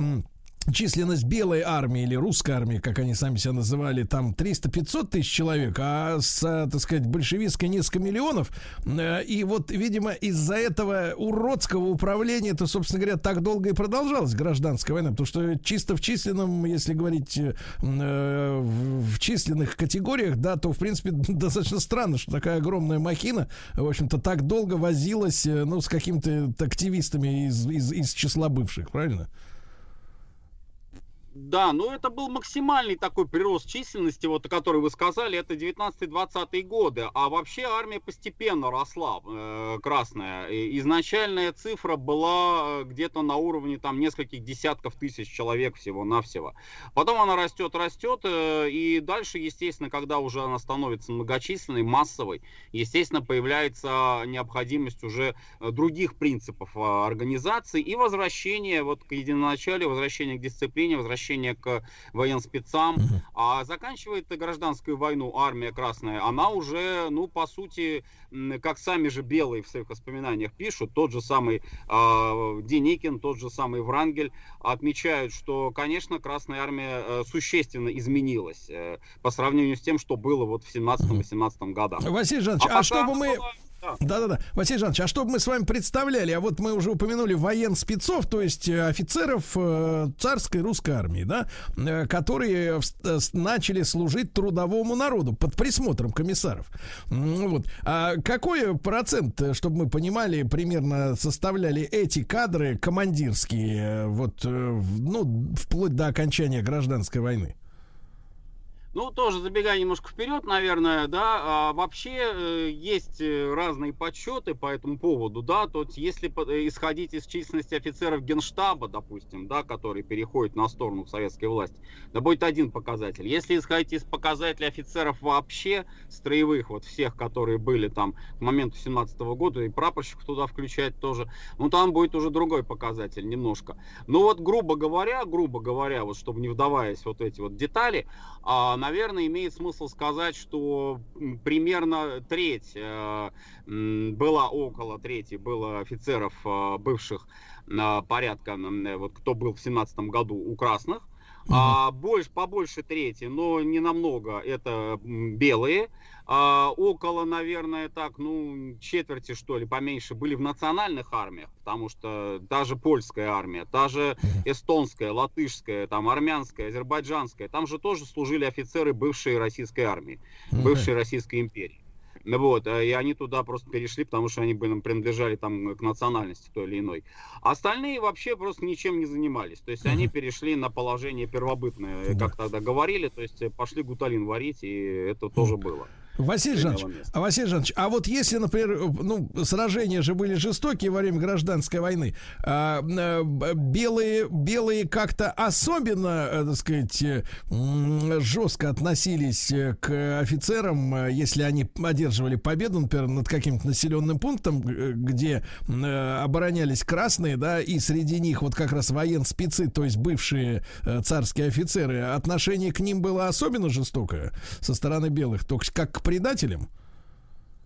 численность белой армии или русской армии, как они сами себя называли, там 300-500 тысяч человек, а с, а, так сказать, большевистской несколько миллионов. Э, И вот, видимо, из-за этого уродского управления, это, собственно говоря, так долго и продолжалась гражданская война, потому что чисто в численном, если говорить э, э, в численных категориях, да, то, в принципе, достаточно странно, что такая огромная махина, в общем-то, так долго возилась, э, ну, с какими-то активистами из, из, из числа бывших, правильно? Да, ну это был максимальный такой прирост численности, вот о которой вы сказали, это 19-20 годы. А вообще армия постепенно росла, э, красная. Изначальная цифра была э, где-то на уровне там нескольких десятков тысяч человек всего-навсего. Потом она растет, растет, э, и дальше, естественно, когда уже она становится многочисленной, массовой, естественно, появляется необходимость уже э, других принципов э, организации и возвращение вот к единоначалию, возвращение к дисциплине, возвращение к военспецам. А заканчивает гражданскую войну армия красная, она уже, ну, по сути, как сами же белые в своих воспоминаниях пишут, тот же самый э, Деникин, тот же самый Врангель отмечают, что, конечно, Красная Армия э, существенно изменилась э, по сравнению с тем, что было вот в 17-18 годах. Василий Жанович, а, пока чтобы мы... да. Да-да-да. Василий Жанович, а чтобы мы с вами представляли, а вот мы уже упомянули военспецов, то есть э, офицеров э, царской русской армии, да, э, которые начали служить трудовому народу под присмотром комиссаров. М, Вот. А какой процент, чтобы мы понимали, примерно составляли эти кадры командирские, вот, ну, вплоть до окончания гражданской войны? Ну, тоже забегая немножко вперед, наверное, да, а вообще э, есть э, разные подсчеты по этому поводу, да, то есть если э, исходить из численности офицеров Генштаба, допустим, да, которые переходят на сторону советской власти, да будет один показатель. Если исходить из показателей офицеров вообще, строевых, вот всех, которые были там к моменту 17 года, и прапорщиков туда включать тоже, ну, там будет уже другой показатель немножко. Ну, вот, грубо говоря, грубо говоря, вот чтобы не вдаваясь вот эти вот детали, а, наверное, имеет смысл сказать, что примерно треть, э, была около трети, было офицеров э, бывших э, порядка, вот кто был в семнадцатом году у красных, а больше, побольше трети, но не намного, это белые. А, около, наверное, так, ну, четверти, что ли, поменьше, были в национальных армиях, потому что даже польская армия, та же эстонская, латышская, там, армянская, азербайджанская, там же тоже служили офицеры бывшей российской армии, бывшей Российской империи. Вот, э, и они туда просто перешли, потому что они были, принадлежали там к национальности той или иной. Остальные вообще просто ничем не занимались. То есть они перешли на положение первобытное, как тогда говорили, то есть э, пошли гуталин варить, и это тоже было. Василий Жанович, а Василий Жанович, а вот если, например, ну, сражения же были жестокие во время гражданской войны, а, б- белые, белые как-то особенно, э, так сказать, э, жестко относились к офицерам, если они одерживали победу, например, над каким-то населенным пунктом, где оборонялись красные, да, и среди них вот как раз военспецы, то есть бывшие царские офицеры, отношение к ним было особенно жестокое со стороны белых, только как к.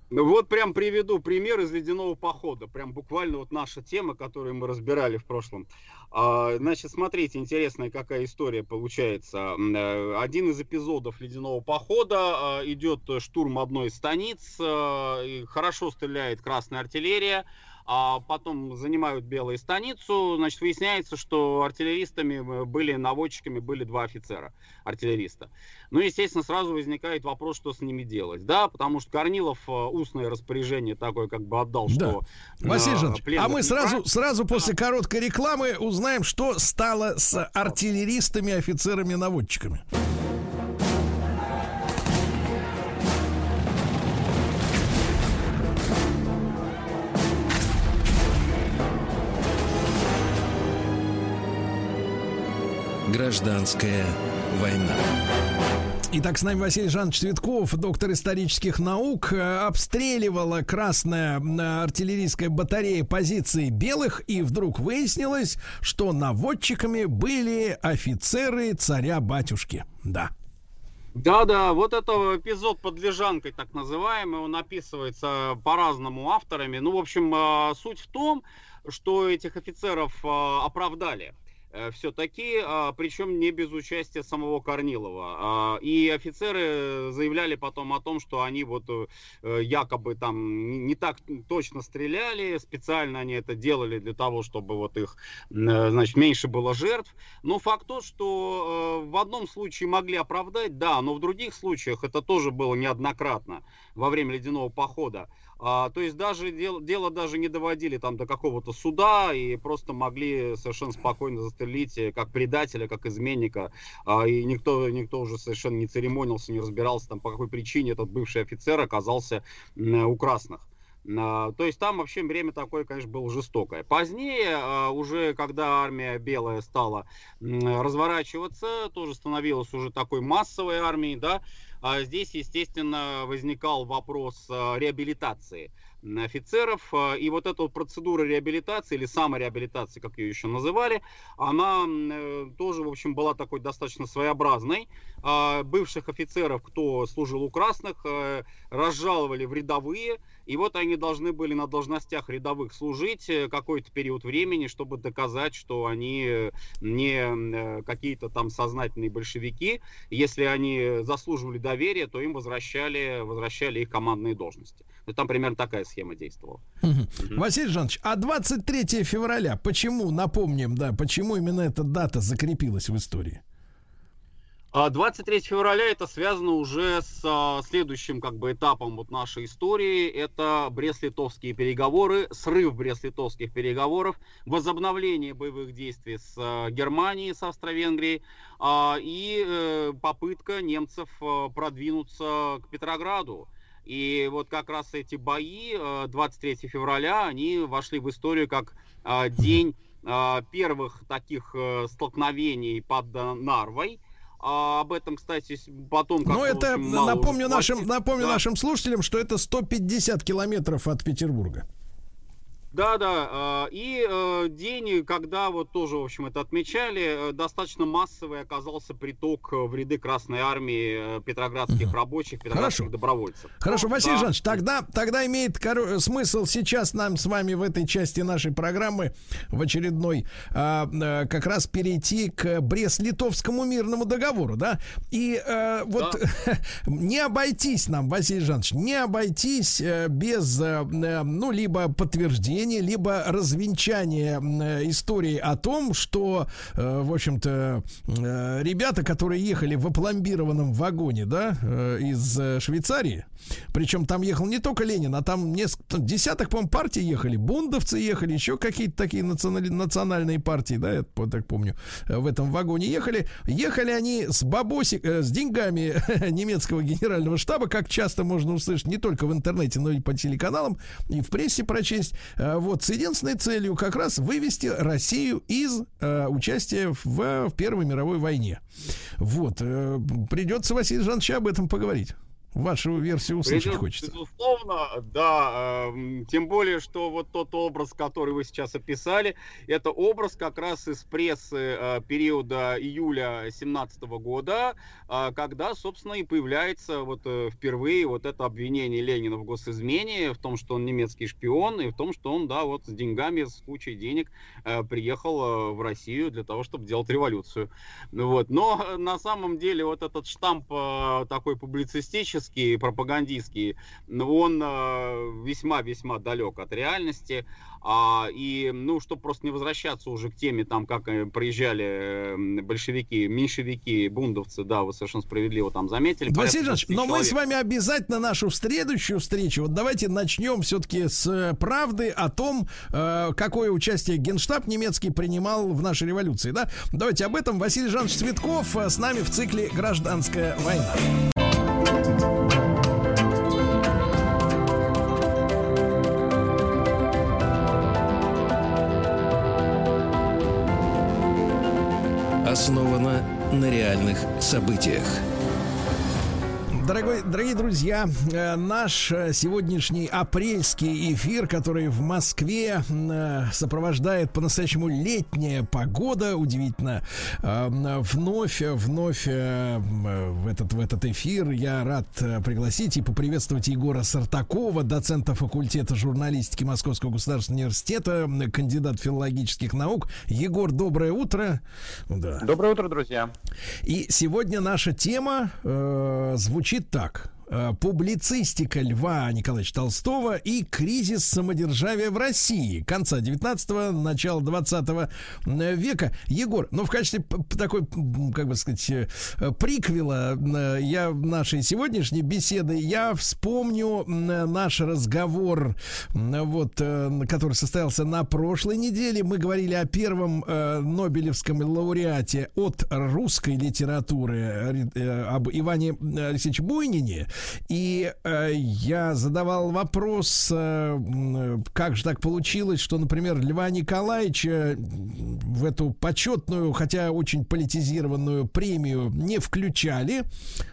Ну вот прям приведу пример из ледяного похода. Прям буквально вот наша тема, которую мы разбирали в прошлом. А, Значит, смотрите, интересная какая история получается. Э, Один из эпизодов ледяного похода а, идет штурм одной из станиц. а, Хорошо стреляет красная артиллерия. А потом занимают белые станицу, значит, выясняется, что артиллеристами э, были, наводчиками были два офицера, артиллериста. Ну, естественно, сразу возникает вопрос, что с ними делать, да, потому что Корнилов э, устное распоряжение такое как бы отдал, Да. что... Василий э, Жанович, а мы сразу, брать. сразу после короткой рекламы узнаем, что стало с артиллеристами, офицерами, наводчиками. Гражданская война. Итак, с нами Василий Жанович Цветков, доктор исторических наук. Э, Обстреливала красная артиллерийская батарея позиции белых, и вдруг выяснилось, что наводчиками были офицеры царя-батюшки. Да. Да-да, вот это эпизод под лежанкой, так называемый, он описывается по-разному авторами. Ну, в общем, э, суть в том, что этих офицеров э, оправдали все-таки, причем не без участия самого Корнилова. А, И офицеры заявляли потом о том, что они вот э, якобы там не так точно стреляли, специально они это делали для того, чтобы вот их, э, значит, меньше было жертв. Но факт тот, что э, в одном случае могли оправдать, да, но в других случаях это тоже было неоднократно во время ледяного похода. А, то есть даже дело, дело даже не доводили там до какого-то суда и просто могли совершенно спокойно застрелить э, как предателя, как изменника. А, и никто, никто уже совершенно не церемонился, не разбирался там по какой причине этот бывший офицер оказался у красных. А, То есть там вообще время такое, конечно, было жестокое. Позднее, а, уже когда армия белая стала разворачиваться, тоже становилась уже такой массовой армией, да, здесь, естественно, возникал вопрос а, реабилитации офицеров. а, И вот эта процедура реабилитации или самореабилитации, как ее еще называли, она э, тоже, в общем, была такой достаточно своеобразной. А, Бывших офицеров, кто служил у красных, э, разжаловали в рядовые, и вот они должны были на должностях рядовых служить э, какой-то период времени, чтобы доказать, что они э, не э, какие-то там сознательные большевики. Если они заслуживали доверия, то им возвращали, возвращали их командные должности. Ну, там примерно такая схема действовала. Василий Жанович, а 23 февраля, почему, напомним, да, почему именно эта дата закрепилась в истории? А 23 февраля это связано уже с а, следующим как бы этапом вот нашей истории. Это Брест-Литовские переговоры, срыв Брест-Литовских переговоров, возобновление боевых действий с а, Германией, с Австро-Венгрией а, и э, попытка немцев а, продвинуться к Петрограду. И вот как раз эти бои 23 э, февраля, они вошли в историю как а, день а, первых таких э, столкновений под э, Нарвой. А об этом, кстати, потом... Ну, это напомню нашим, напомню да. нашим слушателям, что это 150 километров от Петербурга. Да, да. И э, день, когда вот тоже, в общем, это отмечали, э, достаточно массовый оказался приток в ряды Красной Армии э, петроградских угу. рабочих, петроградских Хорошо. добровольцев. Хорошо, Василий да. Жанович, тогда, тогда имеет смысл сейчас нам с вами в этой части нашей программы, в очередной, а, как раз перейти к Брест-Литовскому мирному договору, да? И вот да. не обойтись нам, Василий Жанович, не обойтись без, ну, либо подтверждения, подтверждение, либо развенчание э, истории о том, что, э, в общем-то, э, ребята, которые ехали в опломбированном вагоне, да, из Швейцарии, причем там ехал не только Ленин, а там несколько, десяток, по-моему, партий ехали, бундовцы ехали, еще какие-то такие национали, национальные партии, да, я так помню, в этом вагоне ехали. Ехали они с бабосик, с деньгами немецкого генерального штаба, как часто можно услышать не только в интернете, но и по телеканалам, и в прессе прочесть. Э, вот, с единственной целью как раз вывести Россию из э, участия в, в Первой мировой войне. Вот, э, придется, Василий Жанович, об этом поговорить. Вашу версию услышать Придет, хочется. Безусловно, да. Э, тем более, что вот тот образ, который вы сейчас описали, это образ как раз из прессы э, периода июля 2017 года, э, когда, собственно, и появляется вот э, впервые вот это обвинение Ленина в госизмене, в том, что он немецкий шпион, и в том, что он, да, вот с деньгами, с кучей денег э, приехал э, в Россию для того, чтобы делать революцию. Вот. Но на самом деле вот этот штамп э, такой публицистический, политический, пропагандистский, он э, весьма-весьма далек от реальности. А, и, ну, чтобы просто не возвращаться уже к теме, там, как э, проезжали большевики, меньшевики, бундовцы, да, вы совершенно справедливо там заметили. Василий Ильич, но человек. мы с вами обязательно нашу следующую встречу, вот давайте начнем все-таки с э, правды о том, э, какое участие Генштаб немецкий принимал в нашей революции, да? Давайте об этом. Василий Жанович Цветков э, с нами в цикле «Гражданская война». Основана на реальных событиях. Дорогой, дорогие друзья, э, наш э, сегодняшний апрельский эфир, который в Москве э, сопровождает по-настоящему летняя погода, удивительно, вновь, вновь в этот, в этот эфир я рад пригласить и поприветствовать Егора Сартакова, доцента факультета журналистики Московского государственного университета, кандидат филологических наук. Егор, доброе утро. Да. Доброе утро, друзья. И сегодня наша тема э, звучит звучит так. Э, публицистика Льва Николаевича Толстого и кризис самодержавия в России конца 19-го, начала 20 века. Егор, ну в качестве такой, как бы сказать, э, приквела э, я нашей сегодняшней беседы я вспомню наш разговор, вот, который состоялся на прошлой неделе. Мы говорили о первом Нобелевском лауреате от русской литературы об Иване Алексеевиче Буйнине. И э, я задавал вопрос, э, как же так получилось, что, например, Льва Николаевича в эту почетную, хотя очень политизированную премию не включали,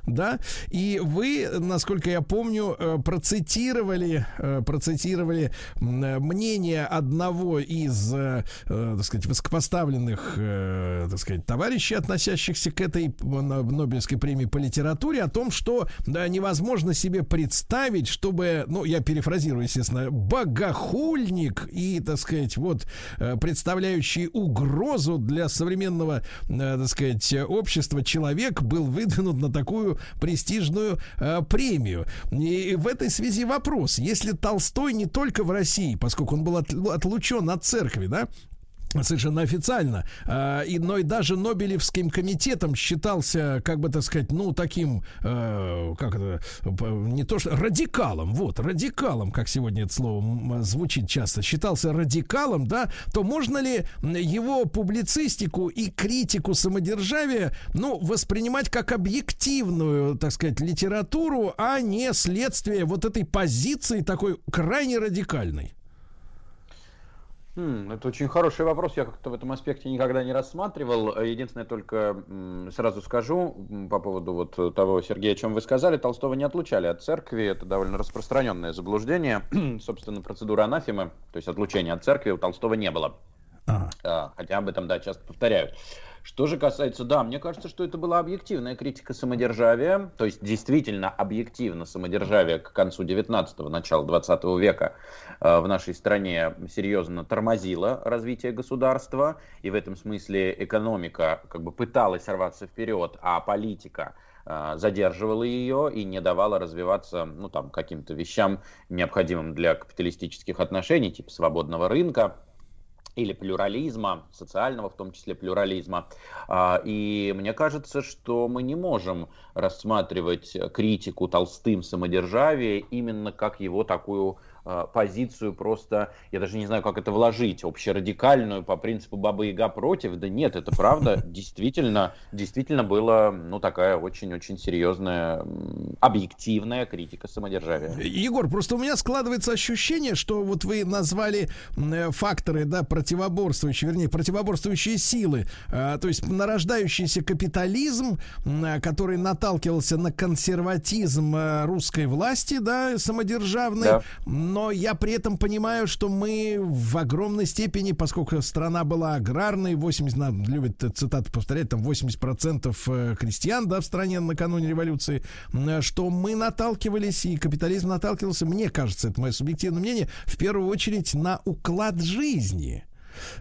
да, и вы, насколько я помню, э, процитировали, э, процитировали мнение одного из, э, э, так сказать, высокопоставленных, э, так сказать, товарищей, относящихся к этой Нобелевской премии по литературе, о том, что да, невозможно невозможно себе представить, чтобы, ну, я перефразирую, естественно, богохульник и, так сказать, вот, э, представляющий угрозу для современного, э, так сказать, общества человек был выдвинут на такую престижную э, премию. И в этой связи вопрос, если Толстой не только в России, поскольку он был отлучен от церкви, да, совершенно официально, а, и, но и даже Нобелевским комитетом считался, как бы так сказать, ну, таким, э, как это, не то что, радикалом, вот, радикалом, как сегодня это слово звучит часто, считался радикалом, да, то можно ли его публицистику и критику самодержавия, ну, воспринимать как объективную, так сказать, литературу, а не следствие вот этой позиции такой крайне радикальной? Это очень хороший вопрос. Я как-то в этом аспекте никогда не рассматривал. Единственное, только сразу скажу по поводу вот того, Сергея, о чем вы сказали. Толстого не отлучали от церкви. Это довольно распространенное заблуждение. Собственно, процедура анафемы, то есть отлучения от церкви у Толстого не было. Ага. Хотя об этом, да, часто повторяют. Что же касается, да, мне кажется, что это была объективная критика самодержавия, то есть действительно объективно самодержавие к концу 19-го, начала 20 века э, в нашей стране серьезно тормозило развитие государства, и в этом смысле экономика как бы пыталась рваться вперед, а политика э, задерживала ее и не давала развиваться ну, там, каким-то вещам, необходимым для капиталистических отношений, типа свободного рынка, или плюрализма, социального в том числе плюрализма. А, и мне кажется, что мы не можем рассматривать критику Толстым самодержавия именно как его такую позицию просто, я даже не знаю, как это вложить, общерадикальную по принципу Бабы Яга против. Да нет, это правда, действительно, действительно было, ну, такая очень-очень серьезная, объективная критика самодержавия. Егор, просто у меня складывается ощущение, что вот вы назвали э, факторы, да, противоборствующие, вернее, противоборствующие силы, э, то есть нарождающийся капитализм, который наталкивался на консерватизм русской власти, да, самодержавной, да но я при этом понимаю, что мы в огромной степени, поскольку страна была аграрной, 80, нам любят цитаты повторять, там 80% э, крестьян, да, в стране накануне революции, что мы наталкивались, и капитализм наталкивался, мне кажется, это мое субъективное мнение, в первую очередь на уклад жизни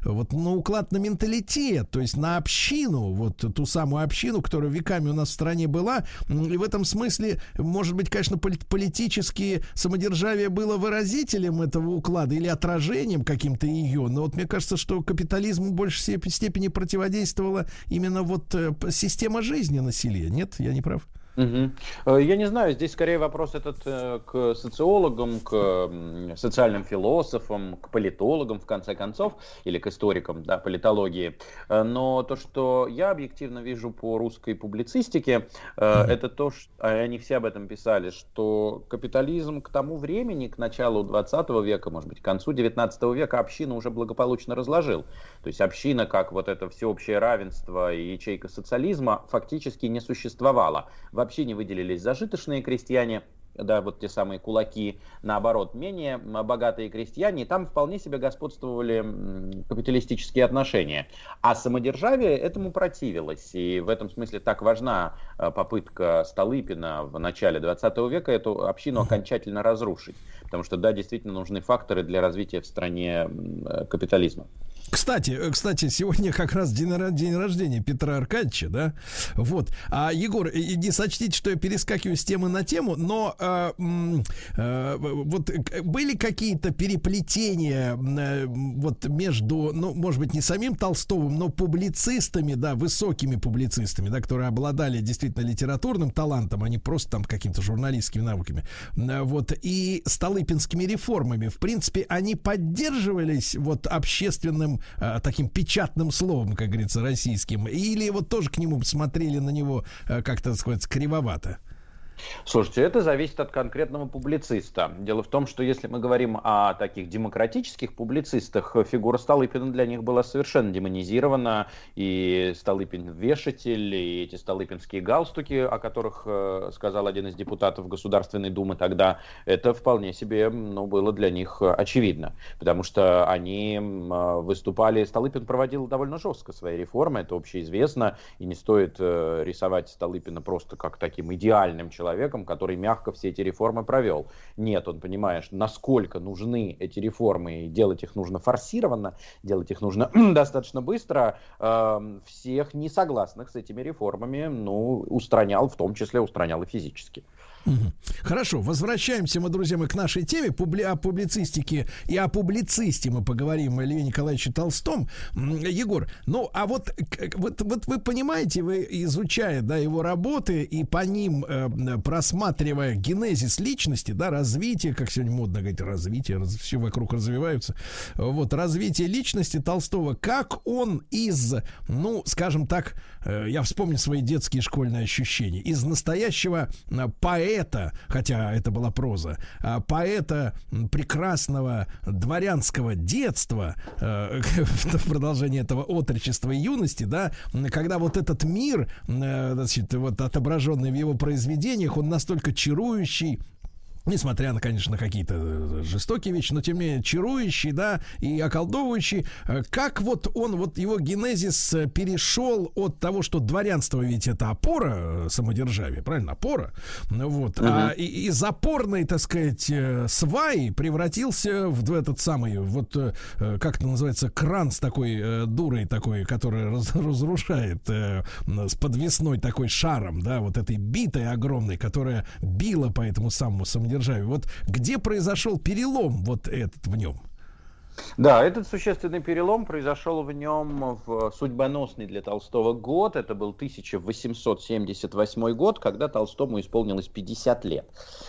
вот на уклад на менталитет, то есть на общину, вот ту самую общину, которая веками у нас в стране была. И в этом смысле, может быть, конечно, политические самодержавие было выразителем этого уклада или отражением каким-то ее, но вот мне кажется, что капитализму в большей степени противодействовала именно вот э, система жизни на селе. Нет, я не прав? Угу. Я не знаю, здесь скорее вопрос этот э, к социологам, к социальным философам, к политологам, в конце концов, или к историкам да, политологии. Э, но то, что я объективно вижу по русской публицистике, mm это то, что а они все об этом писали, что капитализм к тому времени, к началу 20 века, может быть, к концу 19 века, общину уже благополучно разложил. То есть община, как вот это всеобщее равенство и ячейка социализма, фактически не существовала вообще не выделились зажиточные крестьяне, да, вот те самые кулаки, наоборот, менее богатые крестьяне, и там вполне себе господствовали капиталистические отношения. А самодержавие этому противилось, и в этом смысле так важна э, попытка Столыпина в начале 20 века эту общину окончательно разрушить, потому что, да, действительно нужны факторы для развития в стране э, капитализма. Кстати, э, кстати, сегодня как раз день, день рождения Петра Аркадьевича, да? Вот. А, Егор, не сочтите, что я перескакиваю с темы на тему, но э, э, вот были какие-то переплетения э, вот между, ну, может быть, не самим Толстовым, но публицистами, да, высокими публицистами, да, которые обладали действительно литературным талантом, а не просто там какими-то журналистскими навыками, э, вот, и столыпинскими реформами. В принципе, они поддерживались вот общественным э, таким печатным словом, как говорится, российским, или вот тоже к нему смотрели на него э, как-то, сказать, кривовато? Слушайте, это зависит от конкретного публициста. Дело в том, что если мы говорим о таких демократических публицистах, фигура Столыпина для них была совершенно демонизирована. И Столыпин вешатель, и эти столыпинские галстуки, о которых э, сказал один из депутатов Государственной Думы тогда, это вполне себе ну, было для них очевидно. Потому что они э, выступали, Столыпин проводил довольно жестко свои реформы, это общеизвестно, и не стоит э, рисовать Столыпина просто как таким идеальным человеком, человеком, который мягко все эти реформы провел. Нет, он понимаешь, насколько нужны эти реформы, и делать их нужно форсированно, делать их нужно достаточно быстро. Э, всех несогласных с этими реформами, ну, устранял, в том числе устранял и физически. Хорошо, возвращаемся мы, друзья мои, к нашей теме публи- о публицистике и о публицисте мы поговорим о Льве Николаевиче Толстом. Егор, ну а вот, вот, вот вы понимаете, вы изучая да, его работы и по ним э, просматривая генезис личности, да, развитие, как сегодня модно говорить, развитие, все вокруг развиваются, вот, развитие личности Толстого, как он из, ну, скажем так, я вспомню свои детские школьные ощущения, из настоящего э, поэта, хотя это была проза, а, поэта прекрасного дворянского детства, э, в продолжении этого отрочества и юности, да, когда вот этот мир, э, значит, вот отображенный в его произведениях, он настолько чарующий, Несмотря на, конечно, какие-то э, жестокие вещи, но тем не менее чарующий, да, и околдовывающий. Э, Как вот он, вот его генезис э, перешел от того, что дворянство ведь это опора самодержавия, правильно, опора, вот, а Мгм. и, из опорной, так сказать, сваи превратился в этот самый, вот, как это называется, кран с такой дурой такой, которая раз- разрушает с подвесной такой шаром, да, вот этой битой огромной, которая била по этому самому самодержавию. Вот где произошел перелом вот этот в нем? Да, этот существенный перелом произошел в нем в судьбоносный для Толстого год. Это был 1878 год, когда Толстому исполнилось 50 лет.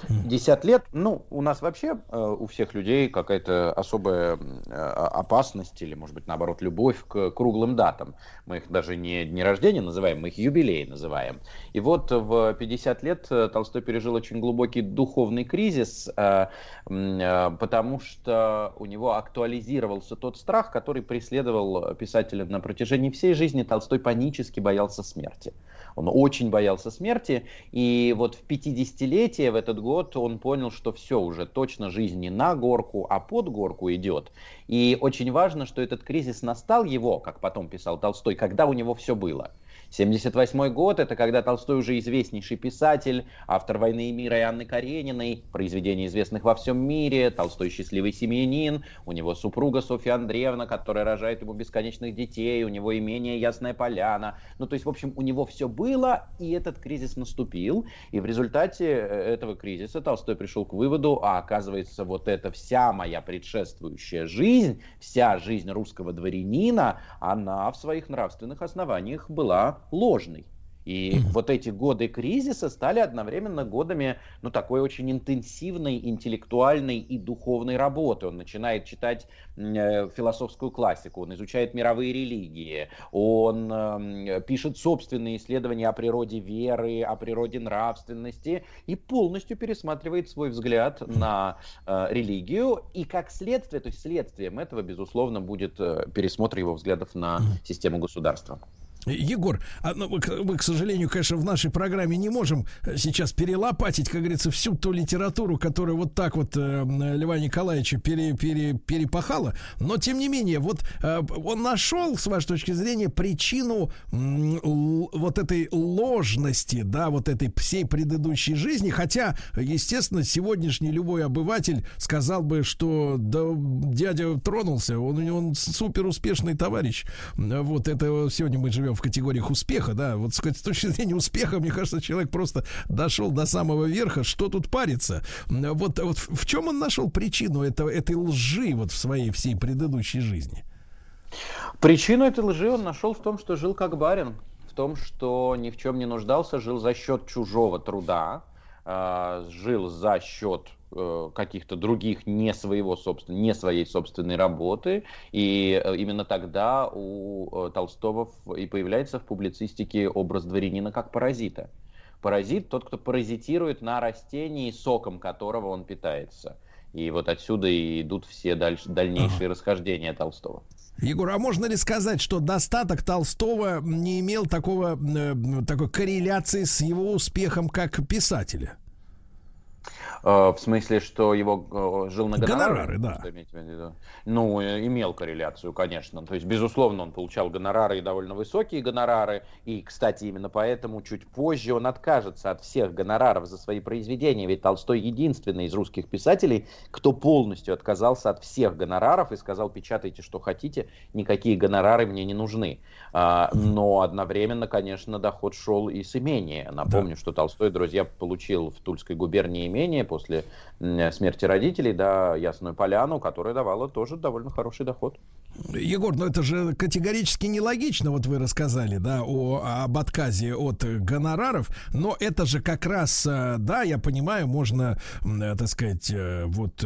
50 лет, ну, у нас вообще, э, у всех людей какая-то особая э, опасность или, может быть, наоборот, любовь к круглым датам. Мы их даже не дни рождения называем, мы их юбилеи называем. И вот в 50 лет э, Толстой пережил очень глубокий духовный кризис, э, потому что у него актуализировался тот страх, который преследовал писателя на протяжении всей жизни. Толстой панически боялся смерти. Он очень боялся смерти, и вот в 50-летие в этот год он понял, что все уже точно жизнь не на горку, а под горку идет. И очень важно, что этот кризис настал его, как потом писал Толстой, когда у него все было. 78 год – это когда Толстой уже известнейший писатель, автор «Войны и мира» и Анны Карениной, произведения известных во всем мире, Толстой счастливый семьянин, у него супруга Софья Андреевна, которая рожает ему бесконечных детей, у него имение Ясная Поляна. Ну, то есть, в общем, у него все было, и этот кризис наступил. И в результате э, этого кризиса Толстой пришел к выводу, а оказывается, вот эта вся моя предшествующая жизнь, вся жизнь русского дворянина, она в своих нравственных основаниях была ложной. И вот эти годы кризиса стали одновременно годами, ну, такой очень интенсивной интеллектуальной и духовной работы. Он начинает читать э, философскую классику, он изучает мировые религии, он эм, пишет собственные исследования о природе веры, о природе нравственности и полностью пересматривает свой взгляд на э, религию. И как следствие, то есть следствием этого, безусловно, будет э, пересмотр его взглядов на систему государства. Егор, а, ну, мы, к- сожалению, конечно, в нашей программе не можем э, сейчас перелопатить, как говорится, всю ту литературу, которая вот так вот э, Льва Николаевича пере, пере- перепахала. Но, тем не менее, вот э, он нашел, с вашей точки зрения, причину вот этой ложности, да, вот этой всей предыдущей жизни. Хотя, естественно, сегодняшний любой обыватель сказал бы, что да, дядя тронулся, он, он супер успешный товарищ. Вот это сегодня мы живем в категориях успеха, да. Вот с точки зрения успеха, мне кажется, человек просто дошел до самого верха. Что тут париться? Вот, вот в чем он нашел причину этого, этой лжи вот в своей всей предыдущей жизни? Причину этой лжи он нашел в том, что жил как барин, в том, что ни в чем не нуждался, жил за счет чужого труда, э, жил за счет э, каких-то других не своего собствен... не своей собственной работы, и э, именно тогда у э, Толстого и появляется в публицистике образ дворянина как паразита. Паразит тот, кто паразитирует на растении, соком которого он питается. И вот отсюда и идут все дальше, дальнейшие расхождения Толстого. Егор, а можно ли сказать, что достаток Толстого не имел такого, э, такой корреляции с его успехом как писателя? В смысле, что его э, жил на гонорары? Гонорары, да. Что в виду? Ну, э, имел корреляцию, конечно. То есть, безусловно, он получал гонорары и довольно высокие гонорары. И, кстати, именно поэтому чуть позже он откажется от всех гонораров за свои произведения. Ведь Толстой единственный из русских писателей, кто полностью отказался от всех гонораров и сказал, печатайте, что хотите, никакие гонорары мне не нужны. А, но одновременно, конечно, доход шел и с имения. Напомню, да. что Толстой, друзья, получил в Тульской губернии имение после смерти родителей, да, Ясную Поляну, которая давала тоже довольно хороший доход. Егор, ну это же категорически нелогично, вот вы рассказали, да, о, об отказе от гонораров, но это же как раз, э, да, я понимаю, можно, э, так сказать, э, вот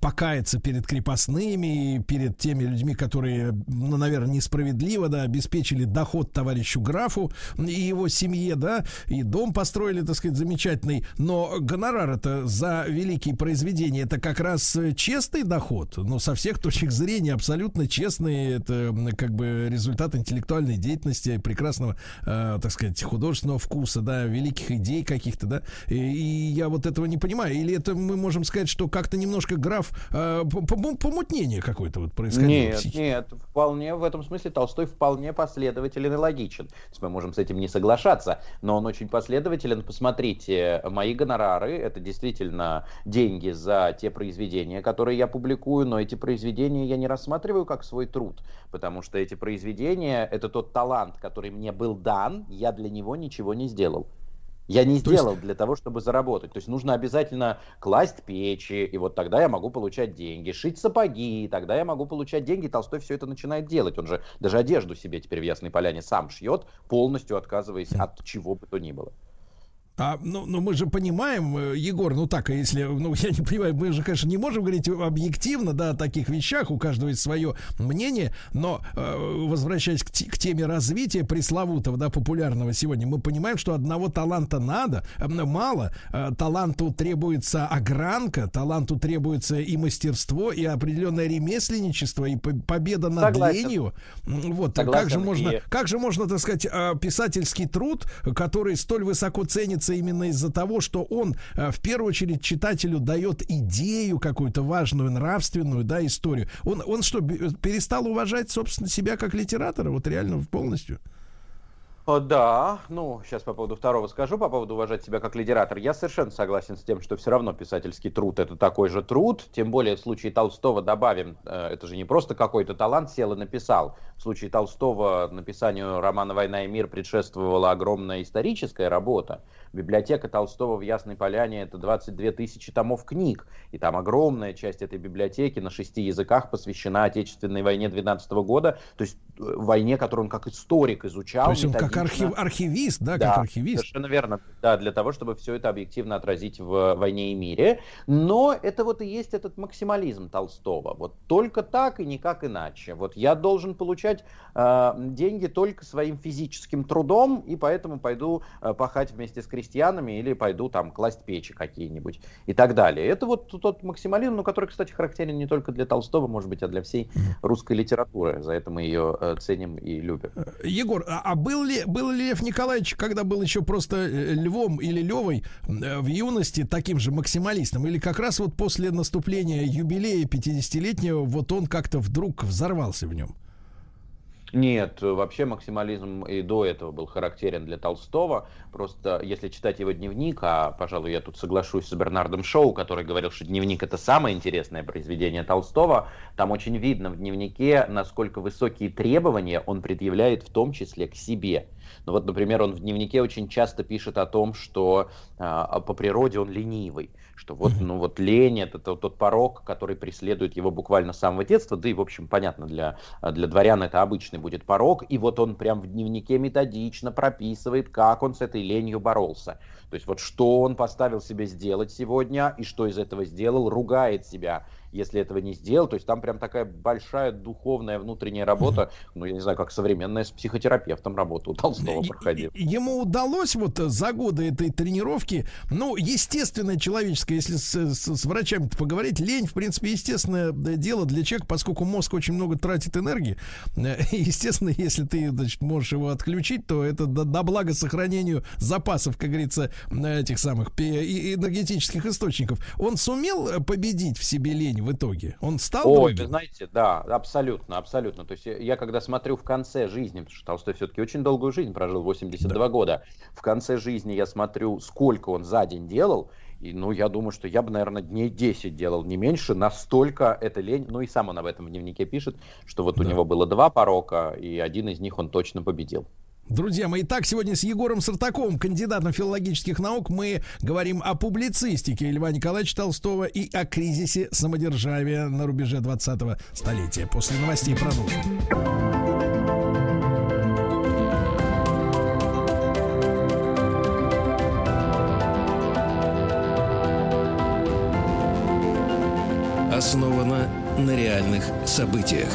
покаяться перед крепостными, перед теми людьми, которые, ну, наверное, несправедливо, да, обеспечили доход товарищу графу и его семье, да, и дом построили, так сказать, замечательный, но гонорар это за великие произведения, это как раз честный доход, но со всех точек зрения абсолютно честный, это как бы результат интеллектуальной деятельности, прекрасного, э, так сказать, художественного вкуса, да, великих идей каких-то, да. И, и я вот этого не понимаю. Или это мы можем сказать, что как-то немножко граф э, помутнение какое-то вот происходило? Нет, нет, вполне в этом смысле Толстой вполне последователен и логичен. То есть мы можем с этим не соглашаться, но он очень последователен. Посмотрите, мои гонорары это действительно деньги за те произведения, которые я публикую, но эти произведения я не рассматриваю как как свой труд, потому что эти произведения — это тот талант, который мне был дан, я для него ничего не сделал. Я не То сделал есть... для того, чтобы заработать. То есть нужно обязательно класть печи, и вот тогда я могу получать деньги. Шить сапоги, и тогда я могу получать деньги. Толстой все это начинает делать. Он же даже одежду себе теперь в Ясной Поляне сам шьет, полностью отказываясь от чего бы то ни было. А, ну, ну, мы же понимаем, э, Егор, ну так, если, ну, я не понимаю, мы же, конечно, не можем говорить объективно, да, о таких вещах, у каждого есть свое мнение, но, э, возвращаясь к, к теме развития пресловутого, да, популярного сегодня, мы понимаем, что одного таланта надо, мало, э, таланту требуется огранка, таланту требуется и мастерство, и определенное ремесленничество, и победа над Согласен. ленью. Вот, Согласен. как же можно, и... как же можно, так сказать, э, писательский труд, который столь высоко ценится нравится именно из-за того, что он э, в первую очередь читателю дает идею какую-то важную, нравственную, да, историю. Он, он что, перестал уважать, собственно, себя как литератора, вот реально полностью? Да, ну, сейчас по поводу второго скажу, по поводу уважать себя как литератор. Я совершенно согласен с тем, что все равно писательский труд это такой же труд, тем более в случае Толстого добавим, э, это же не просто какой-то талант сел и написал. В случае Толстого написанию романа «Война и мир» предшествовала огромная историческая работа. Библиотека Толстого в Ясной Поляне это 22 тысячи томов книг, и там огромная часть этой библиотеки на шести языках посвящена Отечественной войне 12 года, то есть э, войне, которую он как историк изучал. То есть он как архив, архивист, да, да, как архивист. Совершенно верно. Да, для того, чтобы все это объективно отразить в «Войне и мире». Но это вот и есть этот максимализм Толстого. Вот только так и никак иначе. Вот я должен получать э, деньги только своим физическим трудом, и поэтому пойду э, пахать вместе с крестьянами или пойду там класть печи какие-нибудь и так далее. Это вот тот максимализм, ну, который, кстати, характерен не только для Толстого, может быть, а для всей русской литературы. За это мы ее э, ценим и любим. Егор, а, а был ли был ли Лев Николаевич, когда был еще просто э, львом или левой э, в юности, таким же максималистом? Или как раз вот после наступления юбилея 50-летнего, вот он как-то вдруг взорвался в нем? Нет, вообще максимализм и до этого был характерен для Толстого. Просто если читать его дневник, а, пожалуй, я тут соглашусь с Бернардом Шоу, который говорил, что дневник это самое интересное произведение Толстого, там очень видно в дневнике, насколько высокие требования он предъявляет в том числе к себе. Ну вот, например, он в дневнике очень часто пишет о том, что а, по природе он ленивый, что вот, ну вот лень это тот, тот порог, который преследует его буквально с самого детства, да и, в общем, понятно, для, для дворян это обычный будет порог, и вот он прям в дневнике методично прописывает, как он с этой ленью боролся. То есть вот что он поставил себе сделать сегодня, и что из этого сделал, ругает себя если этого не сделал. То есть там прям такая большая духовная внутренняя работа, ну, я не знаю, как современная с психотерапевтом работа у Толстого. Толстого проходил. Ему удалось вот за годы этой тренировки, ну, естественное человеческое, если с, с, с врачами поговорить, лень, в принципе, естественное дело для человека, поскольку мозг очень много тратит энергии. Естественно, если ты, значит, можешь его отключить, то это до, до блага сохранению запасов, как говорится, этих самых энергетических источников. Он сумел победить в себе лень в итоге? Он стал Ой, другим? вы знаете, да, абсолютно, абсолютно. То есть я, я когда смотрю в конце жизни, потому что Толстой все-таки очень долгую жизнь прожил, 82 да. года, в конце жизни я смотрю, сколько он за день делал, и, ну, я думаю, что я бы, наверное, дней 10 делал, не меньше. Настолько это лень. Ну, и сам он об этом в дневнике пишет, что вот да. у него было два порока, и один из них он точно победил. Друзья мои, так сегодня с Егором Сартаковым, кандидатом филологических наук, мы говорим о публицистике Льва Николаевича Толстого и о кризисе самодержавия на рубеже 20-го столетия. После новостей продолжим. основана на реальных событиях.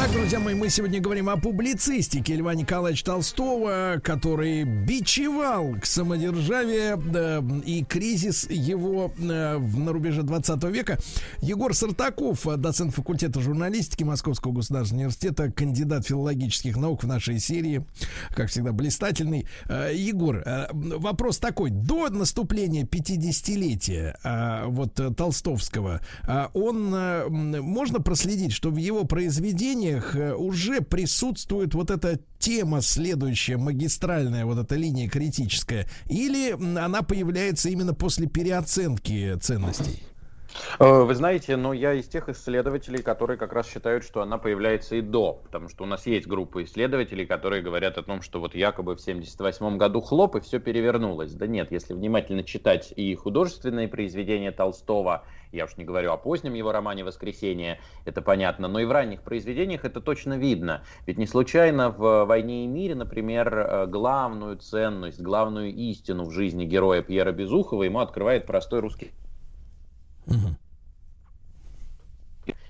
Итак, друзья мои, мы сегодня говорим о публицистике Льва Николаевича Толстого, который бичевал к самодержавию э, и кризис его э, на рубеже 20 века. Егор Сартаков, доцент факультета журналистики Московского государственного университета, кандидат филологических наук в нашей серии, как всегда, блистательный. Э, Егор, э, вопрос такой. До наступления 50-летия э, вот Толстовского, э, он, э, можно проследить, что в его произведении произведениях э, уже присутствует вот эта тема следующая, магистральная вот эта линия критическая, или она появляется именно после переоценки ценностей? Э, вы знаете, но я из тех исследователей, которые как раз считают, что она появляется и до, потому что у нас есть группа исследователей, которые говорят о том, что вот якобы в 78 году хлоп и все перевернулось. Да нет, если внимательно читать и художественные произведения Толстого, я уж не говорю о позднем его романе «Воскресенье», это понятно, но и в ранних произведениях это точно видно. Ведь не случайно в «Войне и мире», например, э, главную ценность, главную истину в жизни героя Пьера Безухова ему открывает простой русский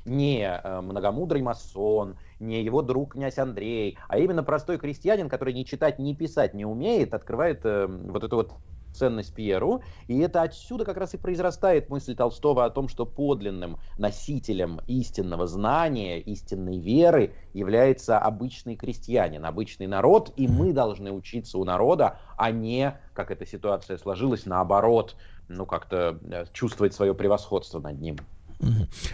не э, многомудрый масон, не его друг князь Андрей, а именно простой крестьянин, который ни читать, ни писать не умеет, открывает э, вот эту вот ценность Пьеру. И это отсюда как раз и произрастает мысль Толстого о том, что подлинным носителем истинного знания, истинной веры является обычный крестьянин, обычный народ, и мы должны учиться у народа, а не, как эта ситуация сложилась, наоборот, ну как-то э, чувствовать свое превосходство над ним.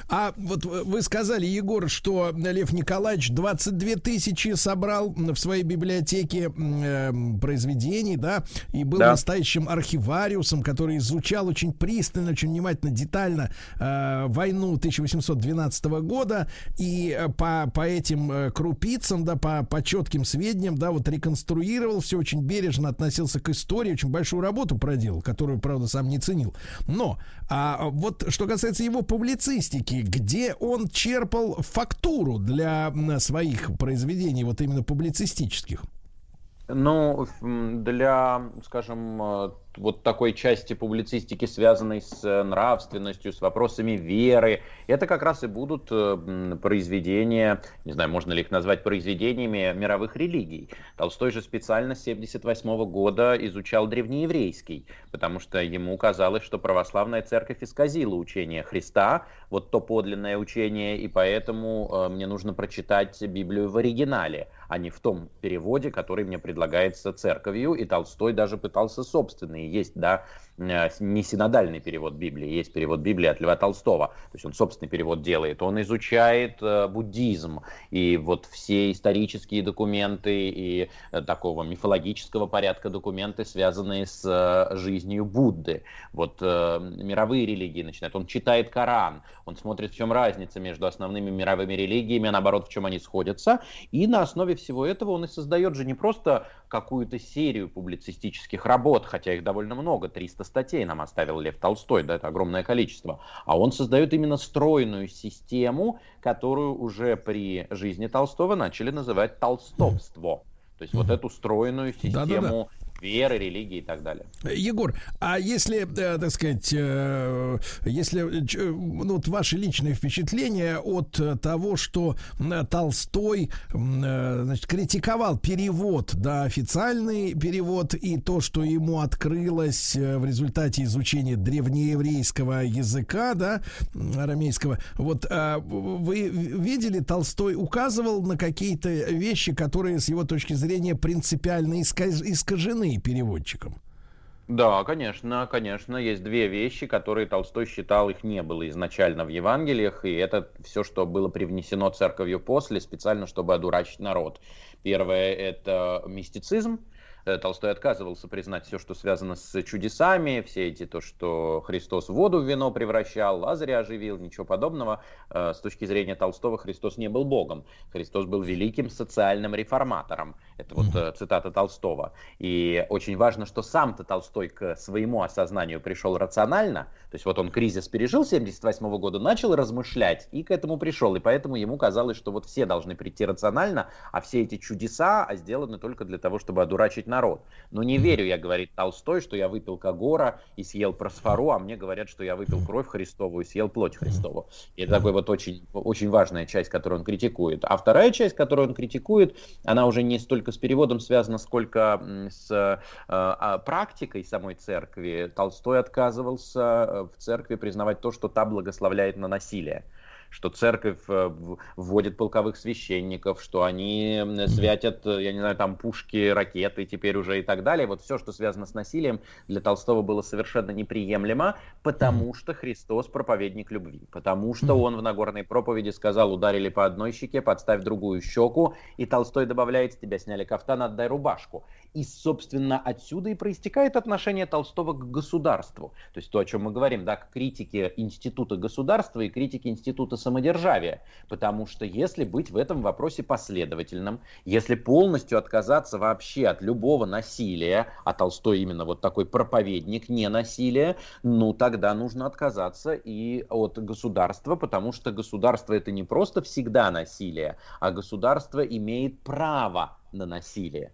А вот вы сказали, Егор, что Лев Николаевич 22 тысячи собрал в своей библиотеке э, произведений, да, и был да. настоящим архивариусом, который изучал очень пристально, очень внимательно, детально э, войну 1812 года, и э, по, по этим э, крупицам, да, по, по четким сведениям, да, вот реконструировал все очень бережно относился к истории, очень большую работу проделал, которую, правда, сам не ценил. Но а вот что касается его публикации, публицистики, где он черпал фактуру для своих произведений, вот именно публицистических? Ну, для, скажем, э, вот такой части публицистики, связанной с э, нравственностью, с вопросами веры. Это как раз и будут э, произведения, не знаю, можно ли их назвать произведениями мировых религий. Толстой же специально с 78 года изучал древнееврейский, потому что ему казалось, что православная церковь исказила учение Христа, вот то подлинное учение, и поэтому э, мне нужно прочитать Библию в оригинале, а не в том переводе, который мне предлагается церковью, и Толстой даже пытался собственный есть, да, не синодальный перевод Библии, есть перевод Библии от Льва Толстого. То есть он собственный перевод делает. Он изучает э, буддизм и вот все исторические документы и э, такого мифологического порядка документы, связанные с э, жизнью Будды. Вот э, мировые религии начинает. Он читает Коран, он смотрит, в чем разница между основными мировыми религиями, а наоборот, в чем они сходятся. И на основе всего этого он и создает же не просто какую-то серию публицистических работ, хотя их довольно много, 300 статей нам оставил Лев Толстой, да, это огромное количество, а он создает именно стройную систему, которую уже при жизни Толстого начали называть толстовство. То есть вот эту стройную систему веры, религии и так далее. Егор, а если, э, так сказать, э, если э, ну, вот ваши личные впечатления от того, что Толстой значит, критиковал перевод, да, официальный перевод, и то, что ему открылось в результате изучения древнееврейского языка, да, арамейского, вот а вы видели, Толстой указывал на какие-то вещи, которые с его точки зрения принципиально искажены переводчиком? Да, конечно, конечно. Есть две вещи, которые Толстой считал, их не было изначально в Евангелиях, и это все, что было привнесено церковью после, специально, чтобы одурачить народ. Первое – это мистицизм, Э, Толстой отказывался признать все, что связано с чудесами, все эти, то, что Христос воду в вино превращал, Лазаря оживил, ничего подобного. Э, с точки зрения Толстого Христос не был Богом. Христос был великим социальным реформатором. Это вот mm цитата Толстого. И очень важно, что сам-то Толстой к своему осознанию пришел рационально. То есть вот он кризис пережил 78 года, начал размышлять и к этому пришел. И поэтому ему казалось, что вот все должны прийти рационально, а все эти чудеса а сделаны только для того, чтобы одурачить народ. Но не верю я, говорит Толстой, что я выпил Кагора и съел просфору, а мне говорят, что я выпил кровь Христову и съел плоть Христову. И это такой вот очень, очень важная часть, которую он критикует. А вторая часть, которую он критикует, она уже не столько с переводом связана, сколько с э, а, практикой самой церкви. Толстой отказывался э, в церкви признавать то, что та благословляет на насилие что церковь э, вводит полковых священников, что они святят, э, я не знаю, там пушки, ракеты теперь уже и так далее. Вот все, что связано с насилием, для Толстого было совершенно неприемлемо, потому что Христос проповедник любви, потому что он в Нагорной проповеди сказал, ударили по одной щеке, подставь другую щеку, и Толстой добавляет, с тебя сняли кафтан, отдай рубашку. И, собственно, отсюда и проистекает отношение Толстого к государству. То есть то, о чем мы говорим, да, к критике института государства и критике института самодержавия. Потому что если быть в этом вопросе последовательным, если полностью отказаться вообще от любого насилия, а Толстой именно вот такой проповедник не насилия, ну тогда нужно отказаться и от государства, потому что государство это не просто всегда насилие, а государство имеет право на насилие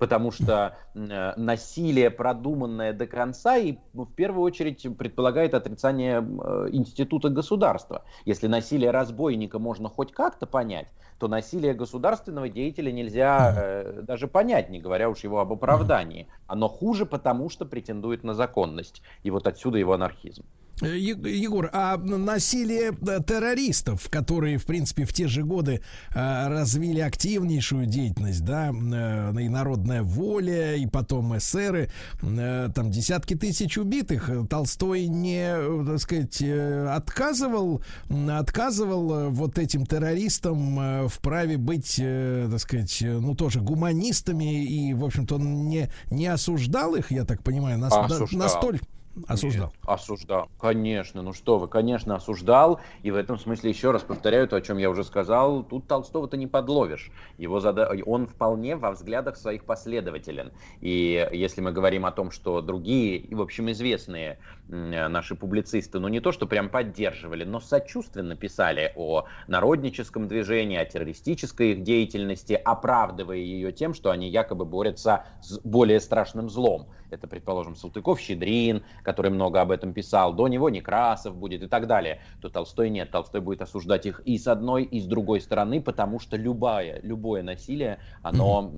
потому что э, насилие, продуманное до конца, и в первую очередь предполагает отрицание э, института государства. Если насилие разбойника можно хоть как-то понять, то насилие государственного деятеля нельзя э, даже понять, не говоря уж его об оправдании. Оно хуже, потому что претендует на законность. И вот отсюда его анархизм. Э, Егор, а насилие э, террористов, которые, в принципе, в те же годы э, развили активнейшую деятельность, да, и народная воля, и потом эсеры, там десятки тысяч убитых, Толстой не, так сказать, отказывал, отказывал вот этим террористам в праве быть, так сказать, ну, тоже гуманистами, и, в общем-то, он не, не осуждал их, я так понимаю, нас, осуждал. настолько Осуждал. Нет, осуждал. Конечно, ну что вы, конечно, осуждал. И в этом смысле, еще раз повторяю то, о чем я уже сказал, тут Толстого-то не подловишь. Его зада... Он вполне во взглядах своих последователен. И если мы говорим о том, что другие, в общем, известные наши публицисты, ну не то, что прям поддерживали, но сочувственно писали о народническом движении, о террористической их деятельности, оправдывая ее тем, что они якобы борются с более страшным злом. Это, предположим, Салтыков-Щедрин, который много об этом писал, до него Некрасов будет и так далее. То Толстой нет, Толстой будет осуждать их и с одной, и с другой стороны, потому что любое, любое насилие, оно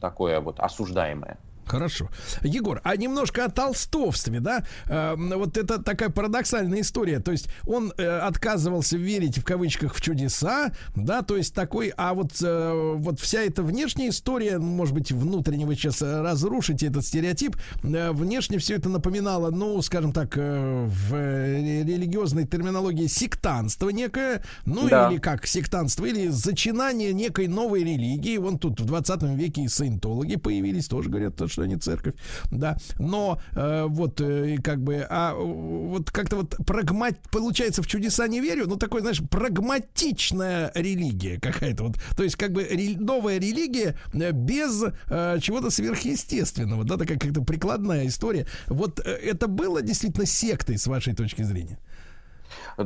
такое вот осуждаемое. Хорошо. Егор, а немножко о толстовстве, да? Э, вот это такая парадоксальная история. То есть он э, отказывался верить в кавычках в чудеса, да, то есть такой, а вот, э, вот вся эта внешняя история, может быть, внутренне вы сейчас разрушите этот стереотип, э, внешне все это напоминало, ну, скажем так, э, в религиозной терминологии сектанство некое, ну, да. или как сектанство, или зачинание некой новой религии. Вон тут в 20 веке и саентологи появились, тоже говорят, что они церковь, да, но э, вот э, как бы, а вот как-то вот прагмат, получается, в чудеса не верю, ну такой, знаешь, прагматичная религия какая-то вот, то есть как бы ре, новая религия э, без э, чего-то сверхъестественного, да, такая как-то прикладная история. Вот э, это было действительно сектой с вашей точки зрения?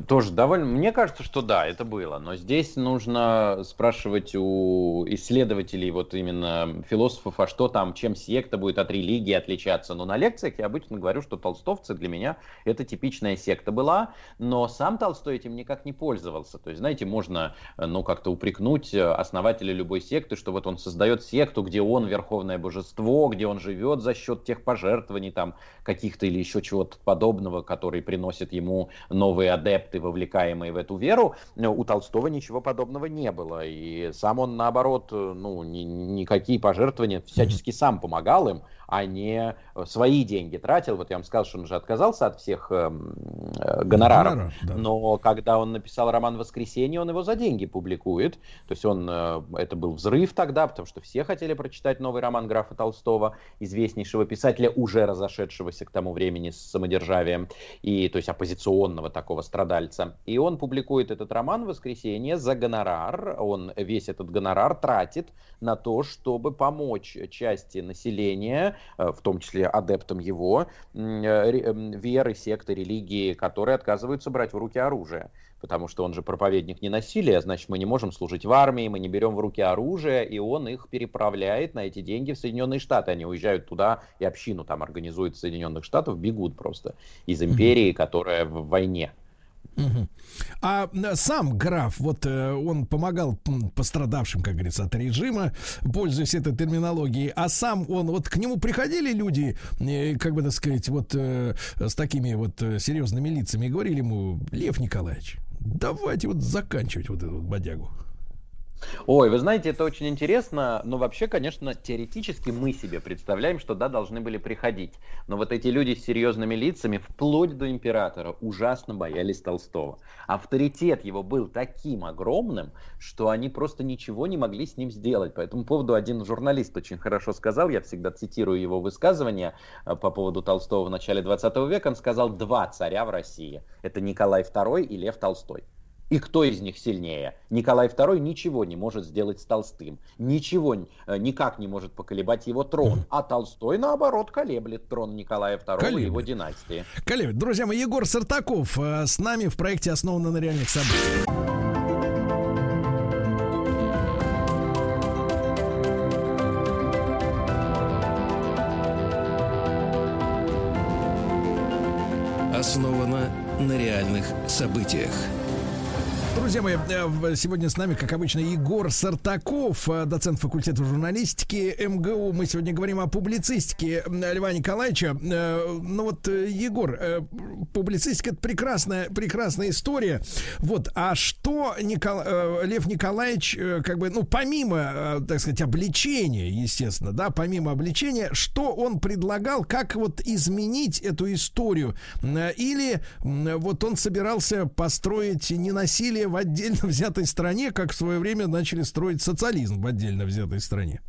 Тоже довольно... Мне кажется, что да, это было. Но здесь нужно спрашивать у исследователей, вот именно философов, а что там, чем секта будет от религии отличаться. Но на лекциях я обычно говорю, что толстовцы для меня это типичная секта была, но сам Толстой этим никак не пользовался. То есть, знаете, можно, ну, как-то упрекнуть основателя любой секты, что вот он создает секту, где он верховное божество, где он живет за счет тех пожертвований там каких-то или еще чего-то подобного, который приносит ему новые адепты, вовлекаемые в эту веру, у Толстого ничего подобного не было. И сам он, наоборот, ну, ни, никакие пожертвования, всячески сам помогал им, а не э, свои деньги тратил. Вот я вам сказал, что он же отказался от всех э, э, гонораров. Гонорар, да. Но когда он написал роман «Воскресенье», он его за деньги публикует. То есть он, э, это был взрыв тогда, потому что все хотели прочитать новый роман графа Толстого, известнейшего писателя, уже разошедшегося к тому времени с самодержавием, и, то есть оппозиционного такого страдальца. И он публикует этот роман «Воскресенье» за гонорар. Он весь этот гонорар тратит на то, чтобы помочь части населения в том числе адептам его, э, веры, секты, религии, которые отказываются брать в руки оружие. Потому что он же проповедник не насилия, значит, мы не можем служить в армии, мы не берем в руки оружие, и он их переправляет на эти деньги в Соединенные Штаты. Они уезжают туда, и общину там организуют в Соединенных Штатах, бегут просто из империи, которая в войне. А сам граф, вот э, он помогал пострадавшим, как говорится, от режима, пользуясь этой терминологией, а сам он, вот к нему приходили люди, э, как бы так сказать, вот э, с такими вот серьезными лицами и говорили ему, Лев Николаевич, давайте вот заканчивать вот эту вот бодягу. Ой, вы знаете, это очень интересно, но вообще, конечно, теоретически мы себе представляем, что да, должны были приходить. Но вот эти люди с серьезными лицами, вплоть до императора, ужасно боялись Толстого. Авторитет его был таким огромным, что они просто ничего не могли с ним сделать. По этому поводу один журналист очень хорошо сказал, я всегда цитирую его высказывание э, по поводу Толстого в начале 20 века, он сказал «два царя в России». Это Николай II и Лев Толстой. И кто из них сильнее? Николай II ничего не может сделать с Толстым. Ничего э, никак не может поколебать его трон. А Толстой, наоборот, колеблет трон Николая II колеблет. и его династии. Колеблет. Друзья мои, Егор Сартаков э, с нами в проекте «Основано на реальных событиях». основано на реальных событиях. Друзья мои, э, сегодня с нами, как обычно, Егор Сартаков, э, доцент факультета журналистики МГУ. Мы сегодня говорим о публицистике Льва Николаевича. Э, ну вот, Егор, публицистика это прекрасная, прекрасная история. Вот, а что Никол... Лев Николаевич, как бы, ну, помимо, так сказать, обличения, естественно, да, помимо обличения, что он предлагал, как вот изменить эту историю? Или вот он собирался построить ненасилие в отдельно взятой стране, как в свое время начали строить социализм в отдельно взятой стране?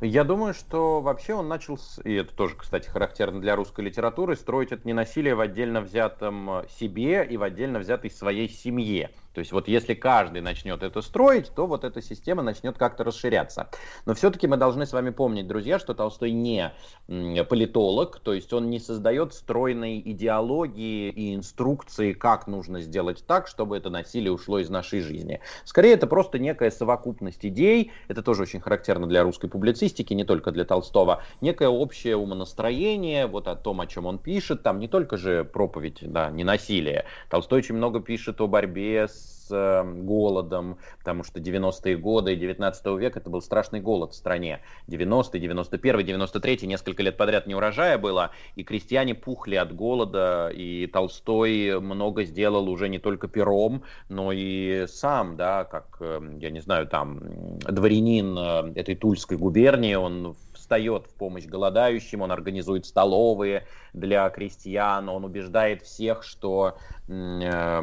Я думаю, что вообще он начал, и это тоже, кстати, характерно для русской литературы, строить это не насилие в отдельно взятом себе и в отдельно взятой своей семье. То есть вот если каждый начнет это строить, то вот эта система начнет как-то расширяться. Но все-таки мы должны с вами помнить, друзья, что Толстой не политолог, то есть он не создает стройной идеологии и инструкции, как нужно сделать так, чтобы это насилие ушло из нашей жизни. Скорее, это просто некая совокупность идей, это тоже очень характерно для русской публицистики, не только для Толстого, некое общее умонастроение, вот о том, о чем он пишет, там не только же проповедь, да, не насилие. Толстой очень много пишет о борьбе с с э, голодом, потому что 90-е годы 19 века это был страшный голод в стране. 90-й, 91-й, 93-й, несколько лет подряд не урожая было, и крестьяне пухли от голода, и Толстой много сделал уже не только пером, но и сам, да, как, э, я не знаю, там, дворянин э, этой Тульской губернии, он встает в помощь голодающим, он организует столовые для крестьян, он убеждает всех, что э,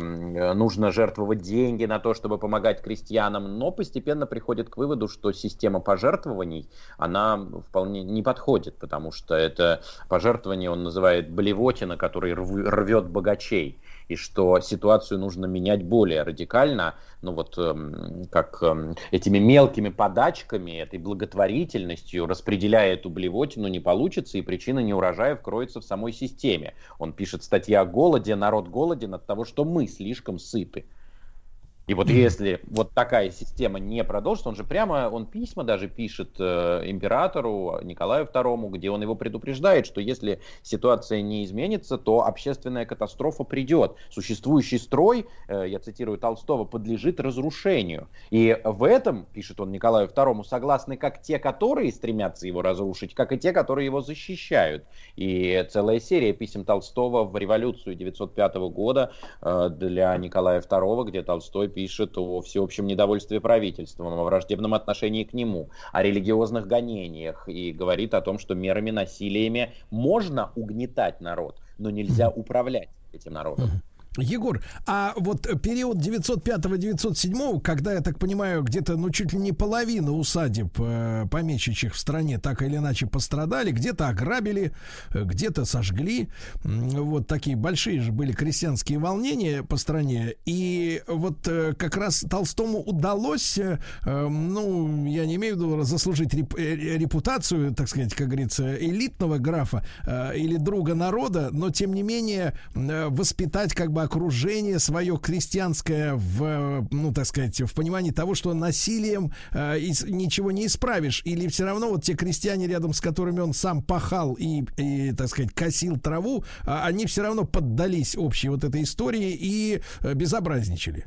нужно жертвовать деньги на то, чтобы помогать крестьянам, но постепенно приходит к выводу, что система пожертвований, она вполне не подходит, потому что это пожертвование он называет блевотина, который рвет богачей. И что ситуацию нужно менять более радикально, ну вот эм, как эм, этими мелкими подачками, этой благотворительностью, распределяя эту блевотину, не получится, и причина неурожаев кроется в самой системе. Он пишет статьи о голоде, народ голоден от того, что мы слишком сыты. И вот если вот такая система не продолжится, он же прямо, он письма даже пишет э, императору Николаю II, где он его предупреждает, что если ситуация не изменится, то общественная катастрофа придет. Существующий строй, э, я цитирую Толстого, подлежит разрушению. И в этом, пишет он Николаю II, согласны как те, которые стремятся его разрушить, как и те, которые его защищают. И целая серия писем Толстого в революцию 905 года э, для Николая II, где Толстой пишет о всеобщем недовольстве правительством, о враждебном отношении к нему, о религиозных гонениях и говорит о том, что мерами насилиями можно угнетать народ, но нельзя управлять этим народом. Егор, а вот период 905-907, когда, я так понимаю, где-то, ну, чуть ли не половина усадеб э, помещичьих в стране так или иначе пострадали, где-то ограбили, э, где-то сожгли. Вот такие большие же были крестьянские волнения по стране. И вот э, как раз Толстому удалось, э, э ну, я не имею в виду заслужить реп, э, репутацию, так сказать, как говорится, элитного графа э, или друга народа, но, тем не менее, э, воспитать как бы окружение свое крестьянское в, ну, так сказать, в понимании того, что насилием э, ничего не исправишь, или все равно вот те крестьяне, рядом с которыми он сам пахал и, и так сказать, косил траву, э, они все равно поддались общей вот этой истории и э, безобразничали.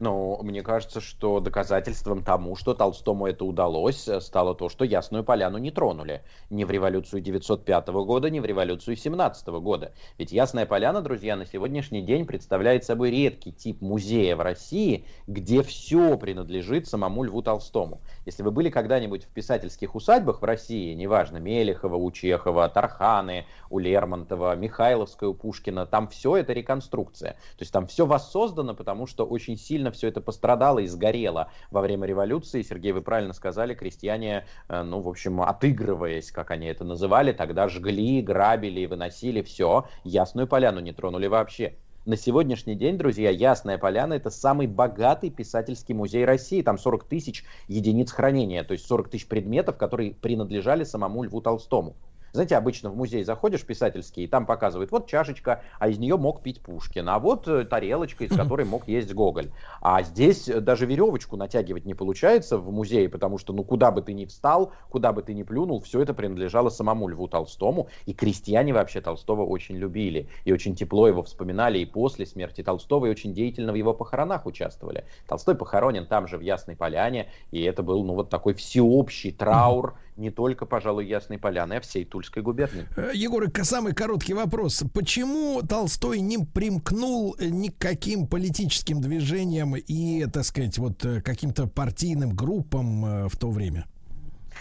Ну, мне кажется, что доказательством тому, что Толстому это удалось, э, стало то, что Ясную Поляну не тронули. Ни в революцию 905 года, ни в революцию 17 года. Ведь Ясная Поляна, друзья, на сегодняшний день представляет собой редкий тип музея в России, где все принадлежит самому Льву Толстому. Если вы были когда-нибудь в писательских усадьбах в России, неважно, Мелехова, у Чехова, Тарханы, у Лермонтова, Михайловская, у Пушкина, там все это реконструкция. То есть там все воссоздано, потому что очень сильно сильно все это пострадало и сгорело во время революции. Сергей, вы правильно сказали, крестьяне, э, ну, в общем, отыгрываясь, как они это называли, тогда жгли, грабили, выносили все. Ясную поляну не тронули вообще. На сегодняшний день, друзья, Ясная Поляна это самый богатый писательский музей России. Там 40 тысяч единиц хранения, то есть 40 тысяч предметов, которые принадлежали самому Льву Толстому. Знаете, обычно в музей заходишь писательский, и там показывают, вот чашечка, а из нее мог пить Пушкин, а вот э, тарелочка, из которой мог есть Гоголь. А здесь э, даже веревочку натягивать не получается в музее, потому что, ну, куда бы ты ни встал, куда бы ты ни плюнул, все это принадлежало самому Льву Толстому, и крестьяне вообще Толстого очень любили, и очень тепло его вспоминали и после смерти Толстого, и очень деятельно в его похоронах участвовали. Толстой похоронен там же, в Ясной Поляне, и это был, ну, вот такой всеобщий траур, не только, пожалуй, Ясной Поляны, а всей Тульской губернии. Э, Егор, самый короткий вопрос. Почему Толстой не примкнул ни к каким политическим движениям и, так сказать, вот э, каким-то партийным группам э, в то время?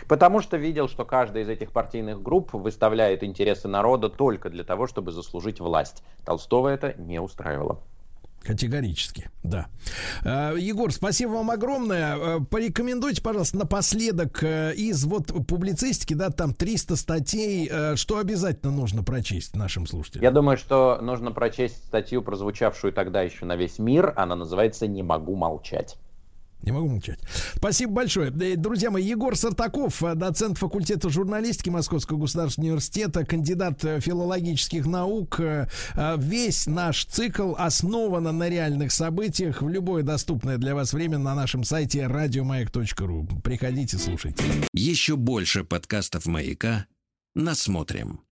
Потому что видел, что каждая из этих партийных групп выставляет интересы народа только для того, чтобы заслужить власть. Толстого это не устраивало. Категорически, да. Э, Егор, спасибо вам огромное. Э, порекомендуйте, пожалуйста, напоследок э, из вот публицистики, да, там 300 статей, что обязательно нужно прочесть нашим слушателям? Я думаю, что нужно прочесть статью, прозвучавшую тогда еще на весь мир. Она называется «Не могу молчать». Не могу молчать. Спасибо большое. Э, друзья мои, Егор Сартаков, э, доцент факультета журналистики Московского государственного университета, кандидат э, филологических наук. Весь наш цикл основан на реальных событиях в любое доступное для вас время на нашем сайте радиомаяк.ру. Приходите, слушайте. Еще больше подкастов «Маяка» насмотрим.